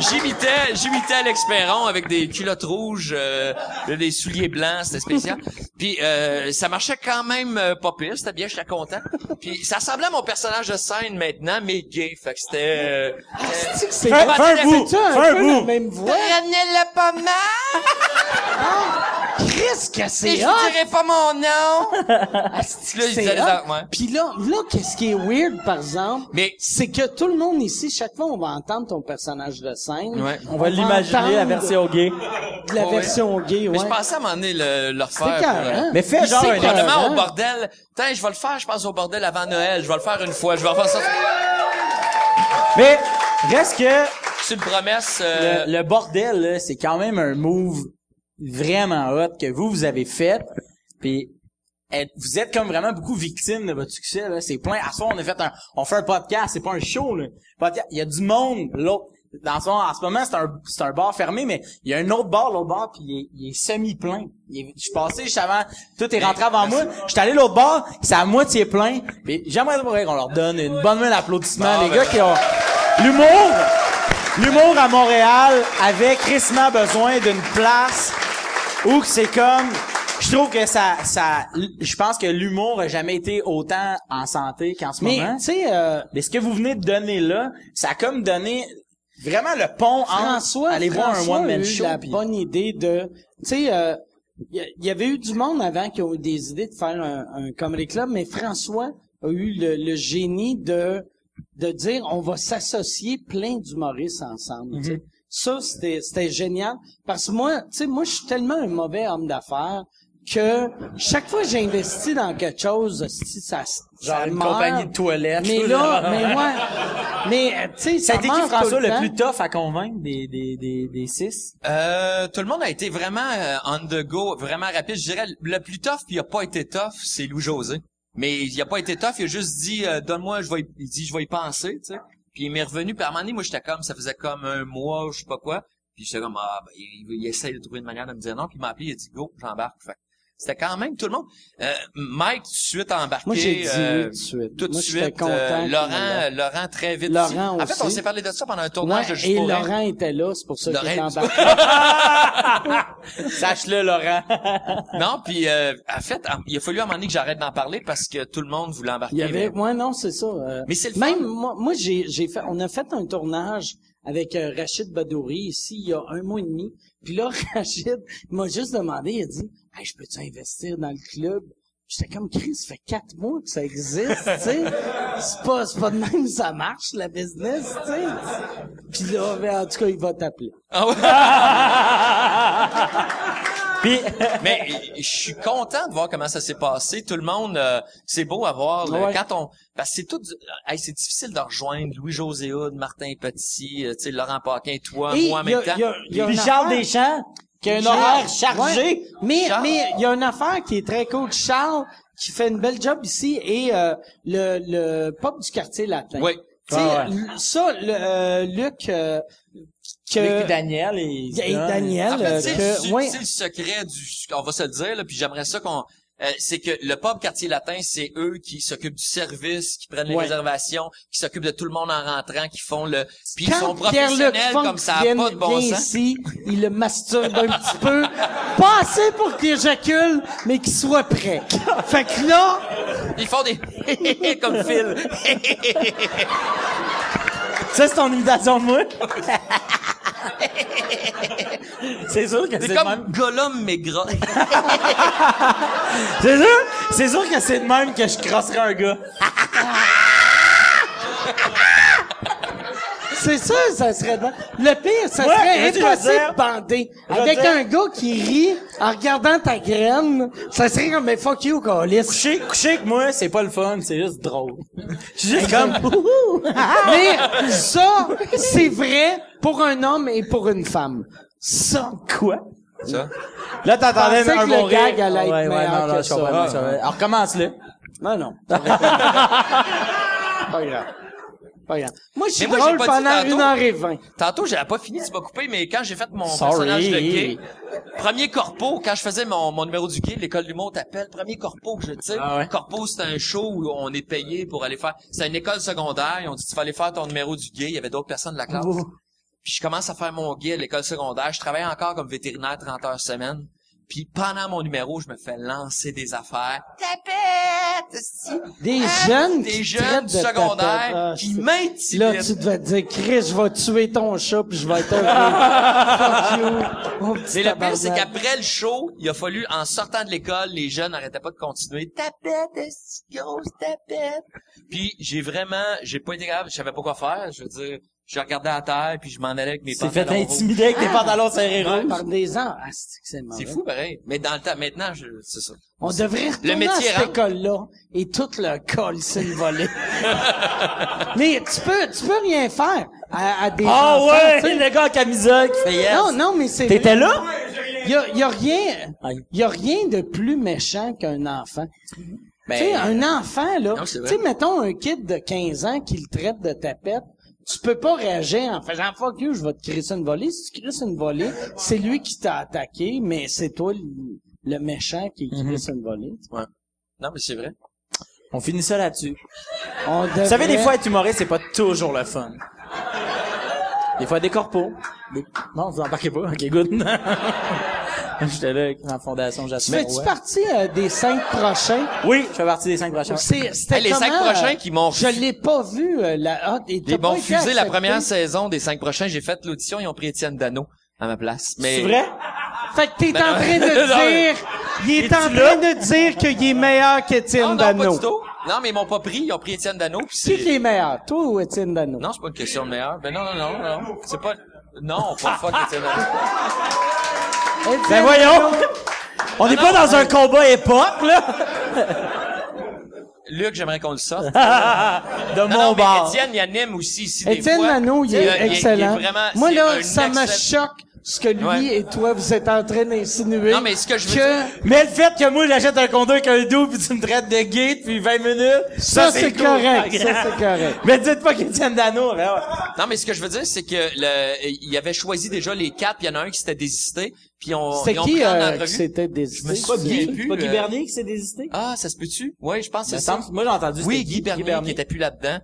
S3: J'imitais, j'imitais Alex Perron avec des culottes rouges, euh, des souliers blancs, c'était spécial. Puis euh, ça marchait quand même euh, pas pire, c'était bien, j'étais content. Puis ça ressemblait à mon personnage de scène maintenant, mais gay, fait que c'était... Euh,
S2: C'est c'est
S4: fais un bout,
S2: un
S4: bout.
S2: la même voix?
S3: le pas mal,
S2: Chris, que c'est
S3: je
S2: hot!
S3: dirais pas mon nom.
S2: Asti,
S3: Là,
S2: c'est
S3: ouais.
S2: Puis là, là, qu'est-ce qui est weird, par exemple,
S3: Mais
S2: c'est que tout le monde ici, chaque fois, on va entendre ton personnage de scène.
S3: Ouais.
S4: On va l'imaginer, la version gay.
S2: de la
S3: Ouais.
S2: version gay,
S3: Mais
S2: ouais.
S3: je pensais à un moment donné le, le refaire.
S2: C'est
S3: pour,
S2: carré,
S3: euh,
S2: hein?
S4: Mais fais genre
S2: c'est
S4: un
S3: Probablement au bordel. Tiens, je vais le faire, je pense, au bordel avant Noël. Je vais le faire une fois. Je vais refaire ça
S4: Mais, reste que,
S3: sur une promesse. euh,
S4: le, le bordel, là, c'est quand même un move vraiment hot que vous, vous avez fait. Puis, être- vous êtes comme vraiment beaucoup victime de votre succès. Là. C'est plein. À ce moment, on a fait un, on fait un podcast, c'est pas un show. Là. Podcast, il y a du monde. L'autre, dans ce, en ce moment, c'est un, c'est un bar fermé, mais il y a un autre bar, l'autre bar, puis il est, il est semi-plein. Il est- Je suis passé juste avant, tout est rentré avant moi. Je suis allé l'autre bar, c'est à moitié plein. Puis j'aimerais qu'on leur donne une bonne main d'applaudissement,
S3: Bon,
S4: les
S3: ben.
S4: gars qui ont l'humour. L'humour à Montréal avait crissement besoin d'une place où c'est comme je trouve que ça ça je pense que l'humour a jamais été autant en santé qu'en ce
S2: Mais,
S4: moment.
S2: tu sais, euh,
S4: Mais ce que vous venez de donner là, ça a comme donné vraiment le pont
S2: François,
S4: entre aller voir un
S2: François
S4: one
S2: a
S4: man
S2: eu
S4: show
S2: la bonne idée de, tu sais, euh, il y, il y avait eu du monde avant qui ont eu des idées de faire un, un comedy club, mais François a eu le, le génie de de dire on va s'associer plein d'humoristes ensemble. sais. Ça c'était c'était génial parce que moi, tu sais, moi je suis tellement un mauvais homme d'affaires que chaque fois que j'investis dans quelque chose, esti, ça
S4: genre
S2: ça
S4: une
S2: meurt.
S4: compagnie de toilettes.
S2: Mais là, mais ouais, mais euh, tu sais,
S4: ça a été qui François le plus tough à convaincre des des des des six?
S3: Euh, tout le monde a été vraiment euh, on the go, vraiment rapide. Je dirais le plus tough, puis il a pas été tough, c'est Louis José. Mais il a pas été tough, il a juste dit euh, donne-moi, je vais, y- il dit je vais y penser, tu sais. Puis il m'est revenu, puis à un moment donné, moi j'étais comme, ça faisait comme un mois, je sais pas quoi. Puis j'étais comme, ah, ben, il, il essaie de trouver une manière de me dire non. Puis il m'a appelé, il a dit go, j'embarque. Fait c'était quand même tout le monde. Euh, Mike, tout de suite embarqué.
S2: Moi, j'ai dit
S3: euh,
S2: oui tout de suite.
S3: Tout de
S2: Moi,
S3: suite. euh, Laurent. Laurent très vite.
S2: Laurent
S3: aussi. En fait, on s'est parlé de ça pendant un tournage de
S2: Ouais,
S3: Juste
S2: et
S3: pour rire.
S2: Laurent était là, c'est pour ça qu'il
S3: Laurent-
S2: embarqué.
S4: Sache-le, Laurent.
S3: Non, puis euh, en fait, il a fallu à un moment donné que j'arrête d'en parler parce que tout le monde voulait embarquer.
S2: Il y avait,
S3: mais-
S2: ouais, non, c'est ça. euh,
S3: Mais c'est le
S2: même
S3: fun.
S2: moi, moi j'ai, j'ai fait, on a fait un tournage avec euh, Rachid Badouri ici il y a un mois et demi. Puis là, Rachid m'a juste demandé, il a dit, hey, je peux-tu investir dans le club? J'étais comme Chris, ça fait quatre mois que ça existe, tu sais. C'est pas, pas de même ça marche, la business, tu sais. Puis là, ben, en tout cas, il va t'appeler.
S3: Ah ouais?
S4: Puis,
S3: Mais je suis content de voir comment ça s'est passé. Tout le monde, euh, c'est beau à voir. là,
S2: Ouais.
S3: Quand on, parce que c'est tout, du- hey, c'est difficile de rejoindre Louis-José Hood, Martin Petit, euh, tu sais, Laurent Paquin, toi,
S2: Et
S3: moi en
S2: il y a-
S3: même temps.
S2: il y a- affaire-
S4: Deschamps, qui a un
S2: Charles.
S4: horaire chargé.
S2: Ouais. Mais
S3: Charles.
S2: mais il y a une affaire qui est très cool. Charles qui fait une belle job ici et euh, le le pop du quartier latin.
S3: Oui.
S2: Tu sais,
S4: Ah ouais.
S2: ça le euh, Luc euh, que
S4: Avec Daniel et,
S2: et Daniel
S3: En fait,
S2: euh,
S3: c'est
S2: que
S3: le,
S2: ouais.
S3: c'est le secret du, on va se le dire, là, puis j'aimerais ça qu'on, euh, c'est que le pub quartier latin, c'est eux qui s'occupent du service, qui prennent les
S2: Ouais.
S3: réservations, qui s'occupent de tout le monde en rentrant, qui font le, puis ils
S2: Quand
S3: sont professionnels comme ça a
S2: vient,
S3: pas de bon
S2: vient
S3: sens.
S2: ici, il le masturbe un petit peu, pas assez pour qu'il éjacule, mais qu'il soit prêt. fait que là,
S3: Ils font des comme Phil.
S4: Ça, c'est ton imitation de moi? c'est sûr que c'est
S3: comme
S4: même.
S3: Gollum mais gras.
S4: C'est sûr? C'est sûr que c'est de même que je crosserais un gars.
S2: c'est ça, ça serait bon. Le pire, ça
S4: Ouais,
S2: serait impossible
S4: dire.
S2: de bander. Avec
S4: dire.
S2: un gars qui rit en regardant ta graine, ça serait comme, mais fuck you, Calis.
S4: Coucher, coucher avec moi, c'est pas le fun, c'est juste drôle. Je suis juste comme,
S2: mais ça, c'est vrai pour un homme et pour une femme. Ça.
S4: quoi?
S3: Ça.
S4: Là,
S2: pensais
S4: un
S2: que
S4: bon
S2: le gag
S4: rire.
S2: allait être
S4: ouais, ouais,
S2: meilleur
S4: non, non,
S2: que
S4: je
S2: ça.
S4: Alors, recommence-le.
S2: Non, non. pas grave. Pas grave. Moi, je suis
S3: moi,
S2: drôle pendant
S3: tantôt.
S2: une heure et vingt.
S3: Tantôt, j'avais pas fini, tu m'as coupé, mais quand j'ai fait mon
S4: Sorry.
S3: personnage de gay, premier corpo, quand je faisais mon, mon numéro du gay, l'école du monde t'appelle, premier corpo que je tire.
S4: Ah ouais?
S3: Corpo, c'est un show où on est payé pour aller faire, c'est une école secondaire, ils ont dit, tu vas aller faire ton numéro du gay, il y avait d'autres personnes de la classe. Puis je commence à faire mon gay à l'école secondaire, je travaille encore comme vétérinaire 30 heures semaine. Puis pendant mon numéro, je me fais lancer des affaires. Tapette!
S2: Des
S3: Ah,
S2: jeunes
S3: Des
S2: qui
S3: jeunes du
S2: de
S3: secondaire.
S2: Ah,
S3: qui m'intimident.
S2: Là, tu devais te dire, Chris, je vais tuer ton chat puis je vais être heureux. Fuck you. mon petit
S3: Mais le pire, c'est qu'après le show, il a fallu, en sortant de l'école, les jeunes n'arrêtaient pas de continuer. Tapette, esti, grosse tapette? Puis j'ai vraiment, j'ai pas été grave, je savais pas quoi faire. Je veux dire, je regardais à terre, puis je m'en allais avec mes
S4: C'est fait
S3: pantalons rouges.
S4: intimider avec tes pantalons serrés
S2: Ouais,
S4: rouges.
S2: par des ans. Ah, c'est
S3: fou, pareil. Mais dans le temps, maintenant, je, c'est ça.
S2: On devrait retourner
S3: métier
S2: à cette école-là et tout le col, c'est une volée. Mais tu peux, tu peux rien faire à, à des
S4: Ah
S2: enfants,
S4: ouais,
S2: tu sais.
S4: le gars en camisole qui fait yes.
S2: Non, non, mais c'est
S4: T'étais là?
S2: Il y a, y a rien, il y a rien de plus méchant qu'un enfant.
S3: Ben,
S2: tu sais, un enfant, là,
S3: Non, c'est
S2: tu sais, mettons un kid de 15 ans qui le traite de tapette, tu peux pas réagir en faisant fuck you, je vais te crisser une volée. Si tu crisses une volée, c'est lui qui t'a attaqué, mais c'est toi le, le méchant qui
S3: Mhm.
S2: crisse une volée.
S3: Non, mais c'est vrai.
S4: On finit ça là-dessus.
S2: On
S4: Vous savez, des fois, être humoriste, c'est pas toujours le fun. Des fois, des corpos. Des... Non, vous embarquez pas. Ok, good. J'étais là avec ma fondation
S2: Tu
S4: Jasmine.
S2: fais-tu
S4: Ouais.
S2: partie euh, des cinq prochains?
S4: Oui, je fais partie des cinq prochains.
S2: C'est, c'était
S3: Hey, les cinq
S2: comment,
S3: prochains
S2: euh,
S3: qui m'ont
S2: Je l'ai pas vu, euh, la, ah, et t'as
S3: Ils
S2: pas
S3: m'ont
S2: été
S3: fusé la
S2: accepté?
S3: première saison des cinq prochains. J'ai fait l'audition, ils ont pris Étienne Dano à ma place. Mais
S4: C'est vrai?
S2: Fait que t'es
S3: Ben
S2: en
S3: non.
S2: train de
S3: Non, mais-
S2: dire, il est
S4: Es-tu
S2: en
S4: là?
S2: train de dire qu'il est meilleur
S3: Non,
S2: qu'Étienne
S3: non, pas
S2: Dano.
S3: du tout. Non, mais ils m'ont pas pris, ils ont pris Étienne Dano. puis
S2: Qui
S3: c'est-
S2: qui est meilleur, toi ou Étienne Dano?
S3: Non, c'est pas une question de meilleur. Ben non, non, non, non. C'est pas... Non, pas fuck Étienne Dano.
S2: Étienne
S4: Ben voyons! On n'est pas dans un combat époque, là!
S3: Luc, j'aimerais qu'on le sorte.
S4: De
S3: Non,
S4: mon
S3: non, mais
S4: bar.
S3: Étienne, il anime aussi ici des
S2: Étienne
S3: fois.
S2: Il est excellent.
S3: vraiment-
S2: Moi,
S3: c'est
S2: là,
S3: un
S2: ça me choque ce que lui
S3: Ouais.
S2: et toi, vous êtes en train d'insinuer.
S3: Non, mais ce que je veux
S2: que
S3: dire-
S4: Mais le fait que moi, j'achète un condo avec un dos pis tu me traites de gay depuis 20 minutes,
S2: ça, c'est
S4: cool.
S2: correct. Ça, c'est correct.
S4: Mais dites pas qu'Étienne Dano, ben ouais.
S3: Non, mais ce que je veux dire, c'est que le, il avait choisi déjà les quatre, puis il y en a un qui s'était désisté, puis on,
S2: C'est qui euh, désisté?
S3: Je me souviens plus.
S4: Pas Guy Bernier qui s'est désisté?
S3: Ah, ça se peut-tu? Oui, je pense que
S4: Ça
S3: c'est ça.
S4: Moi, j'ai entendu
S3: Oui,
S4: c'était
S3: Guy Bernier, qui était plus là-dedans.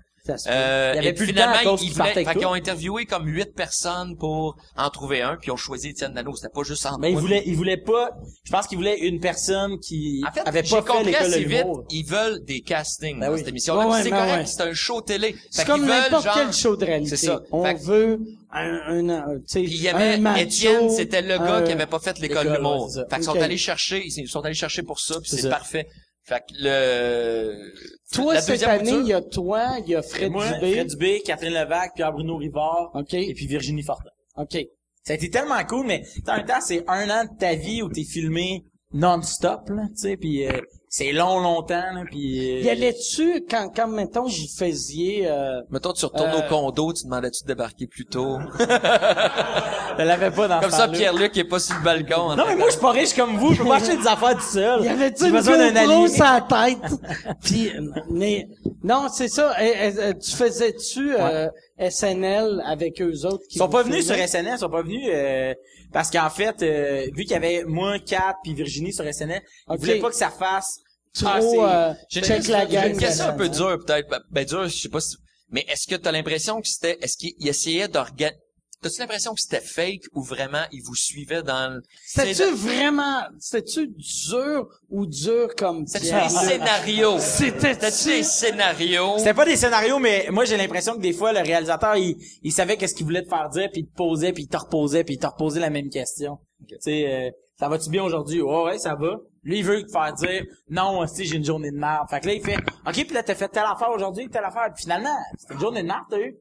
S3: Euh,
S4: Il y avait
S3: et
S4: plus
S3: puis
S4: le temps à
S3: finalement,
S4: cause
S3: ils, voulaient, fait qu'ils ont interviewé comme huit personnes pour en trouver un, puis ils ont choisi Étienne Dano. C'était pas juste en
S4: Mais il voulait, il voulait pas, je pense qu'il voulait une personne qui
S3: En fait,
S4: avait pas fait l'école de
S3: vite, ils veulent des castings
S4: Ben
S3: dans
S4: oui.
S3: cette.
S2: Ouais, ouais,
S3: c'est
S2: mais
S3: correct,
S2: ouais.
S3: c'est un show télé.
S2: C'est comme
S3: qu'ils
S2: n'importe
S3: genre-
S2: quel show de réalité.
S3: C'est ça.
S2: On
S3: Fait
S2: veut un, un, un, tu
S3: il y avait Étienne, c'était le gars qui avait pas fait l'école d'humour. fait qu'ils sont allés chercher, ils sont allés chercher pour ça, puis
S4: C'est
S3: parfait. Fait que le
S2: Toi,
S3: la
S2: cette
S3: deuxième
S2: année, il y a toi, il y a Fred
S4: Moi,
S2: Dubé.
S4: Fred Dubé, Catherine Levac, Pierre-Bruno Rivard,
S2: OK.
S4: et puis Virginie Fortin.
S2: OK.
S4: Ça a été tellement cool, mais en même temps, c'est un an de ta vie où t'es filmé non-stop, là, tu sais, puis euh, c'est long, longtemps, là, puis... euh,
S2: Y allais-tu, quand, quand, mettons, vous faisiez, euh,
S3: Mettons, tu retournes
S2: Euh,
S3: au condo, tu demandais-tu de débarquer plus tôt?
S4: Je l'avais pas dans
S3: Comme ça. Pierre-Luc est pas sur le balcon.
S4: Non, mais moi, je suis pas riche comme vous, je peux pas acheter des affaires tout seul.
S2: y avait-tu une
S4: besoin d'un
S2: GoPro
S4: allié.
S2: sur la tête? Puis, mais, non, c'est ça. Eh, tu faisais-tu, euh, SNL avec eux autres qui
S4: Ils sont pas venus sur? SNL, ils sont pas venus euh, parce qu'en fait, euh, vu qu'il y avait moi, Kat puis Virginie sur SNL, ils voulaient pas que ça fasse
S2: Trop,
S4: Ah, c'est-
S2: euh, check
S3: une-
S2: la gang.
S3: une question un peu dure, peut-être. Ben, Ben, dur, je sais pas si... Mais est-ce que t'as l'impression que c'était... Est-ce qu'il il essayait d'organiser... T'as-tu l'impression que c'était fake ou vraiment il vous suivait dans le...
S2: C'était-tu
S3: C'est-
S2: vraiment, c'était-tu dur ou dur comme
S3: C'était
S2: Pierre?
S3: des scénarios?
S2: C'était-
S3: C'était des scénarios?
S4: C'était pas des scénarios, mais moi j'ai l'impression que des fois le réalisateur il, il savait qu'est-ce qu'il voulait te faire dire, puis il te posait, puis il te reposait, puis il te reposait la même question. Tu sais, euh, ça va-tu bien aujourd'hui? Ouais, ouais, ça va. Lui il veut te faire dire non, si j'ai une journée de merde. Fait que là il fait ok, puis là t'as fait telle affaire aujourd'hui, telle affaire. Puis finalement c'était une journée de merde t'as eu.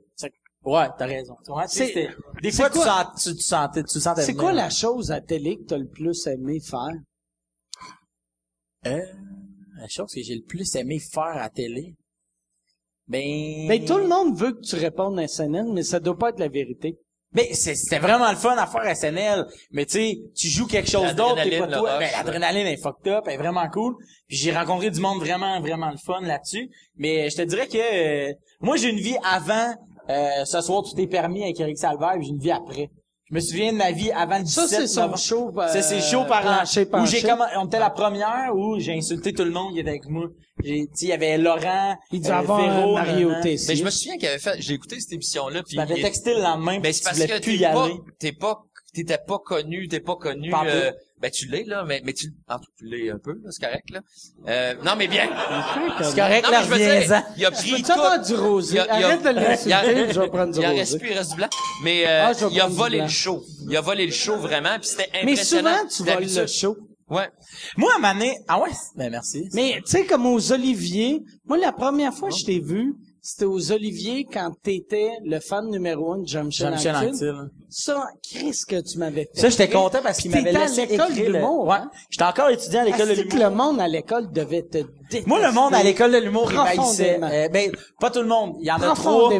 S4: Ouais, t'as raison.
S2: C'est-
S4: des fois tu, sens, tu, tu sentais, tu sentais.
S2: C'est quoi la chose à télé que t'as le plus aimé faire?
S4: Euh, la chose que j'ai le plus aimé faire à télé? Ben...
S2: Ben, tout le monde veut que tu répondes à SNL, mais ça doit pas être la vérité.
S4: C'est- c'était vraiment le fun à faire SNL. Mais tu sais, tu joues quelque chose d'autre, t'es pas toi. Ben, l'adrénaline est fucked up, elle est vraiment cool. Puis j'ai rencontré du monde vraiment, vraiment le fun là-dessus. Mais je te dirais que euh, moi, j'ai une vie avant euh, Ce soir, tout est permis avec Eric Salvaire, j'ai une vie après. Je me souviens de ma vie avant le 17
S2: Ça, c'est son show, euh,
S4: Ça, c'est chaud par
S2: plancher,
S4: Où j'ai
S2: penché.
S4: comment, on était la première où j'ai insulté tout le monde qui était avec moi. J'ai, tu sais, il y avait Laurent,
S2: Il doit
S4: euh,
S2: avoir
S4: Véro,
S2: un Mario.
S3: Mais je me souviens qu'il avait fait... J'ai écouté cette émission-là, puis... Il-
S4: texté le lendemain,
S3: Ben, c'est
S4: tu
S3: parce
S4: voulais
S3: que
S4: plus
S3: t'es
S4: y
S3: pas,
S4: aller.
S3: t'es pas, t'étais pas connu, t'es pas connu, euh. Ben, tu l'es, là, mais, mais tu, en tout, tu l'es un peu, là, c'est correct, là. Euh, non, mais bien.
S4: C'est correct,
S3: Non,
S4: là,
S3: mais je veux dire, il a pris tout.
S2: du rosé?
S3: Il a- il a-
S2: Arrête de
S3: il
S2: je vais prendre du
S3: Il
S2: rosé.
S3: reste plus, il reste du blanc. Mais, euh,
S2: Ah,
S3: il a volé le show. Il a volé le show, vraiment, puis c'était
S2: Mais
S3: impressionnant.
S2: souvent, tu voles le show.
S3: Ouais.
S4: Moi, à donné- ah ouais? Ben, merci.
S2: Mais, tu sais, comme aux Oliviers, moi, la première fois que je t'ai vu, c'était aux Oliviers quand t'étais le fan numéro un de Jean-Michel
S4: Jean-Michel
S2: Anctil. Ça, qu'est-ce que tu m'avais fait?
S4: Ça, j'étais content parce qu'il m'avait laissé
S2: à l'école de
S4: le-
S2: l'humour.
S4: Ouais.
S2: hein?
S4: J'étais encore étudiant à l'école de
S2: Asti que
S4: l'humour.
S2: le monde à l'école devait te détester.
S4: Moi, le monde à l'école de l'humour, il. Euh, ben, pas tout le monde. Il y en a trois.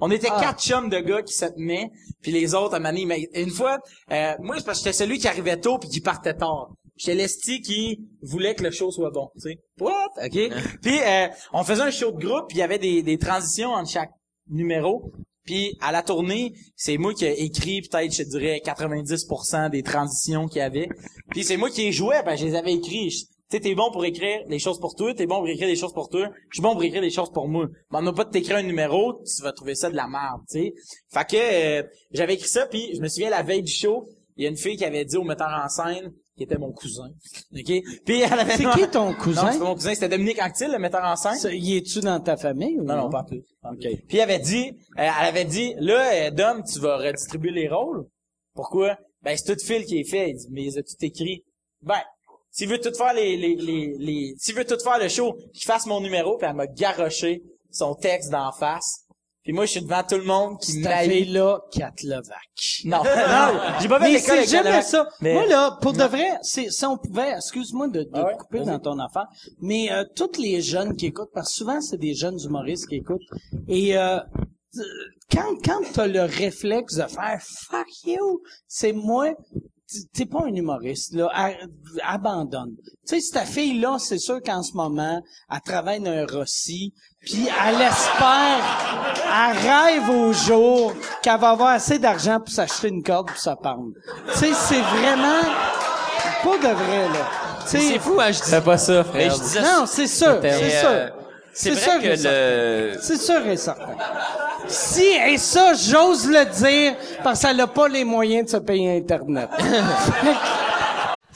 S4: On était
S2: Ah.
S4: quatre chums de gars qui se tenaient, puis les autres, à un moment donné, ils. Une fois, euh, moi, c'est parce que j'étais celui qui arrivait tôt puis qui partait tard. J'étais l'esti qui voulait que le show soit bon, tu sais. What? OK? puis, euh, on faisait un show de groupe, puis il y avait des, des transitions entre chaque numéro. Puis, à la tournée, c'est moi qui ai écrit peut-être, je dirais, 90% des transitions qu'il y avait. Puis c'est moi qui les jouais, ben je les avais écrits. Tu sais, t'es bon pour écrire des choses pour toi, t'es bon pour écrire des choses pour toi, je suis bon pour écrire des choses pour moi. Mais on n'a pas de t'écrire un numéro, tu vas trouver ça de la merde, tu sais. Fait que euh, j'avais écrit ça, puis je me souviens la veille du show, il y a une fille qui avait dit au metteur en scène, qui était mon cousin, ok? Puis elle avait
S2: C'est qui ton cousin?
S4: Non, c'est mon cousin, c'était Dominique Anctil, le metteur en scène.
S2: Ça, y es-tu dans ta famille ou
S4: Non,
S2: non?
S4: non, pas plus. Puis elle avait dit, euh, elle avait dit, là, euh, Dom, tu vas redistribuer les rôles. Pourquoi? Ben, c'est tout fil qui est fait. Il dit, mais il a tout écrit. Ben, s'il veut tout faire les, les, les, les s'il veut tout faire le show, qu'il fasse mon numéro, puis elle m'a garoché son texte d'en face. Puis moi, je suis devant tout le monde qui
S2: Cette
S4: m'haït.
S2: fille-là, Kat Levac.
S4: Non, non, j'ai pas fait
S2: Mais
S4: l'école
S2: c'est
S4: avec
S2: jamais ça.
S4: Mais-
S2: Moi, là, pour de vrai, c'est, si on pouvait, excuse-moi de, de
S4: Ah ouais?
S2: couper
S4: Vas-y.
S2: dans ton affaire, mais euh, toutes les jeunes qui écoutent, parce que souvent, c'est des jeunes humoristes qui écoutent, et euh, euh, quand, quand t'as le réflexe de faire fuck you, c'est moi, t'es pas un humoriste, là. A- abandonne. Tu sais, cette fille-là, c'est sûr qu'en ce moment, elle travaille dans un Rossi, puis elle espère, elle rêve au jour qu'elle va avoir assez d'argent pour s'acheter une corde pour pendre. Tu sais, c'est vraiment pas de vrai, là.
S3: C'est fou, hein, je dis.
S4: Fais pas ça,
S3: Mais
S4: frère.
S3: je disais
S2: non, c'est sûr, c'est sûr.
S3: C'est vrai
S2: que
S3: le...
S2: C'est sûr et certain. Si, et ça, j'ose le dire, parce qu'elle n'a pas les moyens de se payer Internet.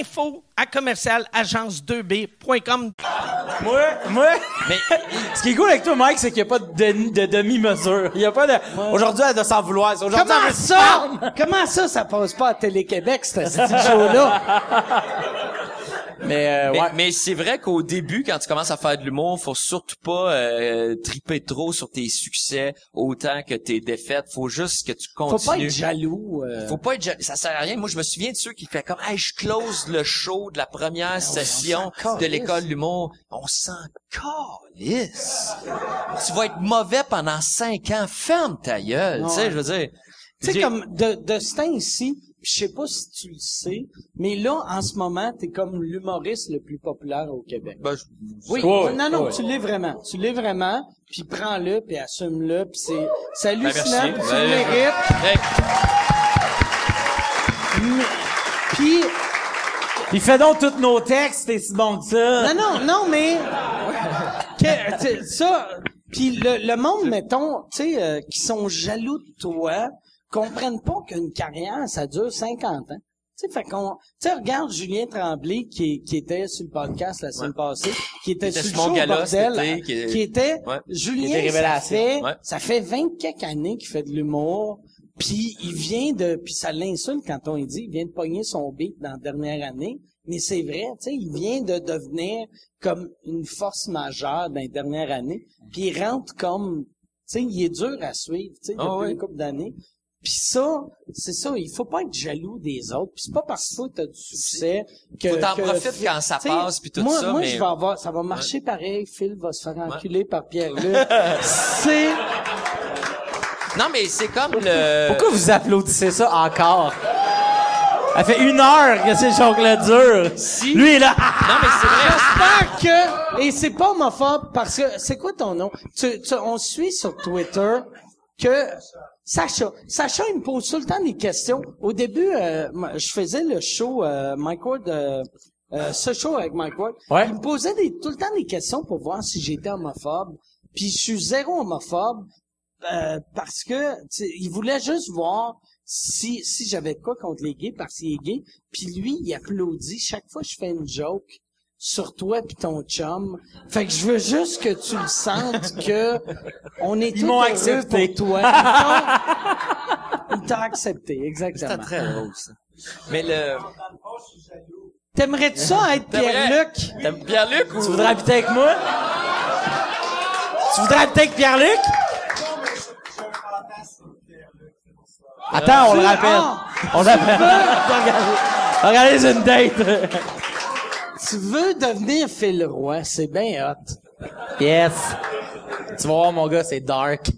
S5: info à commercial agence2b.com.
S4: Moi, moi, ce qui est cool avec toi, Mike, c'est qu'il n'y a pas de, demi- de demi-mesure. Il y a pas de, aujourd'hui, elle doit s'en vouloir. Aujourd'hui,
S2: Comment
S4: elle
S2: ça? Comment ça, ça passe pas à Télé-Québec, ce ce petit show-là?
S4: Mais, euh,
S3: Mais,
S4: ouais.
S3: mais c'est vrai qu'au début, quand tu commences à faire de l'humour, faut surtout pas euh, triper trop sur tes succès autant que tes défaites. Faut juste que tu
S2: Faut
S3: continues.
S2: pas être jaloux. euh.
S3: Faut pas être ja- ça sert à rien. Moi, je me souviens de ceux qui fait comme, hey, je close le show de la première session
S2: s'en
S3: de l'école de l'humour. On s'en calisse. tu vas être mauvais pendant cinq ans. Ferme ta gueule. Tu sais, je veux dire.
S2: Tu sais, comme de, de ce temps-ci, je sais pas si tu le sais, mais là, en ce moment, t'es comme l'humoriste le plus populaire au Québec.
S3: Ben, je-
S2: Oui, non, non, tu l'es vraiment. Tu l'es vraiment, puis prends-le, puis assume-le, puis c'est, c'est
S3: Ben,
S2: puis tu
S3: Ben,
S2: le mérites.
S3: Hey,
S2: Mais- Puis,
S4: Il fait donc tous nos textes, t'es si bon que ça.
S2: non, non, non, mais que, tu sais, ça, puis le, le monde, mettons, tu sais, euh, qui sont jaloux de toi, comprennent pas qu'une carrière, ça dure 50 ans. Tu sais, fait qu'on, tu regarde Julien Tremblay qui, qui était sur le podcast la semaine passée, qui était
S3: était
S2: sur le show
S3: gala
S2: bordel,
S3: qui-
S2: qui était
S3: Ouais.
S2: Julien,
S4: était
S2: ça fait,
S3: Ouais.
S2: ça fait 20 quelques années qu'il fait de l'humour, puis il vient de, puis ça l'insulte quand on dit, il vient de pogner son beat dans la dernière année, mais c'est vrai, tu sais, il vient de devenir comme une force majeure dans les dernières années, puis il rentre comme, tu sais, il est dur à suivre, tu sais, depuis
S3: Ah ouais.
S2: une couple d'années. Puis ça, c'est ça, il faut pas être jaloux des autres. Puis c'est pas parce que toi t'as du succès que
S3: Faut t'en profites quand ça passe, puis tout
S2: moi,
S3: ça,
S2: Moi,
S3: mais-
S2: je vais avoir, ça va marcher pareil. Phil va se faire enculer par Pierre-Luc. c'est,
S3: Non, mais c'est comme le...
S4: Pourquoi vous applaudissez ça encore? Ça fait une heure que c'est jongle dur. Lui, il est là.
S3: Non, mais c'est vrai.
S2: J'espère que et c'est pas homophobe parce que c'est quoi ton nom? Tu, tu- on suit sur Twitter que Sacha Sacha il me pose tout le temps des questions. Au début euh, je faisais le show euh, Mike Ward euh, euh, ce show avec Mike Ward.
S4: Ouais.
S2: il me posait des, tout le temps des questions pour voir si j'étais homophobe. Puis je suis zéro homophobe euh, parce que il voulait juste voir si si j'avais quoi contre les gays parce qu'il est gay. Puis lui il applaudit. Chaque fois que je fais une joke sur toi puis ton chum. Fait que je veux juste que tu le sentes que on est tous heureux
S4: accepté.
S2: pour toi. Ils t'ont- Il t'a accepté, exactement.
S3: C'est très drôle, ça. Mais le...
S2: T'aimerais-tu ça être Pierre-Luc?
S3: T'aimes Pierre-Luc ou...
S4: Tu voudrais habiter avec moi? Tu voudrais habiter avec Pierre-Luc? Attends, on le rappelle.
S2: Ah!
S4: On l'appelle. Regardez, une date.
S2: Tu veux devenir Phil Roy, c'est bien hot.
S4: Yes. Tu vas voir, mon gars, c'est dark.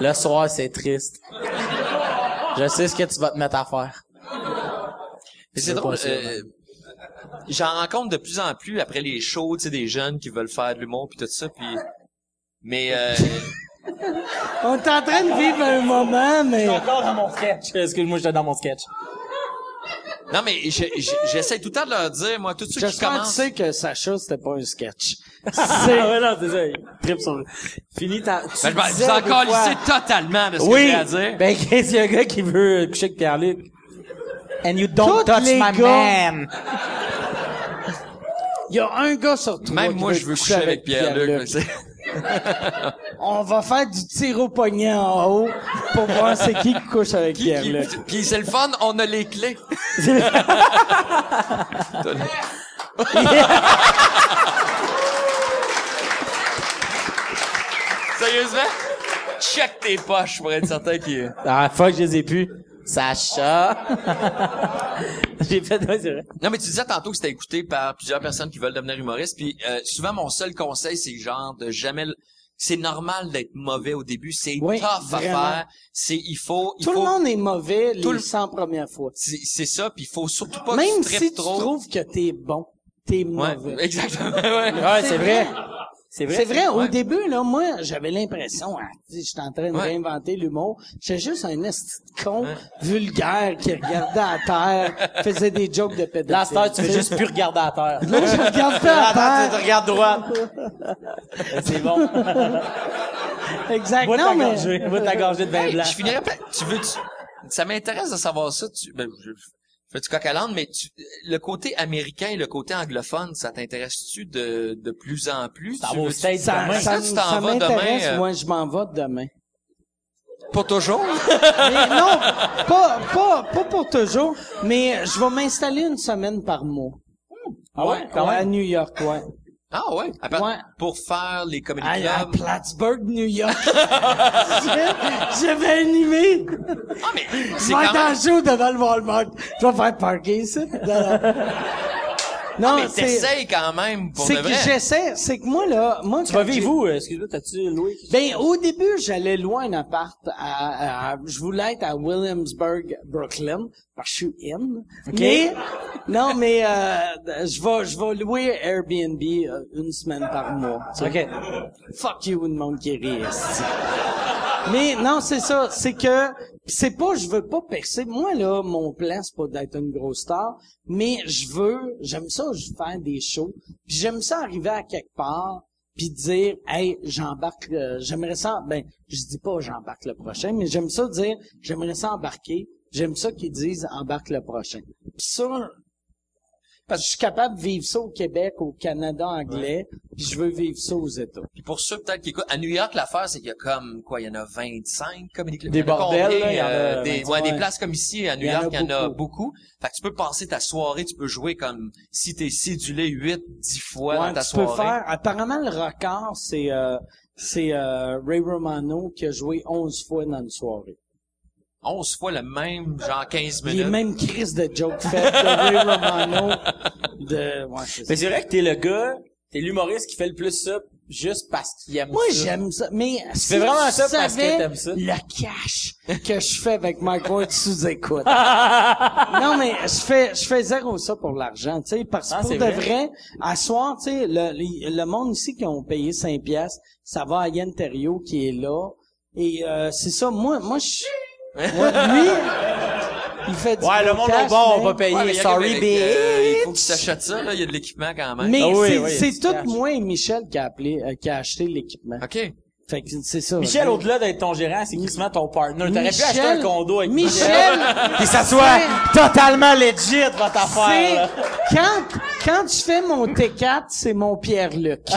S4: Le soir, c'est triste. Je sais ce que tu vas te mettre à faire.
S3: Mais c'est drôle. euh, J'en rencontre de plus en plus après les shows, tu sais, des jeunes qui veulent faire de l'humour puis tout ça, puis... Mais euh,
S2: On est en train de vivre un moment, mais...
S4: Encore dans mon sketch. Excuse-moi, j'étais dans mon sketch.
S3: Non, mais j'essaie tout le temps de leur dire, moi, tout ceux qui
S2: J'espère que tu sais que Sacha, c'était pas un sketch.
S4: Ah ouais, non, c'est ça. il Trip sur. Fini ta... Tu
S3: Ben,
S4: disais
S3: vous en calissez totalement de ce que
S4: Oui.
S3: j'ai à dire.
S4: Ben, qu'est-ce qu'il y a un gars qui veut coucher avec Pierre-Luc? And you don't
S2: Tous
S4: touch
S2: les
S4: my
S2: gars-
S4: man.
S2: Il y a un gars sur trois
S3: Même
S2: qui
S3: moi,
S2: veut
S3: je veux coucher avec Pierre-Luc. c'est-
S2: On va faire du tir au poignet en haut pour voir c'est qui qui couche avec
S3: Qui- qui-
S2: Pierre-Luc.
S3: Puis c'est le fun, on a les clés. Sérieusement? Check tes poches pour être certain qu'il.
S4: Ah, fuck, je les ai plus. Sacha. J'ai fait, ouais, c'est vrai.
S3: Non, mais tu disais tantôt que c'était écouté par plusieurs personnes qui veulent devenir humoristes. Puis euh, souvent, mon seul conseil, c'est genre de jamais... le- C'est normal d'être mauvais au début. C'est
S2: Oui,
S3: tough à faire. C'est... Il faut... Il
S2: Tout
S3: faut
S2: le monde est mauvais les
S3: Tout le-
S2: 100 premières fois.
S3: C'est ça, puis il faut surtout pas que
S2: Même
S3: tu tripes
S2: si tu
S3: trop.
S2: trouves que t'es bon, t'es
S3: Ouais,
S2: mauvais.
S3: exactement. Ouais.
S4: Ouais, c'est vrai. C'est vrai.
S2: C'est vrai, au
S3: Ouais.
S2: début, là, moi, j'avais l'impression, ah, tu sais, j'étais en train de
S3: Ouais.
S2: réinventer l'humour. J'étais juste un esti con vulgaire qui regardait à terre, faisait des jokes de pédophile.
S4: Là, heure, tu fais juste plus regarder à terre.
S2: Là, je regarde pas à
S4: tu
S2: terre.
S4: regardes droit. c'est bon.
S2: Exact.
S4: Va
S2: Non, mais...
S4: ta gorgée de vin
S3: Hey,
S4: blanc.
S3: je finirais pas. Tu veux, tu- ça m'intéresse de savoir ça. Tu, ben, je, je fais du coq à l'âne, mais tu, le côté américain et le côté anglophone, ça t'intéresse-tu de, de plus en plus?
S4: Ça
S3: Tu
S2: Ça,
S4: demain.
S2: ça,
S3: tu t'en
S2: ça
S3: vas demain, euh?
S2: moi, je m'en vais demain.
S3: Pas toujours?
S2: Mais non, pas, pas, pas pour toujours, mais je vais m'installer une semaine par mois.
S4: Ah ouais, quand
S2: Ouais, à. New York, ouais.
S3: Ah ouais. À part-
S2: Ouais.
S3: Pour faire les comedy
S2: À, à
S3: clubs.
S2: Plattsburgh, New York. je, je vais animer.
S3: Ah mais
S2: Je
S3: c'est
S2: vais
S3: quand
S2: être en
S3: même.
S2: show devant le Walmart. Je vais faire parker ça. Non,
S3: Mais
S2: c'est,
S3: t'essayes quand même pour
S2: c'est
S3: de
S2: que j'essaie, c'est que moi, là, moi,
S4: Tu
S2: quand
S4: vas
S2: j'ai-
S4: vivre où? euh, Excuse-moi, t'as-tu loué?
S2: Ben, au début, j'allais loin un appart à, à- je voulais être à Williamsburg, Brooklyn, parce que je suis in. Mais, non, mais, euh, je vais, je vais louer Airbnb euh, une semaine par mois. tu sais.
S4: OK.
S2: Fuck you, le monde qui rit, esti. Mais non, c'est ça, c'est que c'est pas je veux pas percer. Moi là, mon plan c'est pas d'être une grosse star, mais je veux, j'aime ça, je faire des shows, puis j'aime ça arriver à quelque part puis dire hey, j'embarque euh, j'aimerais ça ben je dis pas j'embarque le prochain, mais j'aime ça dire j'aimerais ça embarquer. J'aime ça qu'ils disent embarque le prochain. Puis ça parce que je suis capable de vivre ça au Québec, au Canada anglais, puis je veux vivre ça aux États.
S3: Puis pour ceux peut-être qui écoutent, à New York, l'affaire, c'est qu'il y a comme, quoi, il y en a 25 comedy clubs.
S4: Des bordels,
S3: combien,
S4: là, il y en a
S3: euh, des,
S4: 25,
S3: ouais, des places comme ici, à New
S2: y
S3: York, il y en a
S2: beaucoup.
S3: Fait que tu peux passer ta soirée, tu peux jouer comme, si t'es cédulé 8, 10 fois
S2: Ouais,
S3: dans ta
S2: tu peux
S3: soirée.
S2: faire. Apparemment, le record, c'est euh, c'est euh, Ray Romano qui a joué 11 fois dans une soirée.
S3: 11 fois le même, genre 15
S2: Les
S3: minutes.
S2: mêmes crises de jokes faites de Ray Romano. De... Ouais.
S4: Mais c'est vrai que t'es le gars, t'es l'humoriste qui fait le plus ça juste parce qu'il aime
S2: Moi,
S4: ça.
S2: j'aime ça. Mais si
S4: fais vraiment
S2: tu
S4: ça parce que t'aimes ça.
S2: le cash que je fais avec Mike Ward sous-écoute. non, mais je fais, je fais zéro ça pour l'argent, tu sais, parce que
S4: Ah,
S2: pour de
S4: vrai?
S2: vrai, à soir, tu sais, le, le, le monde ici qui ont payé 5 piastres, ça va à Yann Terriot qui est là. Et euh, c'est ça, moi, moi, je... Moi, lui, il fait du
S4: Ouais, le monde
S2: cash,
S4: au bord, on va payer.
S3: Ouais,
S4: Sorry, bitch.
S3: euh, il faut qu'il s'achète ça, là. Il y a de l'équipement quand même.
S2: Mais
S4: Ah oui,
S2: c'est
S4: oui,
S2: tout
S4: cash.
S2: moi et Michel qui a appelé, euh, qui a acheté l'équipement.
S3: OK.
S2: Fait que c'est ça.
S4: Michel, au-delà d'être ton gérant, c'est quasiment ton partner. T'aurais pu
S2: Michel-
S4: acheter un condo avec
S2: Michel,
S4: Puis ça soit totalement legit, votre affaire.
S2: quand quand je fais mon T4, c'est mon Pierre-Luc. je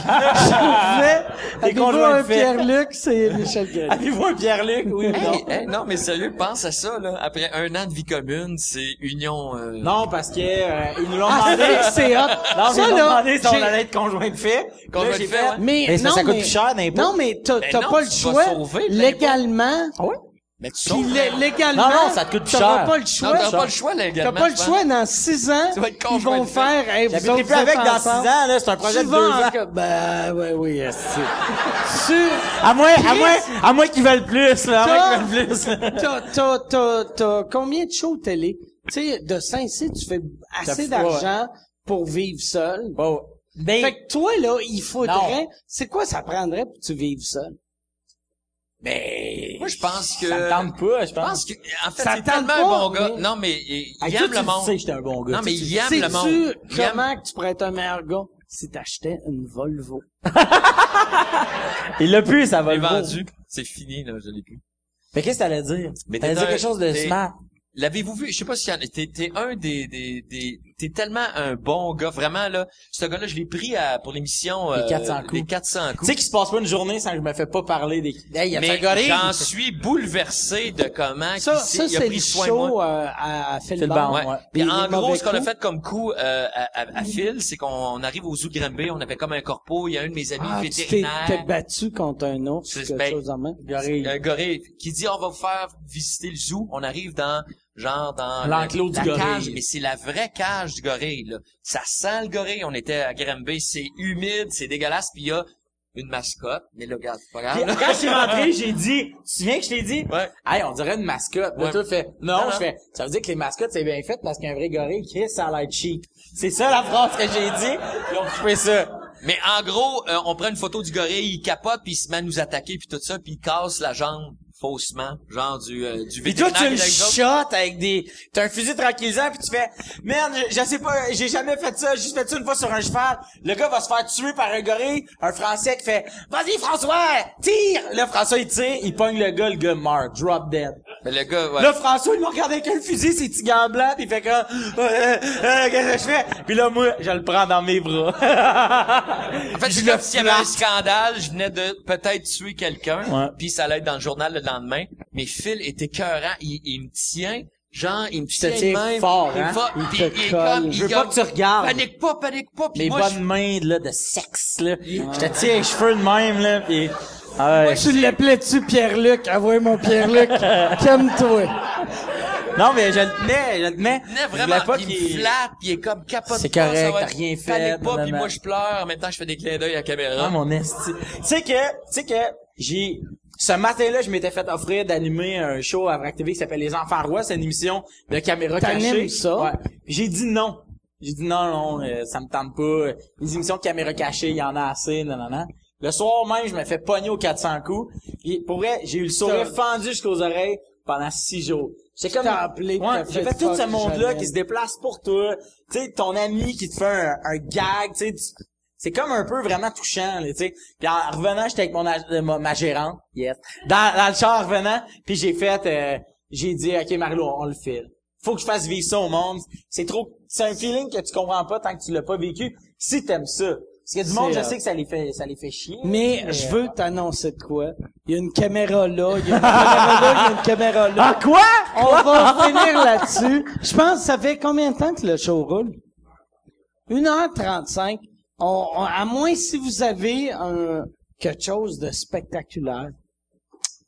S2: fais avec
S4: conjoints
S2: un. Pierre-Luc, c'est Michel Guerin.
S4: Avez-vous un Pierre-Luc? Oui ou non?
S3: Hey, hey, non, mais sérieux, pense à ça, là. Après un an de vie commune, c'est union, euh,
S4: Non, parce que euh, ils nous l'ont
S2: Ah,
S4: demandé.
S2: c'est c'est hot.
S4: Non, mais
S2: Ça,
S4: ils nous ont
S2: là,
S4: demandé si on allait être conjoint de fait.
S3: Conjoint de fait, ouais.
S2: Mais,
S4: Mais ça,
S2: non,
S4: ça coûte
S2: mais-
S4: plus cher d'impôt.
S2: Non, mais t'as t'as
S3: non,
S2: pas le choix. légalement.
S4: Ah ouais?
S3: mais tu
S2: Puis lé- légalement.
S4: Non, non, ça te coûte plus
S2: t'auras
S4: cher.
S2: pas le
S3: Non,
S2: choix.
S3: t'as pas le choix,
S2: T'as
S3: légalement.
S2: pas le
S3: je pense.
S2: choix dans six ans.
S3: Tu vas être
S2: Ils
S3: conjoint
S2: vont
S3: de
S2: faire, hey, vous autres,
S4: plus
S2: vous êtes
S4: avec dans six
S2: ensemble.
S4: ans, là. C'est un projet
S2: Tu
S4: de deux
S2: vas
S4: ans.
S2: en- Ben, ouais, oui, est tu,
S4: À moins, à
S2: Chris!
S4: moins, à moins qu'ils veulent plus, là. À moins
S2: T'as-
S4: qu'ils veulent plus.
S2: t'as, t'as, t'as, t'as combien de shows télé? Tu sais, de Saint-Cyr, tu fais assez
S4: fait-
S2: d'argent pour vivre seul.
S4: Bon. Ben,
S2: Fait que toi, là, il faudrait, c'est quoi ça prendrait pour que tu vives seul?
S4: Mais...
S3: Moi, je pense que...
S4: Ça me tente pas, je pense.
S3: pense que, en fait,
S2: Ça
S3: c'est
S2: tente
S3: tellement
S2: pas,
S3: un bon gars. Non, mais il, il
S4: Hey,
S3: aime
S4: toi,
S3: le
S4: tu
S3: monde.
S4: sais que j'étais un bon gars.
S3: Non, mais
S4: Tu-
S3: il aime le monde.
S2: Comment que tu pourrais être un meilleur gars si t'achetais une Volvo?
S4: Il l'a plus,
S3: l'ai
S4: le
S3: vendu. C'est fini, là, je l'ai plus.
S4: Mais qu'est-ce que t'allais dire?
S3: Mais
S4: T'allais dire
S3: un-
S4: quelque chose de smart.
S3: L'avez-vous vu? Je sais pas si t'es, t'es un des, des, des, t'es tellement un bon gars, vraiment, là. Ce gars-là, je l'ai pris à, pour l'émission,
S4: Les
S3: euh,
S4: 400 coups.
S3: Les 400
S4: Tu
S3: coups.
S4: sais qu'il se passe pas une journée sans que je me fais pas parler des... Hey, y a
S3: mais j'en suis bouleversé de comment
S2: Ça, ça
S3: il a
S2: c'est
S3: pris
S2: le
S3: soin de moi.
S2: show euh, à, Phil. Bond,
S3: Ouais. Puis en gros, ce qu'on a fait comme coup euh, à, à, à Phil, c'est qu'on arrive au zoo de Granby, on avait comme un corpo, il y a un de mes amis
S2: Ah, tu t'es
S3: vétérinaires.
S2: t'es battu contre un autre,
S3: C'est-
S2: quelque
S3: ben,
S2: chose en main.
S4: Gorille.
S3: un gorille qui dit on va vous faire visiter le zoo. On arrive dans genre dans
S4: L'enclos
S3: le-
S4: du
S3: la
S4: gorille.
S3: cage, mais c'est la vraie cage du gorille. Là. Ça sent le gorille. On était à Granby, c'est humide, c'est dégueulasse, puis il y a une mascotte. Mais là, regarde, pas grave.
S4: Puis,
S3: là.
S4: Quand je suis rentré, j'ai dit, tu te souviens que je t'ai dit?
S3: Ouais.
S4: Hey, on dirait une mascotte. Là,
S3: Ouais.
S4: toi, fait, non,
S3: Non, non.
S4: je fais, ça veut dire que les mascottes, c'est bien fait parce qu'un vrai gorille, Chris, ça a l'air cheap. C'est ça la phrase que j'ai dit. Ils ont coupé ça.
S3: Mais en gros, euh, on prend une photo du gorille, il capote, puis il se met à nous attaquer, puis tout ça, puis il casse la jambe faussement, genre du euh, du
S4: Puis toi, tu le
S3: est avec
S4: des, t'as un fusil tranquillisant puis tu fais, merde, je, je sais pas, j'ai jamais fait ça, j'ai juste fait ça une fois sur un cheval. Le gars va se faire tuer par un gorille, un Français qui fait, vas-y François, tire! Là, François, il tire, il pogne le gars, le gars meurt, drop dead.
S3: Mais le gars, ouais.
S4: Là, François, il me regarde avec un fusil, ses petits gants blancs, pis il fait comme, euh, euh, euh, qu'est-ce que je fais? Puis là, moi, je le prends dans mes bras.
S3: En fait,
S4: je
S3: c'est
S4: le
S3: comme s'il y avait un scandale, je venais de peut-être tuer quelqu'un, puis ça allait être dans le journal le lendemain. Mais Phil était écœurant, il, il me tient, genre, il me tient
S4: tient
S3: même,
S4: fort,
S3: il
S4: hein?
S3: va,
S2: Il te
S3: il est
S2: colle.
S3: comme,
S4: Je
S3: il
S4: veux pas que tu regardes.
S3: Panique pas, panique pas, puis
S4: Mes
S3: moi,
S4: bonnes mains, là, de sexe, là. Je te tiens les cheveux de même, là, pis, ah ouais.
S2: Tu l'appelais-tu Pierre-Luc? Ah ouais, mon Pierre-Luc. Calme-toi.
S4: Non, mais je le tenais, je le tenais.
S3: il
S4: Je voulais
S3: vraiment,
S4: pas qu'il-
S3: il me flatte, puis il est comme capote.
S4: C'est correct, t'as rien fait,
S3: Panique pas, puis
S4: nanana.
S3: moi je pleure, en même temps je fais des clins d'œil à la caméra.
S4: Ah, mon esti. Tu sais que, tu sais que, j'ai, ce matin-là, je m'étais fait offrir d'animer un show à Vrac TV qui s'appelle Les Enfants Rois. C'est une émission de caméra cachée.
S2: ça?
S4: Ouais. J'ai dit non. J'ai dit non, non, euh, ça me tente pas. Les émissions de caméra cachée, il y en a assez, non, non, non. Le soir même, je me fais pogner aux 400 coups. Et pour vrai, j'ai eu le sourire fendu jusqu'aux oreilles pendant six jours. J'ai comme,
S2: t'as appelé,
S4: ouais, j'ai
S2: fait
S4: tout ce monde-là
S2: Janelle.
S4: qui se déplace pour toi. Tu sais, ton ami qui te fait un, un gag, tu sais, tu- c'est comme un peu vraiment touchant, tu sais. Puis en revenant, j'étais avec mon euh, ma, ma gérante, yes, dans, dans le char en revenant, puis j'ai fait, euh, j'ai dit, ok Marlo, on le file. Faut que je fasse vivre ça au monde. C'est trop, c'est un feeling que tu comprends pas tant que tu l'as pas vécu. Si t'aimes ça, parce qu'il y a du monde, je
S2: euh,
S4: sais que ça les fait, ça les fait chier.
S2: Mais je veux t'annoncer de quoi. Il y a une caméra là, il y a une caméra là, il y a une caméra là.
S4: Ah quoi?
S2: On va finir là-dessus. Je pense que ça fait combien de temps que le show roule? 1h35. On, on- à moins si vous avez un, quelque chose de spectaculaire.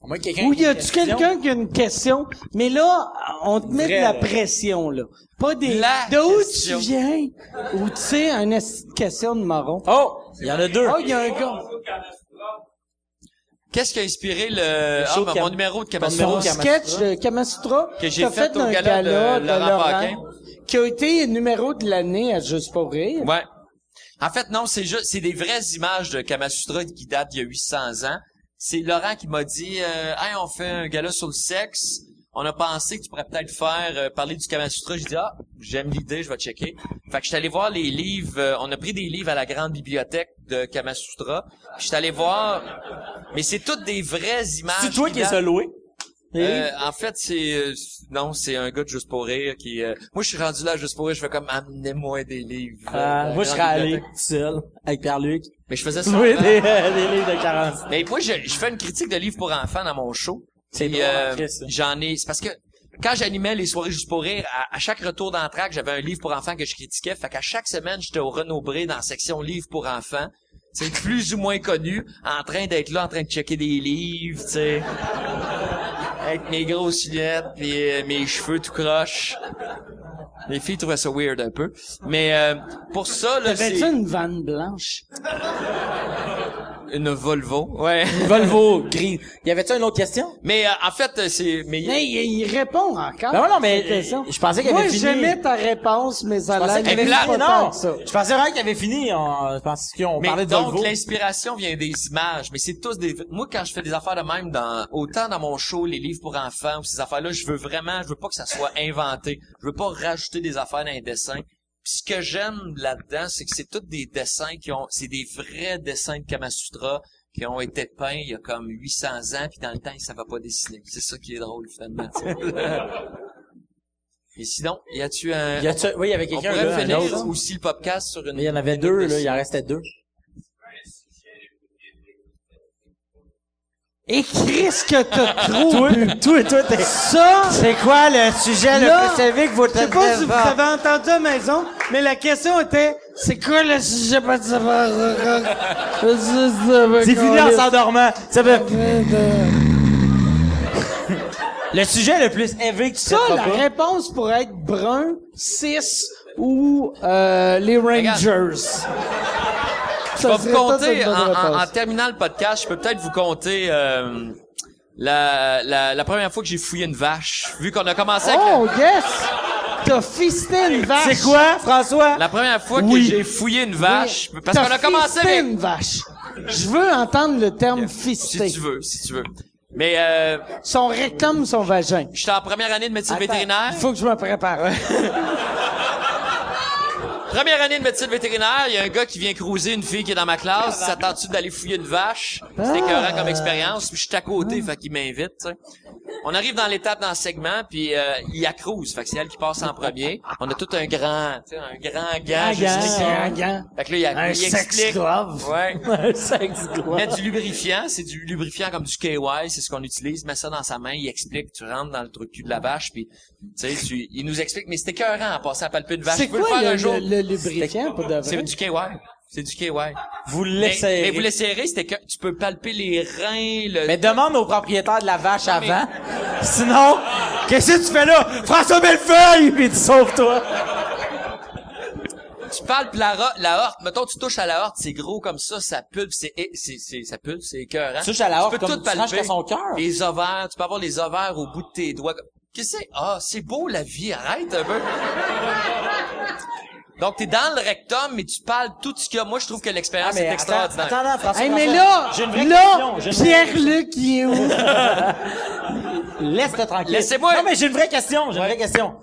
S4: Au moins, quelqu'un
S2: Ou
S4: qui
S2: y
S4: a
S2: a-tu
S4: une question.
S2: quelqu'un qui a une question? Mais là, on te met de la
S4: là.
S2: pression, là. Pas des,
S3: La
S2: de où
S3: question.
S2: tu viens? Ou tu sais, une question de marron.
S4: Oh! Il y en a deux.
S2: Oh, il y a un gars.
S3: Qu'est-ce qui a inspiré le, ah,
S4: show
S3: ben,
S4: Cam-
S3: mon numéro de
S4: Ton
S3: Kamasutra?
S2: sketch de Kamasutra
S3: Que j'ai fait au
S2: un
S3: gala de Laurent
S2: Laurent,
S3: Paquin.
S2: qui a été numéro de l'année à Juste pour rire.
S3: Ouais. En fait, non, c'est juste, c'est des vraies images de Kamasutra qui datent d'il y a 800 ans. C'est Laurent qui m'a dit, euh, hey, on fait un gala sur le sexe. On a pensé que tu pourrais peut-être faire euh, parler du Kamasutra. J'ai dit, ah, j'aime l'idée, je vais checker. Fait que je suis allé voir les livres. euh, on a pris des livres à la grande bibliothèque de Kamasutra. Je suis allé voir, mais c'est toutes des vraies images.
S4: C'est toi qui es
S3: datent-
S4: ça loué?
S3: Euh, en fait, c'est euh, non, c'est un gars de Juste pour rire qui. euh, moi, je suis rendu là juste pour rire. Je fais comme amenez-moi des livres. euh,
S4: Ah,
S3: de
S4: moi, je serais allé tout seul, avec Pierre-Luc.
S3: Mais je faisais ça.
S4: Louer
S3: avant.
S4: des, euh, des livres de 40.
S3: Mais moi, je, je fais une critique de livres pour enfants dans mon show.
S4: C'est
S3: euh. J'en ai. C'est parce que quand j'animais les soirées juste pour rire, à, à chaque retour d'entraque, j'avais un livre pour enfants que je critiquais. Fait qu'à chaque semaine, j'étais au Renaud Bré dans la section livres pour enfants. C'est plus ou moins connu, en train d'être là, en train de checker des livres, tu sais. Avec mes grosses lunettes, puis euh, mes cheveux tout croche. Les filles trouvaient ça weird un peu. Mais euh, pour ça, là, c'est...
S2: une vanne blanche?
S3: Une Volvo, ouais.
S4: Volvo gris. Y avait-tu une autre question?
S3: Mais euh, en fait, euh, c'est... Mais,
S2: Mais il, il répond encore.
S4: Ben non, mais
S2: cette question.
S4: je pensais qu'il
S2: Moi,
S4: avait fini.
S2: j'aimais ta réponse, mais ça l'a
S4: Non,
S2: que ça.
S4: je pensais vraiment qu'il avait fini. On, je pense qu'on
S3: mais
S4: parlait de
S3: donc,
S4: Volvo.
S3: l'inspiration vient des images. Mais c'est tous des... Moi, quand je fais des affaires de même, dans autant dans mon show, les livres pour enfants ou ces affaires-là, je veux vraiment... Je veux pas que ça soit inventé. Je veux pas rajouter des affaires dans les dessins. Puis ce que j'aime là-dedans, c'est que c'est tous des dessins qui ont... C'est des vrais dessins de Kamasutra qui ont été peints il y a comme 800 ans, puis dans le temps, ils savaient pas dessiner. C'est ça qui est drôle, finalement. Et sinon, y a-tu un...
S4: Y a-tu, oui, il y avait quelqu'un là, un
S3: finir
S4: autre?
S3: aussi le podcast sur une...
S4: Mais il y en avait deux, là. Il en restait deux.
S2: Et Chris que t'as trop
S4: Toi,
S2: bu.
S4: toi, toi, t'es...
S2: Ça,
S4: C'est quoi le sujet
S2: Là,
S4: le plus élevé que vous
S2: je sais pas si vous avez entendu à la maison, mais la question était, c'est quoi le sujet pas de savoir?
S4: C'est fini en s'endormant. Ça fait... Le sujet le plus élevé que tu
S2: Ça, la
S4: pas?
S2: réponse pourrait être brun, 6 ou euh, les Rangers.
S3: Je vais vous compter, en, en- en terminant le podcast, je peux peut-être vous compter euh, la, la, la première fois que j'ai fouillé une vache. Vu qu'on a commencé avec...
S2: Oh, yes! T'as fisté une vache.
S4: C'est quoi, François?
S3: La première fois
S2: Oui.
S3: que j'ai fouillé une vache, parce qu'on a commencé
S2: fisté
S3: avec...
S2: une vache. Je veux entendre le terme fisté.
S3: Si tu veux, si tu veux. Mais euh,
S2: Son rectum, son vagin.
S3: j'étais en première année de médecine vétérinaire.
S2: Il faut que je me prépare.
S3: Première année de médecine vétérinaire, il y a un gars qui vient cruiser une fille qui est dans ma classe. Ça tente d'aller fouiller une vache? C'était écœurant comme expérience. Puis je suis à côté, fait qu'il m'invite. On arrive dans l'étape dans le segment, puis euh, il a cruise. Fait que c'est elle qui passe en premier. On a tout un grand, un grand gant.
S2: Un gant, un gant.
S3: Fait que là, il, a-
S2: Un
S3: il
S2: sex
S3: explique.
S2: glove.
S3: Ouais.
S4: Un sexe glove.
S3: Mettre du lubrifiant, c'est du lubrifiant comme du KY, c'est ce qu'on utilise. Mets ça dans sa main, il explique, tu rentres dans le truc cul de la vache, puis tu il nous explique. Mais c'était écœurant en passant à palper une vache.
S2: C'est
S3: le
S2: quoi
S3: faire
S2: le,
S3: un jour.
S2: le, le lubrifiant pour de
S3: C'est
S2: vrai?
S3: du KY. C'est du KY.
S4: Vous le
S3: Mais, vous le serrez, c'était que tu peux palper les reins, le...
S4: Mais demande au propriétaire de la vache avant. Sinon, qu'est-ce que tu fais là? François Bellefeuille! Puis tu sauves-toi.
S3: tu palpes la, la horte. Mettons, tu touches à la horte, c'est gros comme ça, ça pulpe, c'est, c'est, c'est, ça pulpe, c'est écœurant.
S4: Tu touches à la horte
S3: tu peux
S4: comme
S3: tout palper.
S4: son cœur.
S3: Les ovaires, tu peux avoir les ovaires au bout de tes doigts. Qu'est-ce que c'est? Ah, c'est beau la vie, arrête un peu. Donc, t'es dans le rectum, mais tu palpes tout ce qu'il y a. Moi, je trouve que l'expérience est extraordinaire.
S4: Attends, attends, François.
S2: Hey, mais
S4: François.
S2: là,
S4: J'ai une vraie
S2: là,
S4: question, j'ai une vraie
S2: Pierre-Luc, il est où?
S4: Laisse-le tranquille.
S3: Laissez-moi-
S4: Non, mais j'ai une vraie question, j'ai une vraie question.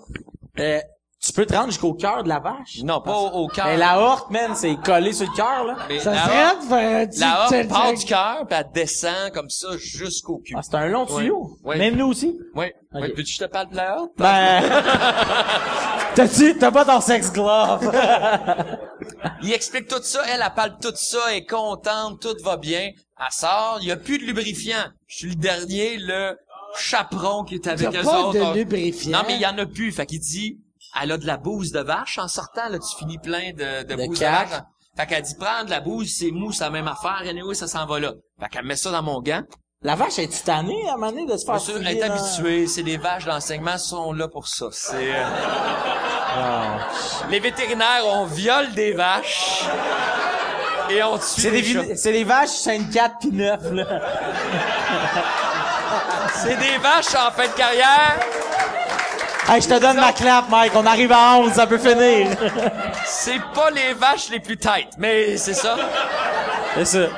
S4: Euh, tu peux te rendre jusqu'au cœur de la vache?
S3: Non, pas au, au cœur.
S4: Mais la horte, man, c'est collé sur le cœur, là.
S3: Mais
S2: Ça
S3: la
S2: serait
S3: horte- La horte part du cœur, puis elle descend comme ça jusqu'au cul.
S4: Ah, c'est un long tuyau. Même nous aussi.
S3: Oui.
S4: Ok.
S3: Oui, Peux-tu je te parle de la horte?
S4: Ben, t'as-tu, t'as pas ton sex glove?
S3: Il explique tout ça, elle, elle parle tout ça, elle est contente, tout va bien. Elle sort, il y a plus de lubrifiant. Je suis le dernier, le chaperon qui est avec eux
S2: pas
S3: autres.
S2: de
S3: On-
S2: lubrifiant.
S3: Non, mais il y en a plus. Fait qu'il dit, elle a de la bouse de vache en sortant, là, tu finis plein de, de,
S4: De
S3: bouse de vache. Fait qu'elle dit, prends de la bouse, c'est mou, c'est la même affaire, anyway, ça s'en va là. Fait qu'elle met ça dans mon gant.
S4: la vache est tannée à un moment donné de se faire
S3: sûr, elle est
S4: dans-
S3: habituée, c'est des vaches d'enseignement sont là pour ça. C'est euh,
S4: Ah.
S3: les vétérinaires, on viole des vaches et on tue
S4: C'est des, c'est des vaches 5, 4 pis 9, là.
S3: C'est des vaches en fin de carrière.
S4: Hey, je te donne ma clap, Mike. On arrive à 11, ça peut finir.
S3: C'est pas les vaches les plus têtes, mais c'est ça.
S4: C'est ça.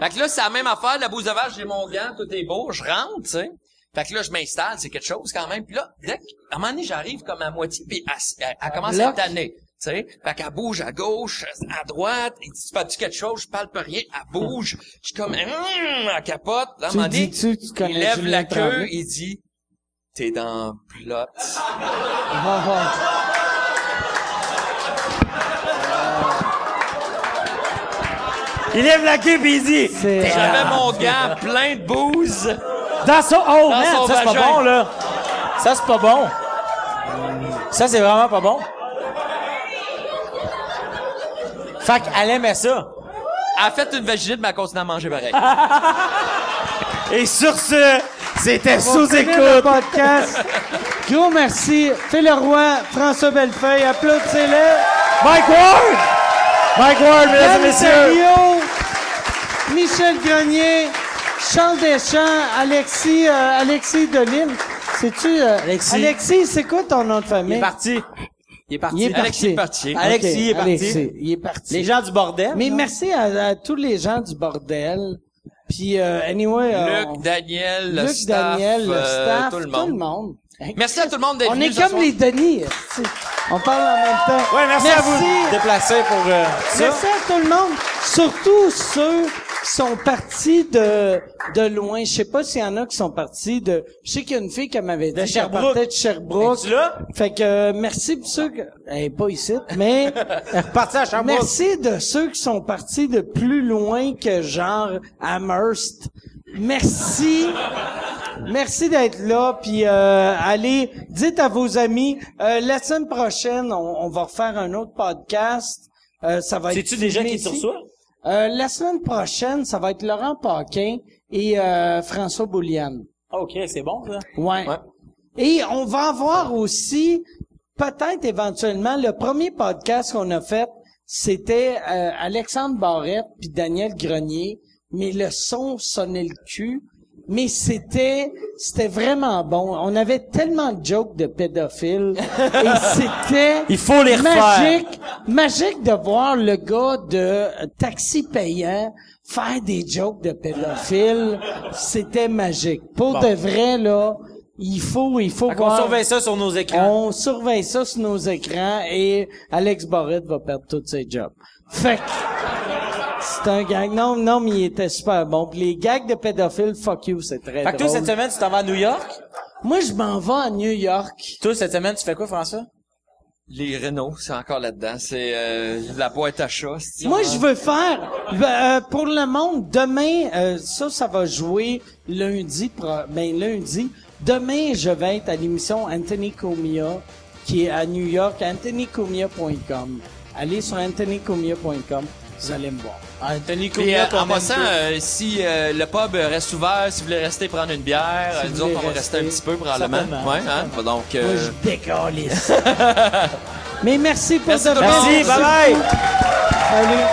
S3: Fait que là, c'est la même affaire, la bouse de vache, j'ai mon gant, tout est beau, je rentre, tu sais. Fait que là, je m'installe, c'est quelque chose quand même. Puis là, dès que, à un moment donné, j'arrive comme à moitié, puis elle, elle- elle commence à tanner. Tu sais, fait qu'elle bouge à gauche, à droite, il dit, tu parles-tu quelque chose, je parle pas rien, elle bouge, je suis comme, hum, elle capote, là, à un
S2: Tu
S3: moment donné, il lève la queue, il dit, t'es dans plot.
S4: Il lève la queue pis il dit...
S3: J'avais mon gant plein de bouse.
S4: Dans son... Oh, man,
S3: son
S4: ça, c'est pas bon, là. Ça, c'est pas bon. Ça, c'est vraiment pas bon. Fait qu'elle aimait ça.
S3: Elle a fait une vaginite, mais elle continue à manger pareil.
S4: Et sur ce, c'était
S2: On finit le podcast. Gros merci. Phil Leroy, François Bellefeuille, applaudissez-le.
S4: Mike Ward! Mike Ward, mesdames et messieurs.
S2: Terriot, Michel Grenier, Charles Deschamps, Alexis, euh, Alexis Delisle. C'est-tu, euh,
S4: Alexis.
S2: Alexis, c'est quoi ton nom de
S4: Il
S2: famille?
S4: est parti. Il est parti.
S2: Il est
S3: Alexis est
S2: parti.
S4: Alexis, il est parti.
S2: Alexis, il est parti.
S4: Les gens du bordel.
S2: Mais
S4: non?
S2: merci à, à tous les gens du bordel. Puis, euh, anyway, euh,
S3: Luc, Daniel, le
S2: Luc,
S3: staff,
S2: Daniel, le
S3: euh,
S2: staff,
S3: tout le monde.
S2: Hey,
S3: Merci à tout le monde d'être
S2: On est comme
S3: soir.
S2: les Denis. tu sais. On parle en même temps.
S4: Ouais, merci, à vous de déplacer pour euh, ça.
S2: Merci à tout le monde. Surtout ceux sont partis de, de loin. Je sais pas s'il y en a qui sont partis de... Je sais qu'il y a une fille qui m'avait dit qu'elle partait de Sherbrooke.
S4: Es-tu là?
S2: Fait que euh, merci pour ceux que... Elle est pas ici, mais...
S4: Elle à Sherbrooke.
S2: Merci de ceux qui sont partis de plus loin que genre Amherst. Merci. Merci d'être là, puis euh, allez, dites à vos amis. euh, la semaine prochaine, on, on va refaire un autre podcast. Euh, ça va être.
S4: Sais-tu déjà qui tu
S2: ici. Euh, la semaine prochaine, ça va être Laurent Paquin et euh, François Bouliane.
S4: OK, c'est bon, ça.
S2: Ouais.
S3: Ouais.
S2: Et on va avoir aussi, peut-être éventuellement, le premier podcast qu'on a fait, c'était euh, Alexandre Barrette puis Daniel Grenier, mais le son sonnait le cul. Mais c'était, c'était vraiment bon. On avait tellement de jokes de pédophiles. et c'était
S4: Il faut les refaire.
S2: magique, magique de voir le gars de taxi payant faire des jokes de pédophiles. C'était magique. Pour de vrai, là, il faut, il faut voir.
S4: surveille ça sur nos écrans.
S2: On surveille ça sur nos écrans et Alex Barrett va perdre tous ses jobs. Fait que, c'est un gag. Non, non, mais il était super bon. Puis les gags de pédophiles, fuck you, c'est très
S4: Fait que toi, cette semaine, tu t'en vas à New York?
S2: Moi, je m'en vais à New York.
S4: Toi, cette semaine, tu fais quoi, François?
S3: Les Renault, c'est encore là-dedans. C'est euh, la boîte à chat.
S2: Moi, je veux faire, ben, euh, pour le monde, demain, euh, ça, ça va jouer lundi, pro- ben, lundi. Demain, je vais être à l'émission Anthony Comia, qui est à New York, anthonycomia.com. Allez sur anthonycomia.com, vous allez me voir.
S4: Anthony
S3: Puis, euh, en passant, euh, si euh, le pub reste ouvert, si vous voulez rester prendre une bière,
S2: Si
S3: nous autres, on va rester un petit peu probablement. Ouais, hein? Donc,
S2: Moi, je décalisse. Mais merci pour
S3: Merci.
S4: Merci, bye bye!
S2: Salut.